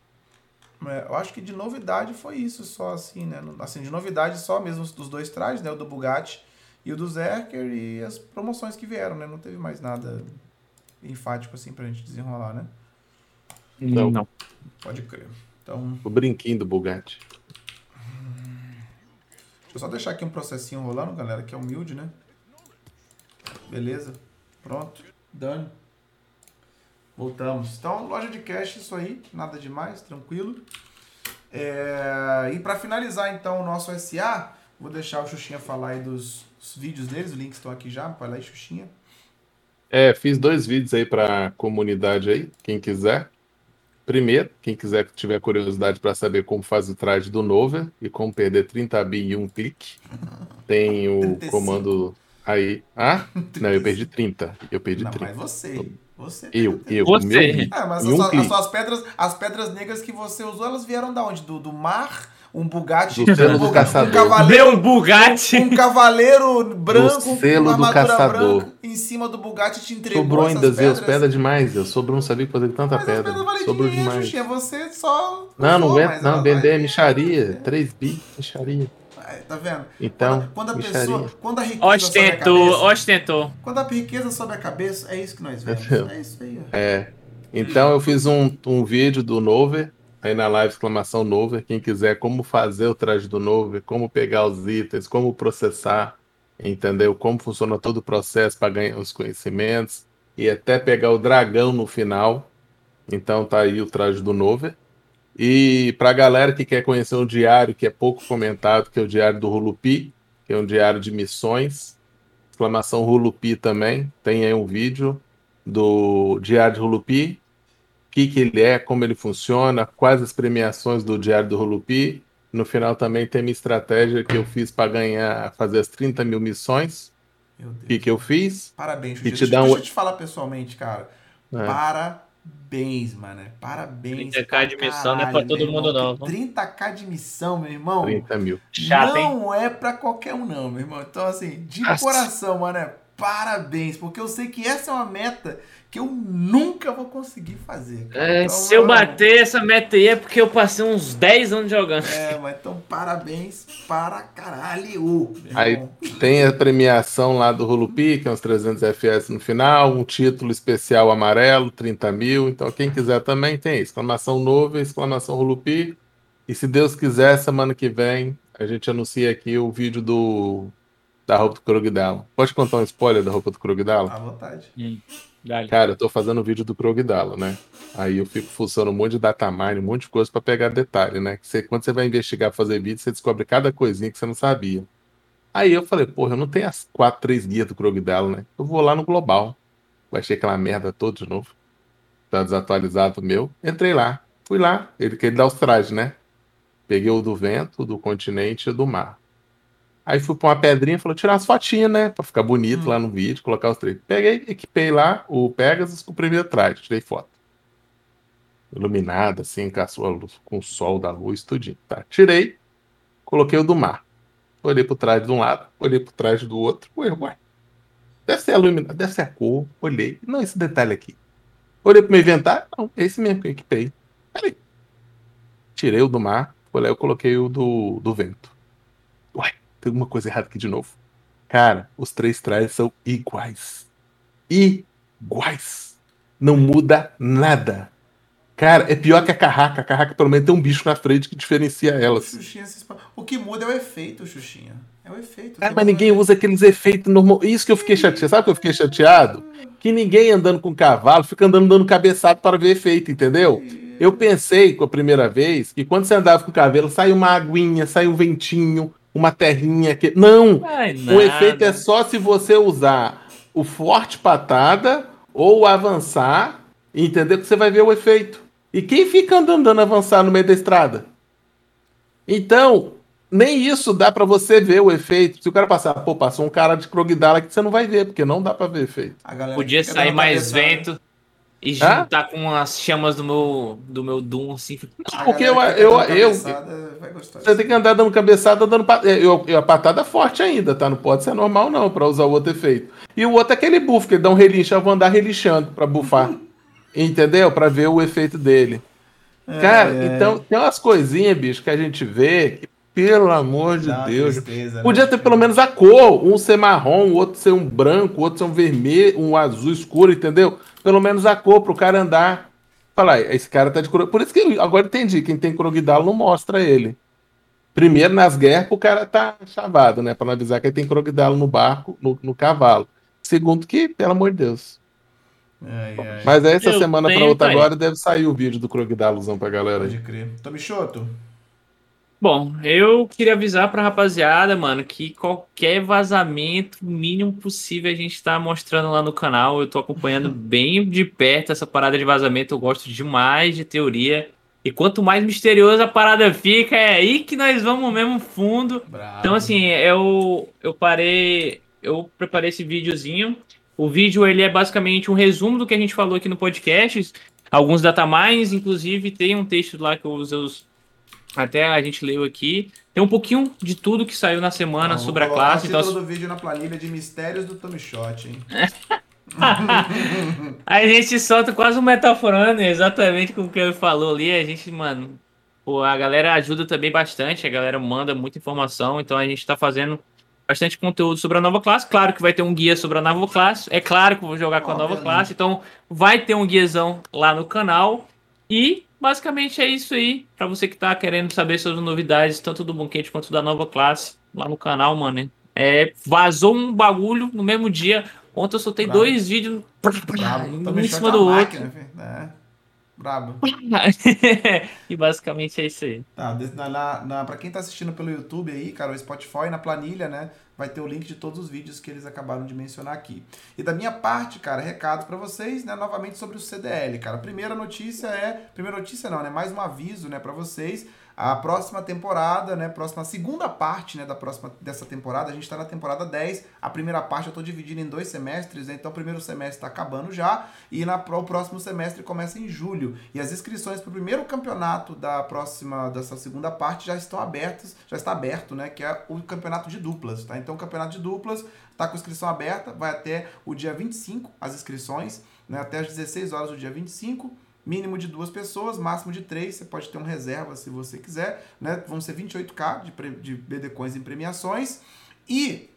É, eu acho que de novidade foi isso só, assim, né? Assim, de novidade só mesmo dos dois trajes, né? O do Bugatti e o do Zerker e as promoções que vieram, né? Não teve mais nada enfático, assim, pra gente desenrolar, né? Não. Não. Pode crer. Então... O brinquinho do Bugatti. Deixa eu só deixar aqui um processinho rolando, galera, que é humilde, né? Beleza. Pronto. Done. Voltamos. Então, loja de cash, isso aí, nada demais, tranquilo. É... E para finalizar, então, o nosso SA, vou deixar o Xuxinha falar aí dos vídeos deles, os links estão aqui já, para lá e Xuxinha. É, fiz dois vídeos aí para comunidade aí, quem quiser. Primeiro, quem quiser que tiver curiosidade para saber como faz o traje do Nova e como perder 30 bi em um clique, tem <laughs> o 35. comando aí. Ah? Não, eu perdi 30. Eu perdi Não, 30. Mas você. Você. Eu, eu. Você. Meu, ah, mas as, um as, suas pedras, as pedras negras que você usou, elas vieram da onde? Do, do mar? Um Bugatti, do selo um, do caçador. um cavaleiro, um Bugatti, um, um cavaleiro branco, do selo com uma do caçador. branca em cima do Bugatti te entregou Sobrou ainda, Zeus, pedra demais, eu sobrou, não sabia fazer tanta Mas pedra. Sobrou dinheiro, demais. Xuxinha, você só Não, não aguento, não, vender é micharia, 3 bi, micharia. Tá vendo? Então, quando, quando a micharia. pessoa, quando a riqueza ostentou, sobe a cabeça, ostentou. Quando a riqueza sobe a cabeça, é isso que nós vemos. É isso aí. Ó. É. Então eu fiz um, um vídeo do Nover aí na live exclamação Nover, quem quiser como fazer o traje do Nover, como pegar os itens, como processar, entendeu? Como funciona todo o processo para ganhar os conhecimentos e até pegar o dragão no final. Então tá aí o traje do Nover. E para a galera que quer conhecer um diário que é pouco comentado, que é o diário do Rulupi, que é um diário de missões, exclamação Rulupi também, tem aí um vídeo do diário de Rulupi, que, que ele é, como ele funciona, quais as premiações do Diário do Rulupi. No final também tem minha estratégia que eu fiz para ganhar, fazer as 30 mil missões. O que, que eu fiz? Parabéns, Xuxa. Te deixa, um... deixa eu te falar pessoalmente, cara. É. Parabéns, mano. Parabéns. 30k de missão não é pra todo mundo, não. 30k de missão, meu irmão. 30 mil. Chato, não hein? é pra qualquer um, não, meu irmão. Então, assim, de Nossa. coração, mano, é parabéns, porque eu sei que essa é uma meta que eu nunca vou conseguir fazer. É, então, se eu bater essa meta aí é porque eu passei uns 10 anos jogando. É, <laughs> mas então parabéns para caralho. Aí tem a premiação lá do Rulupi, que é uns 300 FPS no final, um título especial amarelo, 30 mil. Então quem quiser também tem exclamação novo, exclamação Rulupi. E se Deus quiser, semana que vem a gente anuncia aqui o vídeo do da roupa do Krogdala. Pode contar um spoiler da roupa do Krogdala? À vontade. Hum. Cara, eu tô fazendo o vídeo do Krogdala, né? Aí eu fico fuçando um monte de datamine, um monte de coisa para pegar detalhe, né? Que você, quando você vai investigar, fazer vídeo, você descobre cada coisinha que você não sabia. Aí eu falei, porra, eu não tenho as quatro, três guias do Krogdala, né? Eu vou lá no Global. Baixei aquela merda toda de novo. Tá desatualizado o meu. Entrei lá. Fui lá. Ele quer dar os trajes, né? Peguei o do vento, o do continente e o do mar. Aí fui pra uma pedrinha e falou: tirar as fotinhas, né? Pra ficar bonito hum. lá no vídeo, colocar os três. Peguei, equipei lá o Pegasus com o primeiro traje, tirei foto. Iluminada, assim, com, a sua luz, com o sol da luz, tudinho. Tá. Tirei, coloquei o do mar. Olhei pro traje de um lado, olhei pro traje do outro. Ué, ué. Deve ser a iluminação, deve ser a cor. Olhei. Não, esse detalhe aqui. Olhei pro meu inventário. Não, é esse mesmo que eu equipei. Peraí. Tirei o do mar, olhei, eu coloquei o do, do vento. Tem alguma coisa errada aqui de novo. Cara, os três trajes são iguais. Iguais. Não muda nada. Cara, é pior que a carraca. A carraca pelo menos tem um bicho na frente que diferencia elas. Xuxinha, o que muda é o efeito, Xuxinha. É o efeito. Cara, mas ninguém usa aqueles efeitos normais. Isso que eu fiquei chateado. Sabe que eu fiquei chateado? Que ninguém andando com cavalo fica andando dando cabeçado para ver efeito, entendeu? Eu pensei com a primeira vez que quando você andava com o cabelo, sai uma aguinha, sai um ventinho, uma terrinha que. Não! o efeito é só se você usar o forte patada ou avançar, entendeu? Que você vai ver o efeito. E quem fica andando, andando avançar no meio da estrada? Então, nem isso dá para você ver o efeito. Se o cara passar, pô, passou um cara de Krogdala que você não vai ver, porque não dá para ver efeito. Podia sair mais vento. E juntar tá com as chamas do meu, do meu Doom, assim. Porque eu. eu, eu você tem que andar dando cabeçada, dando. Eu, eu, a patada é forte ainda, tá? Não pode ser normal, não, pra usar o outro efeito. E o outro é aquele buff, que ele dá um relincho. Eu vou andar relixando pra bufar. <laughs> entendeu? Pra ver o efeito dele. É, Cara, é. então tem umas coisinhas, bicho, que a gente vê que, pelo amor de Dá Deus. Tristeza, né? podia né? ter pelo menos a cor. Um ser marrom, o outro ser um branco, o outro ser um vermelho, um azul escuro, entendeu? pelo menos a cor pro cara andar. Falar, esse cara tá de. Por isso que agora entendi, quem tem Krogdalo não mostra ele. Primeiro, nas guerras, o cara tá chavado, né? Pra não avisar que ele tem Krogdalo no barco, no, no cavalo. Segundo que, pelo amor de Deus. Ai, ai. Mas essa Eu semana para outra agora deve sair o vídeo do Crocodilozão pra galera. Pode crer. Tomichoto. Bom, eu queria avisar pra rapaziada, mano, que qualquer vazamento mínimo possível a gente tá mostrando lá no canal. Eu tô acompanhando <laughs> bem de perto essa parada de vazamento. Eu gosto demais de teoria. E quanto mais misteriosa a parada fica, é aí que nós vamos mesmo fundo. Bravo. Então, assim, eu, eu parei. Eu preparei esse videozinho. O vídeo ele é basicamente um resumo do que a gente falou aqui no podcast. Alguns datamines, inclusive, tem um texto lá que eu usei os. Até a gente leu aqui. Tem um pouquinho de tudo que saiu na semana sobre a classe. Então, do vídeo na planilha de mistérios do Tommy Shot, hein? <laughs> a gente solta quase um metaforando exatamente com o que ele falou ali. A gente, mano, pô, a galera ajuda também bastante, a galera manda muita informação, então a gente tá fazendo bastante conteúdo sobre a nova classe. Claro que vai ter um guia sobre a nova classe. É claro que eu vou jogar com a nova classe, então vai ter um guiazão lá no canal. E basicamente é isso aí. Para você que tá querendo saber sobre novidades, tanto do banquete quanto da nova classe, lá no canal, mano. É, vazou um bagulho no mesmo dia. Ontem eu soltei Bravo. dois vídeos um em cima do outro. Né? Brabo. <laughs> e basicamente é isso aí. Tá, na, na, na, pra quem tá assistindo pelo YouTube aí, cara, o Spotify, na planilha, né? Vai ter o link de todos os vídeos que eles acabaram de mencionar aqui. E da minha parte, cara, recado para vocês, né? Novamente sobre o CDL, cara. Primeira notícia é. Primeira notícia não, né? Mais um aviso, né, para vocês a próxima temporada, né, próxima segunda parte, né, da próxima dessa temporada, a gente está na temporada 10. A primeira parte eu estou dividindo em dois semestres, né, então o primeiro semestre está acabando já e na, o próximo semestre começa em julho. E as inscrições para o primeiro campeonato da próxima dessa segunda parte já estão abertas, já está aberto, né, que é o campeonato de duplas, tá? Então o campeonato de duplas está com inscrição aberta, vai até o dia 25 as inscrições, né, até as 16 horas do dia 25 mínimo de duas pessoas, máximo de três, você pode ter um reserva se você quiser, né? Vão ser 28k de, de BD Coins em premiações. E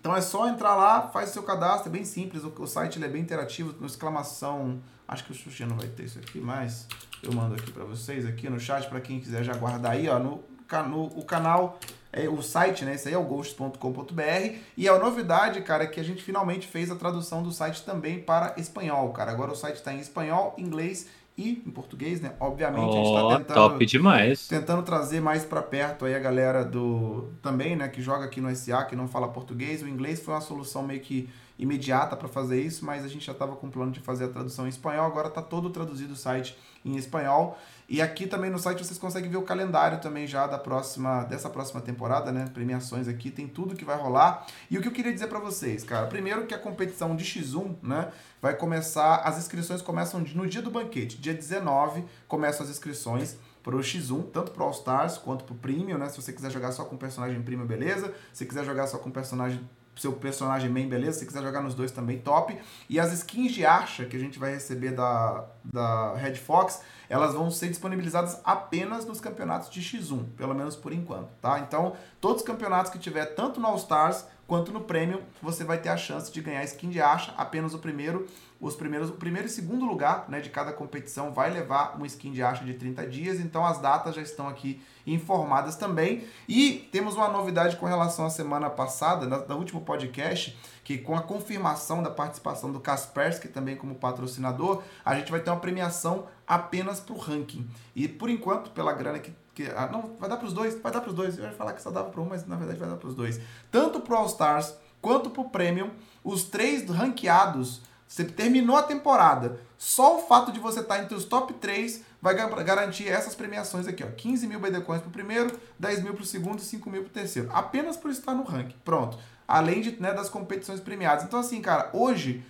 então é só entrar lá, faz seu cadastro, é bem simples, o, o site é bem interativo, com exclamação, acho que o Xuxa não vai ter isso aqui, mas eu mando aqui para vocês aqui no chat para quem quiser já guardar aí, ó, no, no o canal é, o site, né? Esse aí é o ghosts.com.br. E a novidade, cara, é que a gente finalmente fez a tradução do site também para espanhol, cara. Agora o site está em espanhol, inglês e em português, né? Obviamente oh, a gente está tentando top demais. tentando trazer mais para perto aí a galera do também, né, que joga aqui no SA, que não fala português. O inglês foi uma solução meio que imediata para fazer isso, mas a gente já estava com o plano de fazer a tradução em espanhol. Agora está todo traduzido o site em espanhol. E aqui também no site vocês conseguem ver o calendário também já da próxima dessa próxima temporada, né? Premiações aqui, tem tudo que vai rolar. E o que eu queria dizer para vocês, cara, primeiro que a competição de X1, né, vai começar, as inscrições começam no dia do banquete, dia 19, começam as inscrições para o X1, tanto para All Stars quanto para o Premium, né? Se você quiser jogar só com personagem Premium, beleza. Se quiser jogar só com personagem seu personagem main, beleza? Se quiser jogar nos dois também, top. E as skins de Archa que a gente vai receber da, da Red Fox, elas vão ser disponibilizadas apenas nos campeonatos de X1, pelo menos por enquanto, tá? Então, todos os campeonatos que tiver tanto no All Stars quanto no Premium, você vai ter a chance de ganhar skin de Archa, apenas o primeiro os primeiros, o primeiro e segundo lugar né, de cada competição vai levar um skin de acha de 30 dias, então as datas já estão aqui informadas também. E temos uma novidade com relação à semana passada, no último podcast, que com a confirmação da participação do Kaspersky também como patrocinador, a gente vai ter uma premiação apenas para o ranking. E por enquanto, pela grana que que, ah, não, vai dar para os dois, vai dar para os dois. Eu ia falar que só dava para um, mas na verdade vai dar para os dois. Tanto para All Stars quanto para o Premium, os três ranqueados você terminou a temporada. Só o fato de você estar entre os top 3 vai garantir essas premiações aqui, ó. 15 mil BD Coins pro primeiro, 10 mil pro segundo e 5 mil pro terceiro. Apenas por estar no ranking. Pronto. Além de, né, das competições premiadas. Então, assim, cara, hoje,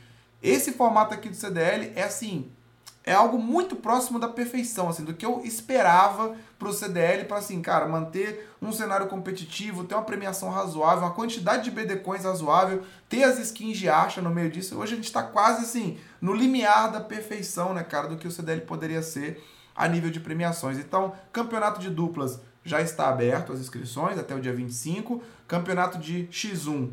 esse formato aqui do CDL é assim, é algo muito próximo da perfeição, assim, do que eu esperava para o CDL, para assim, cara, manter um cenário competitivo, ter uma premiação razoável, uma quantidade de BD Coins razoável, ter as skins de acha no meio disso. Hoje a gente está quase assim, no limiar da perfeição, né, cara, do que o CDL poderia ser a nível de premiações. Então, campeonato de duplas já está aberto as inscrições até o dia 25. Campeonato de X1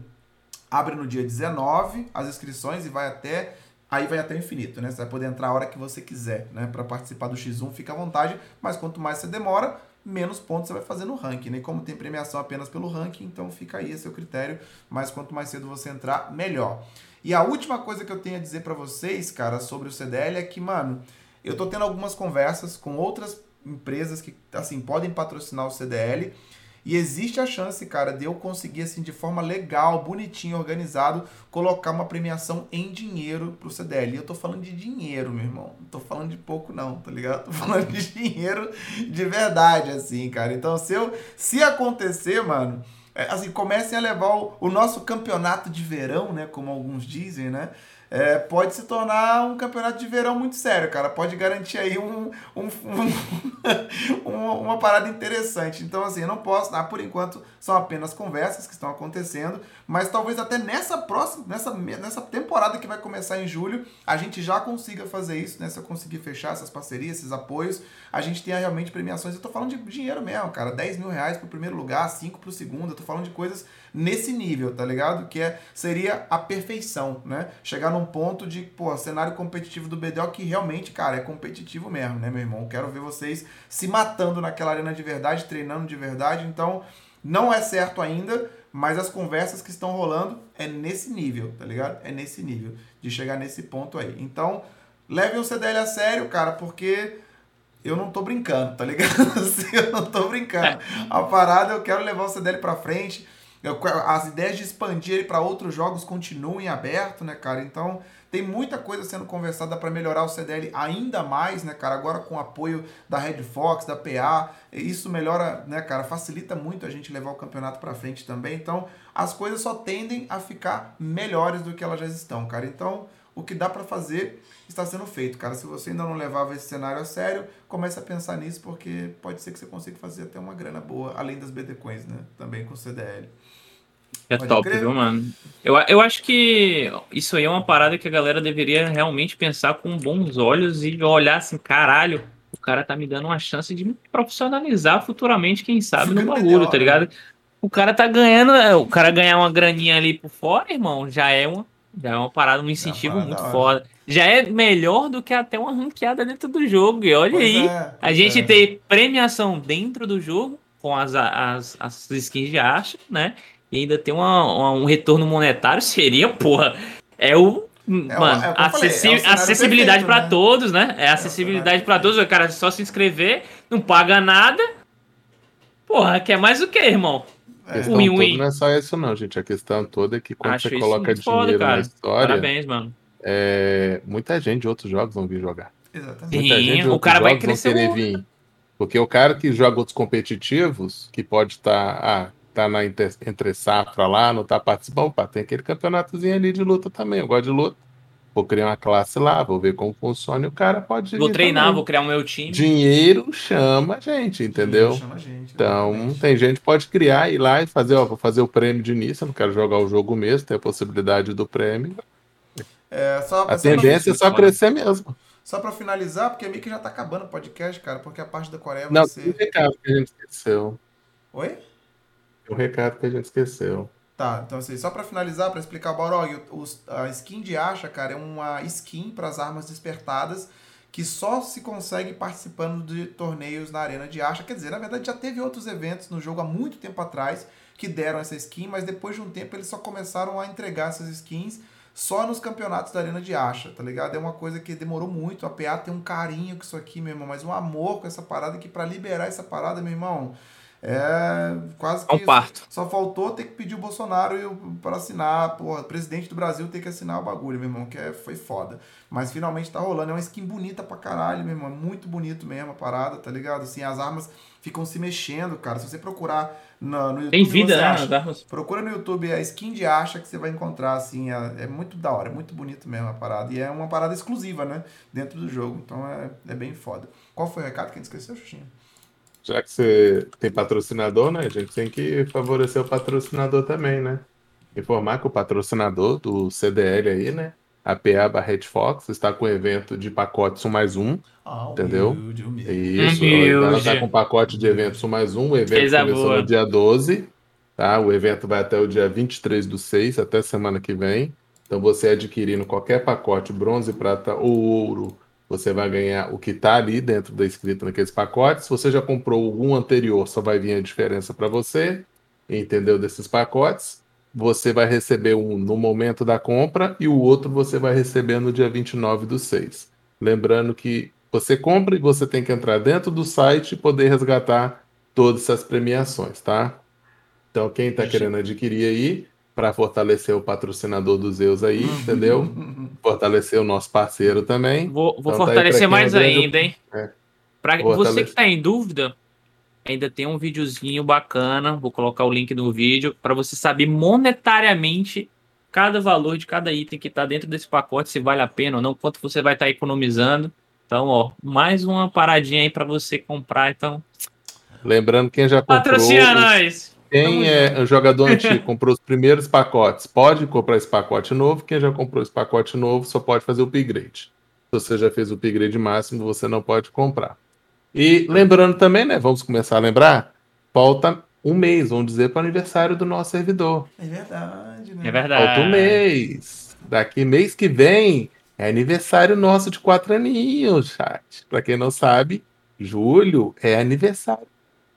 abre no dia 19 as inscrições e vai até aí vai até o infinito, né? Você vai poder entrar a hora que você quiser, né? Para participar do X1, fica à vontade, mas quanto mais você demora, menos pontos você vai fazer no ranking, né? Como tem premiação apenas pelo ranking, então fica aí a seu critério, mas quanto mais cedo você entrar, melhor. E a última coisa que eu tenho a dizer para vocês, cara, sobre o CDL é que, mano, eu tô tendo algumas conversas com outras empresas que, assim, podem patrocinar o CDL e existe a chance, cara, de eu conseguir, assim, de forma legal, bonitinho, organizado, colocar uma premiação em dinheiro pro CDL. E eu tô falando de dinheiro, meu irmão. Não tô falando de pouco, não, tá ligado? <laughs> Tô falando de dinheiro de verdade, assim, cara. Então, se, eu, se acontecer, mano, é, assim, comecem a levar o, o nosso campeonato de verão, né? Como alguns dizem, né? É, pode se tornar um campeonato de verão muito sério, cara. Pode garantir aí um, um, um <laughs> uma parada interessante. Então, assim, eu não posso, ah, por enquanto, são apenas conversas que estão acontecendo, mas talvez até nessa próxima, nessa, nessa temporada que vai começar em julho, a gente já consiga fazer isso, né? Se eu conseguir fechar essas parcerias, esses apoios, a gente tenha realmente premiações. Eu tô falando de dinheiro mesmo, cara. 10 mil reais pro primeiro lugar, 5 pro segundo. Eu tô falando de coisas nesse nível, tá ligado? Que é, seria a perfeição, né? Chegar num ponto de, pô, cenário competitivo do BDO que realmente, cara, é competitivo mesmo, né, meu irmão? Quero ver vocês se matando naquela arena de verdade, treinando de verdade. Então, não é certo ainda, mas as conversas que estão rolando é nesse nível, tá ligado? É nesse nível, de chegar nesse ponto aí. Então, leve o CDL a sério, cara, porque eu não tô brincando, tá ligado? <laughs> eu não tô brincando. A parada, eu quero levar o CDL pra frente as ideias de expandir ele para outros jogos continuem aberto, né, cara? Então, tem muita coisa sendo conversada para melhorar o CDL ainda mais, né, cara? Agora com o apoio da Red Fox, da PA, isso melhora, né, cara? Facilita muito a gente levar o campeonato para frente também. Então, as coisas só tendem a ficar melhores do que elas já estão, cara. Então, o que dá para fazer está sendo feito, cara. Se você ainda não levava esse cenário a sério, comece a pensar nisso, porque pode ser que você consiga fazer até uma grana boa, além das BD Coins, né? Também com CDL. É Pode top, crer. viu, mano? Eu, eu acho que isso aí é uma parada que a galera deveria realmente pensar com bons olhos e olhar assim, caralho, o cara tá me dando uma chance de me profissionalizar futuramente, quem sabe, no bagulho, tá ligado? O cara tá ganhando, é, o cara ganhar uma graninha ali por fora, irmão, já é uma, já é uma parada, um incentivo muito foda. Já é melhor do que até uma ranqueada dentro do jogo. E olha pois aí, é, a gente é. tem premiação dentro do jogo com as, as, as skins de acha, né? e ainda ter uma, uma, um retorno monetário, <laughs> seria, porra, é o. É mano, é acessi falei, é acessibilidade para né? todos, né? É, é acessibilidade para todos. O cara só se inscrever, não paga nada. Porra, quer mais o que, irmão? A questão win, win. não é só isso, não, gente. A questão toda é que quando Acho você coloca dinheiro foda, na história. Parabéns, mano. É, muita gente de outros jogos vão vir jogar. Exatamente. Muita Sim, gente o cara vai crescer. Vir. Porque o cara que joga outros competitivos, que pode estar. Tá, ah, tá na entre, entre safra lá, não tá participando, opa, tem aquele campeonatozinho ali de luta também, eu gosto de luta. Vou criar uma classe lá, vou ver como funciona e o cara pode. Vou treinar, também. vou criar o meu time. Dinheiro chama a gente, entendeu? Chama a gente, então, exatamente. tem gente que pode criar, ir lá e fazer, ó, vou fazer o prêmio de início, eu não quero jogar o jogo mesmo, tem a possibilidade do prêmio. É, só, a tendência é só crescer mesmo. Só para finalizar, porque a Mickey já tá acabando o podcast, cara, porque a parte da Coreia vai não, ser. Não, tem recado que a gente esqueceu. Oi? o recado que a gente esqueceu. Tá, então assim, só para finalizar, para explicar o Balrog, a skin de Asha, cara, é uma skin para as armas despertadas que só se consegue participando de torneios na arena de Asha. Quer dizer, na verdade já teve outros eventos no jogo há muito tempo atrás que deram essa skin, mas depois de um tempo eles só começaram a entregar essas skins só nos campeonatos da arena de Asha, tá ligado? É uma coisa que demorou muito. A PA tem um carinho com isso aqui, meu irmão, mas um amor com essa parada que para liberar essa parada, meu irmão, é quase que. Um parto. Só faltou ter que pedir o Bolsonaro para assinar. Porra, presidente do Brasil ter que assinar o bagulho, meu irmão, que é, foi foda. Mas finalmente tá rolando. É uma skin bonita pra caralho, meu irmão. É muito bonito mesmo a parada, tá ligado? Assim, as armas ficam se mexendo, cara. Se você procurar no, no YouTube. Tem vida, né? Acha, as armas. Procura no YouTube a skin de acha que você vai encontrar, assim. É, é, muito da hora, é muito bonito mesmo a parada. E é uma parada exclusiva, né? Dentro do jogo. Então é, é bem foda. Qual foi o recado que a gente esqueceu, Xuxinha? Já que você tem patrocinador, né? A gente tem que favorecer o patrocinador também, né? Informar que o patrocinador do CDL aí, né? A PA Barret Fox está com o evento de pacotes 1 mais 1. Ah, entendeu? Humilde, humilde. Isso, humilde. ela está com pacote de eventos 1 mais 1. O evento Fez começou no dia 12. Tá? O evento vai até o dia 23 do 6, até semana que vem. Então, você adquirindo qualquer pacote bronze, prata ou ouro você vai ganhar o que está ali dentro da escrita naqueles pacotes. Se você já comprou algum anterior, só vai vir a diferença para você, entendeu? Desses pacotes. Você vai receber um no momento da compra e o outro você vai receber no dia 29 do 6. Lembrando que você compra e você tem que entrar dentro do site e poder resgatar todas essas premiações, tá? Então, quem está querendo adquirir aí, para fortalecer o patrocinador dos Zeus aí, uhum. entendeu? <laughs> Fortalecer o nosso parceiro também. Vou, vou então, fortalecer tá mais grande... ainda, hein? É. Para você que está em dúvida, ainda tem um videozinho bacana. Vou colocar o link no vídeo para você saber monetariamente cada valor de cada item que está dentro desse pacote, se vale a pena ou não, quanto você vai estar tá economizando. Então, ó, mais uma paradinha aí para você comprar. Então, lembrando quem já comprou. Patrocina nós. Quem é um jogador <laughs> antigo, comprou os primeiros pacotes, pode comprar esse pacote novo. Quem já comprou esse pacote novo só pode fazer o upgrade. Se você já fez o upgrade máximo, você não pode comprar. E lembrando também, né? Vamos começar a lembrar. Falta um mês, vamos dizer, para o aniversário do nosso servidor. É verdade, né? É verdade. Falta um mês. Daqui mês que vem é aniversário nosso de quatro aninhos, chat. Para quem não sabe, julho é aniversário.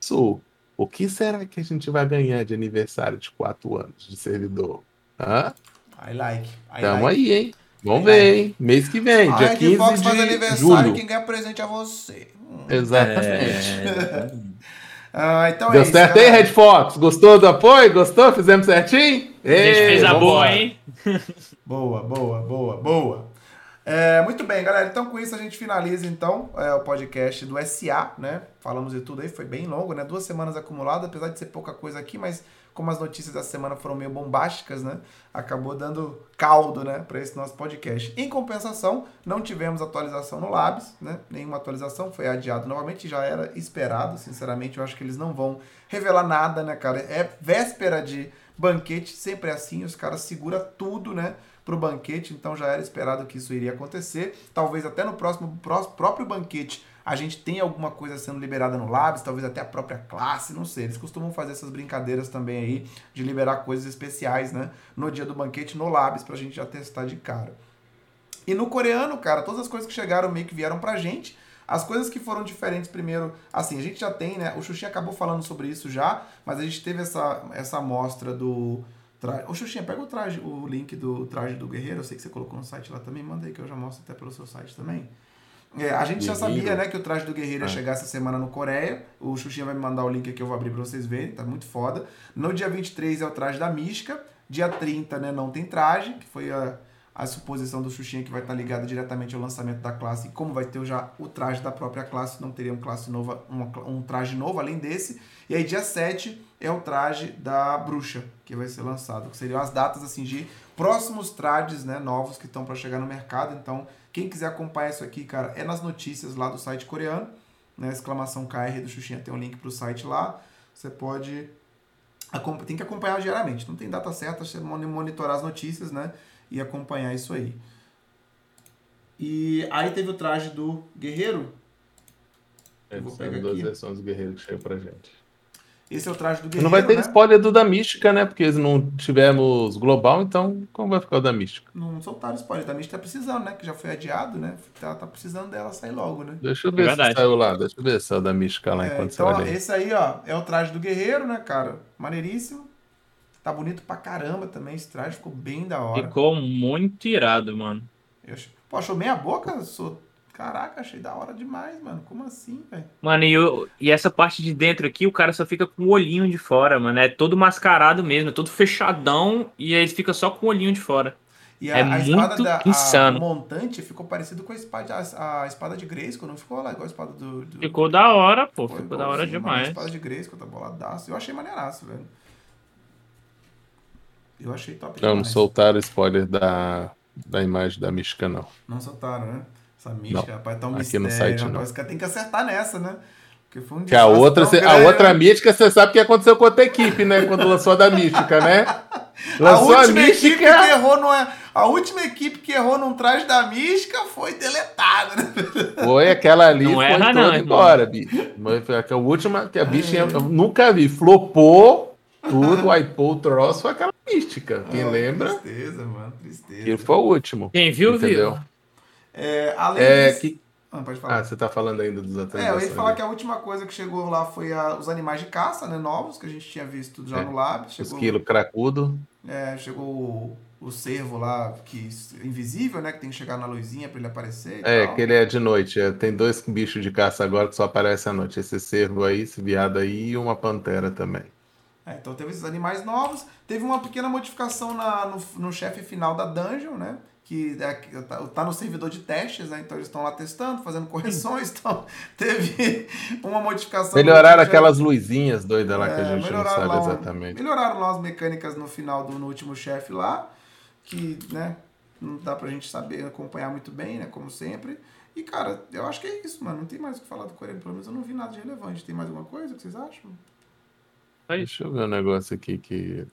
Isso. O que será que a gente vai ganhar de aniversário de quatro anos de servidor? Hã? I like. I Tamo like. aí, hein? Vamos I ver, like. hein? Mês que vem, dia 15 Fox de faz aniversário julho. quem ganha presente é você. Hum. <laughs> Exatamente. É... <laughs> ah, então Deu é certo isso, aí, Red Fox? Gostou do apoio? Gostou? Fizemos certinho? A gente fez a boa, hein? <laughs> boa, boa, boa, boa. É, muito bem, galera. Então, com isso, a gente finaliza então é, o podcast do SA, né? Falamos de tudo aí, foi bem longo, né? Duas semanas acumuladas, apesar de ser pouca coisa aqui, mas como as notícias da semana foram meio bombásticas, né? Acabou dando caldo, né, para esse nosso podcast. Em compensação, não tivemos atualização no Labs, né? Nenhuma atualização, foi adiado novamente, já era esperado, sinceramente, eu acho que eles não vão revelar nada, né, cara? É véspera de banquete, sempre é assim, os caras seguram tudo, né? Para o banquete, então já era esperado que isso iria acontecer. Talvez até no próximo próprio banquete a gente tenha alguma coisa sendo liberada no Labs, talvez até a própria classe, não sei. Eles costumam fazer essas brincadeiras também aí de liberar coisas especiais, né? No dia do banquete no Labs para a gente já testar de cara. E no coreano, cara, todas as coisas que chegaram meio que vieram pra gente. As coisas que foram diferentes primeiro, assim, a gente já tem, né? O Xuxi acabou falando sobre isso já, mas a gente teve essa, essa amostra do Tra... Ô, Xuxinha, pega o traje, o link do traje do guerreiro. Eu sei que você colocou no site lá também. Manda aí que eu já mostro até pelo seu site também. É, a gente guerreiro. já sabia, né, que o traje do guerreiro ia ah. chegar essa semana no Coreia. O Xuxinha vai me mandar o link aqui, eu vou abrir pra vocês verem. Tá muito foda. No dia 23 é o traje da Mística. Dia 30, né, não tem traje, que foi a, a suposição do Xuxinha que vai estar ligada diretamente ao lançamento da classe. E como vai ter já o traje da própria classe, não teria um, classe nova, um, um traje novo além desse. E aí, dia 7 é o traje da bruxa, que vai ser lançado. Que seriam as datas assim de próximos trajes né, novos que estão para chegar no mercado. Então, quem quiser acompanhar isso aqui, cara, é nas notícias lá do site coreano. Né, exclamação KR do Xuxinha tem um link para o site lá. Você pode. Tem que acompanhar diariamente. Não tem data certa, você monitorar as notícias, né? E acompanhar isso aí. E aí teve o traje do Guerreiro. É, Vou pegar duas versões do Guerreiro que chegou pra gente. Esse é o traje do guerreiro. Não vai ter né? spoiler do da Mística, né? Porque não tivemos global, então como vai ficar o da Mística? Não soltaram spoiler. Da Mística tá precisando, né? Que já foi adiado, né? Tá, tá precisando dela sair logo, né? Deixa eu ver é se saiu lá. Deixa eu ver se é o da Mística lá é, enquanto então, você vai Esse aí, ó, é o traje do guerreiro, né, cara? Maneiríssimo. Tá bonito pra caramba também. Esse traje ficou bem da hora. Ficou muito irado, mano. Eu, pô, achou meia boca? Sou Caraca, achei da hora demais, mano. Como assim, velho? Mano, e, eu, e essa parte de dentro aqui, o cara só fica com o olhinho de fora, mano. É todo mascarado mesmo, é todo fechadão e aí ele fica só com o olhinho de fora. E a, é a muito da, insano. A montante ficou parecido com a espada, a, a espada de Grayskull, não ficou lá igual a espada do... do... Ficou da hora, pô. Ficou, ficou da hora demais. A espada de Grayskull tá boladaço. Eu achei maneiraço, velho. Eu achei top Não, demais. não soltaram spoiler da, da imagem da Mística, não. Não soltaram, né? Essa mística, rapaz, tá um Aqui mistério, no site, rapaz. Não. Os caras tem que acertar nessa, né? Porque foi um que a outra, cê, a outra mística, você sabe o que aconteceu com outra equipe, né? Quando lançou a da mística, né? <laughs> Lançou a, última a mística. Equipe que errou no, a última equipe que errou num traje da mística foi deletada, né? <laughs> Foi aquela ali, não foi erra, toda não, embora, bicho. Foi a última que a bicha eu nunca vi. Flopou tudo, wipou o troço, foi aquela mística. Quem oh, lembra? Tristeza, mano, tristeza. Que foi o último. Quem viu, entendeu? viu. É, além é, disso... que... Ah, pode falar. Ah, você tá falando ainda dos atualizações. É, eu ia falar que a última coisa que chegou lá foi a, os animais de caça, né, novos, que a gente tinha visto já é. no lab. Chegou, Esquilo cracudo. É, chegou o, o cervo lá, que invisível, né, que tem que chegar na luzinha para ele aparecer É, tal. que ele é de noite. É, tem dois bichos de caça agora que só aparecem à noite. Esse cervo aí, esse viado aí e uma pantera também. É, então teve esses animais novos. Teve uma pequena modificação na, no, no chefe final da dungeon, né? Que é, tá, tá no servidor de testes, né? Então eles estão lá testando, fazendo correções. <laughs> Então teve uma modificação. Melhoraram aquelas luzinhas doidas lá é, que a é, gente não sabe lá, exatamente. Melhoraram lá as mecânicas no final do no último chefe lá, que, né? Não dá pra gente saber acompanhar muito bem, né? Como sempre. E, cara, eu acho que é isso, mano. Não tem mais o que falar do Coreia, pelo menos eu não vi nada de relevante. Tem mais alguma coisa que vocês acham? Deixa eu ver um negócio aqui que.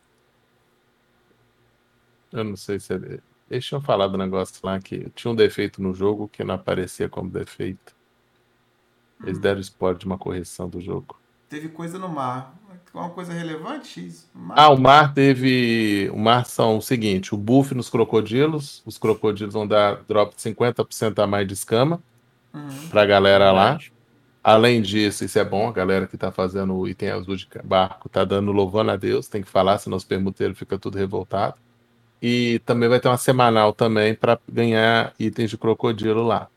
Eu não sei se é. Deixa eu falar do negócio lá que tinha um defeito no jogo que não aparecia como defeito. Eles hum. deram spoiler de uma correção do jogo. Teve coisa no mar. Uma coisa relevante, X? Ah, o mar teve. O mar são o seguinte: o buff nos crocodilos. Os crocodilos vão dar drop de 50% a mais de escama uhum. pra galera lá. Além disso, isso é bom, a galera que tá fazendo o item azul de barco tá dando louvando a Deus, tem que falar, senão os permuteiros fica tudo revoltado. E também vai ter uma semanal também para ganhar itens de crocodilo lá,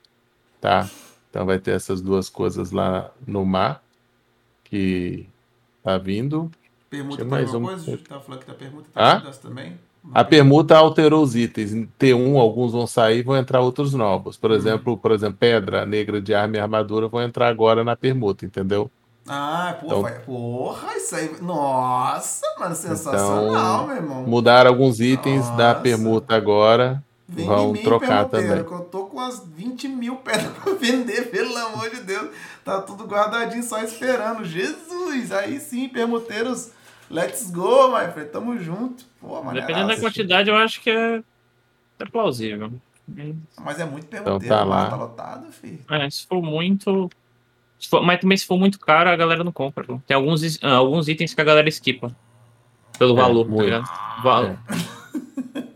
tá? Então vai ter essas duas coisas lá no mar que tá vindo. Permuta tem mais uma coisa? Tá falando que tá permuta tá ah? também? A permuta alterou os itens. Em T1, alguns vão sair vão entrar outros novos. Por uhum. exemplo, por exemplo, pedra negra de arma e armadura vão entrar agora na permuta, entendeu? Ah, porra, então, vai... porra, isso aí. Nossa, mano, sensacional, então, meu irmão. Mudaram alguns itens Nossa. da permuta agora. Vem vão trocar também. Que eu tô com umas 20 mil pedras pra vender, pelo amor de Deus. Tá tudo guardadinho só esperando. Jesus! Aí sim, permuteiros, let's go, my friend. Tamo junto. Pô, Dependendo da quantidade, eu acho que é, é plausível. Mas é muito permuteiro, então tá, lá. tá lotado, filho. É, se for muito, For, mas também se for muito caro, a galera não compra. Tem alguns, ah, alguns itens que a galera esquipa. Pelo é, valor, tá ligado? Valor. É.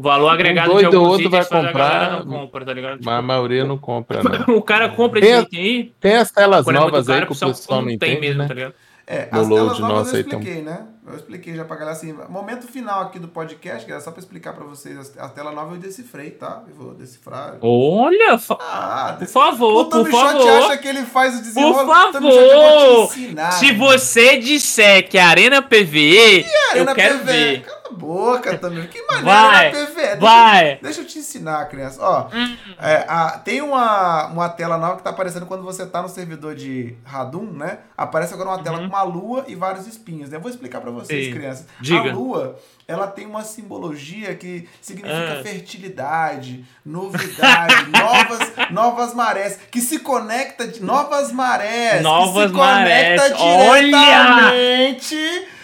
O valor agregado um doido de alguns outro vai comprar, não compra, tá ligado? Tipo, mas a maioria não compra, não. <laughs> o cara compra esse item aí. Tem as telas é novas aí que o pessoal não entende, mesmo, né? tá ligado? É, no as telas novas eu expliquei, então. né? Eu expliquei já pra galera assim. Momento final aqui do podcast, que era só pra explicar pra vocês. A tela nova eu decifrei, tá? Eu vou decifrar. Olha! Ah, por favor, por favor. acha que ele faz o desenrolo. Por favor! Se você disser que a Arena PVE, eu quero PVE? ver. A boca também. Que maneiro vai, PVE. Deixa, vai. Deixa eu te ensinar, criança. Ó, hum. é, a, tem uma, uma tela nova que tá aparecendo quando você tá no servidor de Radum, né? Aparece agora uma tela uhum. com uma lua e vários espinhos, né? Eu vou explicar pra vocês, Sim. crianças. Diga. A lua, ela tem uma simbologia que significa ah. fertilidade, novidade, <laughs> novas, novas marés, que se conecta de novas marés, novas que se marés. conecta diretamente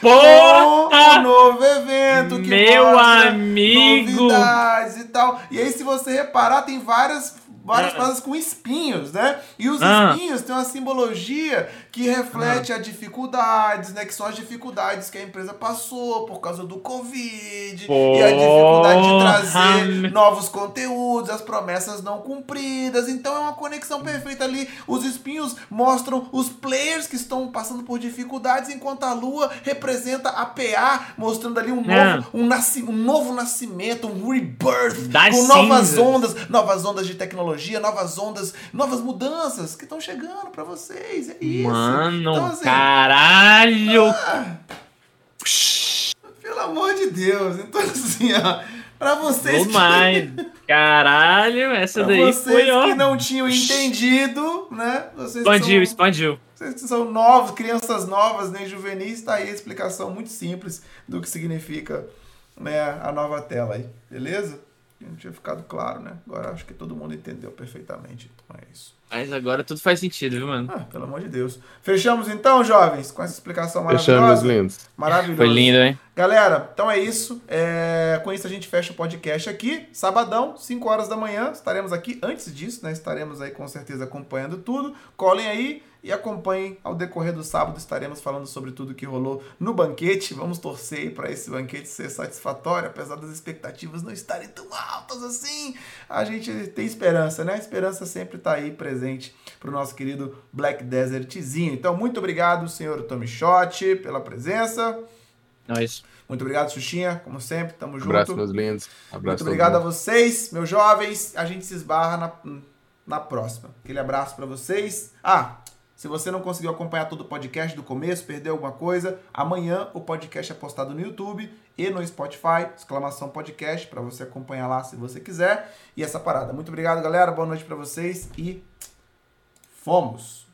Olha! com o novo evento que Meu amigo. novidades e tal. E aí se você reparar, tem várias várias ah. frases com espinhos, né? E os ah. espinhos têm uma simbologia que reflete ah. as dificuldades, né? Que são as dificuldades que a empresa passou por causa do Covid. Porra. E a dificuldade de trazer novos conteúdos, as promessas não cumpridas. Então é uma conexão perfeita ali. Os espinhos mostram os players que estão passando por dificuldades, enquanto a lua representa a PA, mostrando ali um ah. novo, um, nasci um novo nascimento, um rebirth, das com novas cinzas. ondas, novas ondas de tecnologia, novas ondas, novas mudanças que estão chegando para vocês. É isso. Mano. Mano, então, assim, caralho! Ah, pelo amor de Deus. Então, assim, ó, pra vocês. Que... <laughs> Caralho, essa pra daí vocês foi, ó. que não tinham entendido, né? Vocês expandiu, são... expandiu. Vocês são novos, crianças novas, nem juvenis, tá aí a explicação muito simples do que significa né, a nova tela aí, beleza? Não tinha ficado claro, né? Agora acho que todo mundo entendeu perfeitamente. Então é isso. Mas agora tudo faz sentido, viu, mano? Ah, pelo amor de Deus. Fechamos então, jovens, com essa explicação maravilhosa. Fechamos, lindos. Maravilhoso. Foi lindo, hein? Galera, então é isso. É... Com isso a gente fecha o podcast aqui. Sabadão, 5 horas da manhã. Estaremos aqui. Antes disso, né? Estaremos aí com certeza acompanhando tudo. Colhem aí e acompanhem ao decorrer do sábado. Estaremos falando sobre tudo que rolou no banquete. Vamos torcer para esse banquete ser satisfatório, apesar das expectativas não estarem tão altas assim. A gente tem esperança, né? A esperança sempre está aí presente para o nosso querido Black Desertzinho. Então, muito obrigado, senhor Tommy Shot, pela presença. Nós. Muito obrigado, Xuxinha, como sempre, tamo junto. Abraço, meus lindos. Abraço Muito obrigado a vocês, meus jovens. A gente se esbarra na, na próxima. Aquele abraço para vocês. Ah, se você não conseguiu acompanhar todo o podcast do começo, perdeu alguma coisa, amanhã o podcast é postado no YouTube e no Spotify, exclamação podcast, para você acompanhar lá se você quiser. E essa parada. Muito obrigado, galera. Boa noite para vocês e fomos!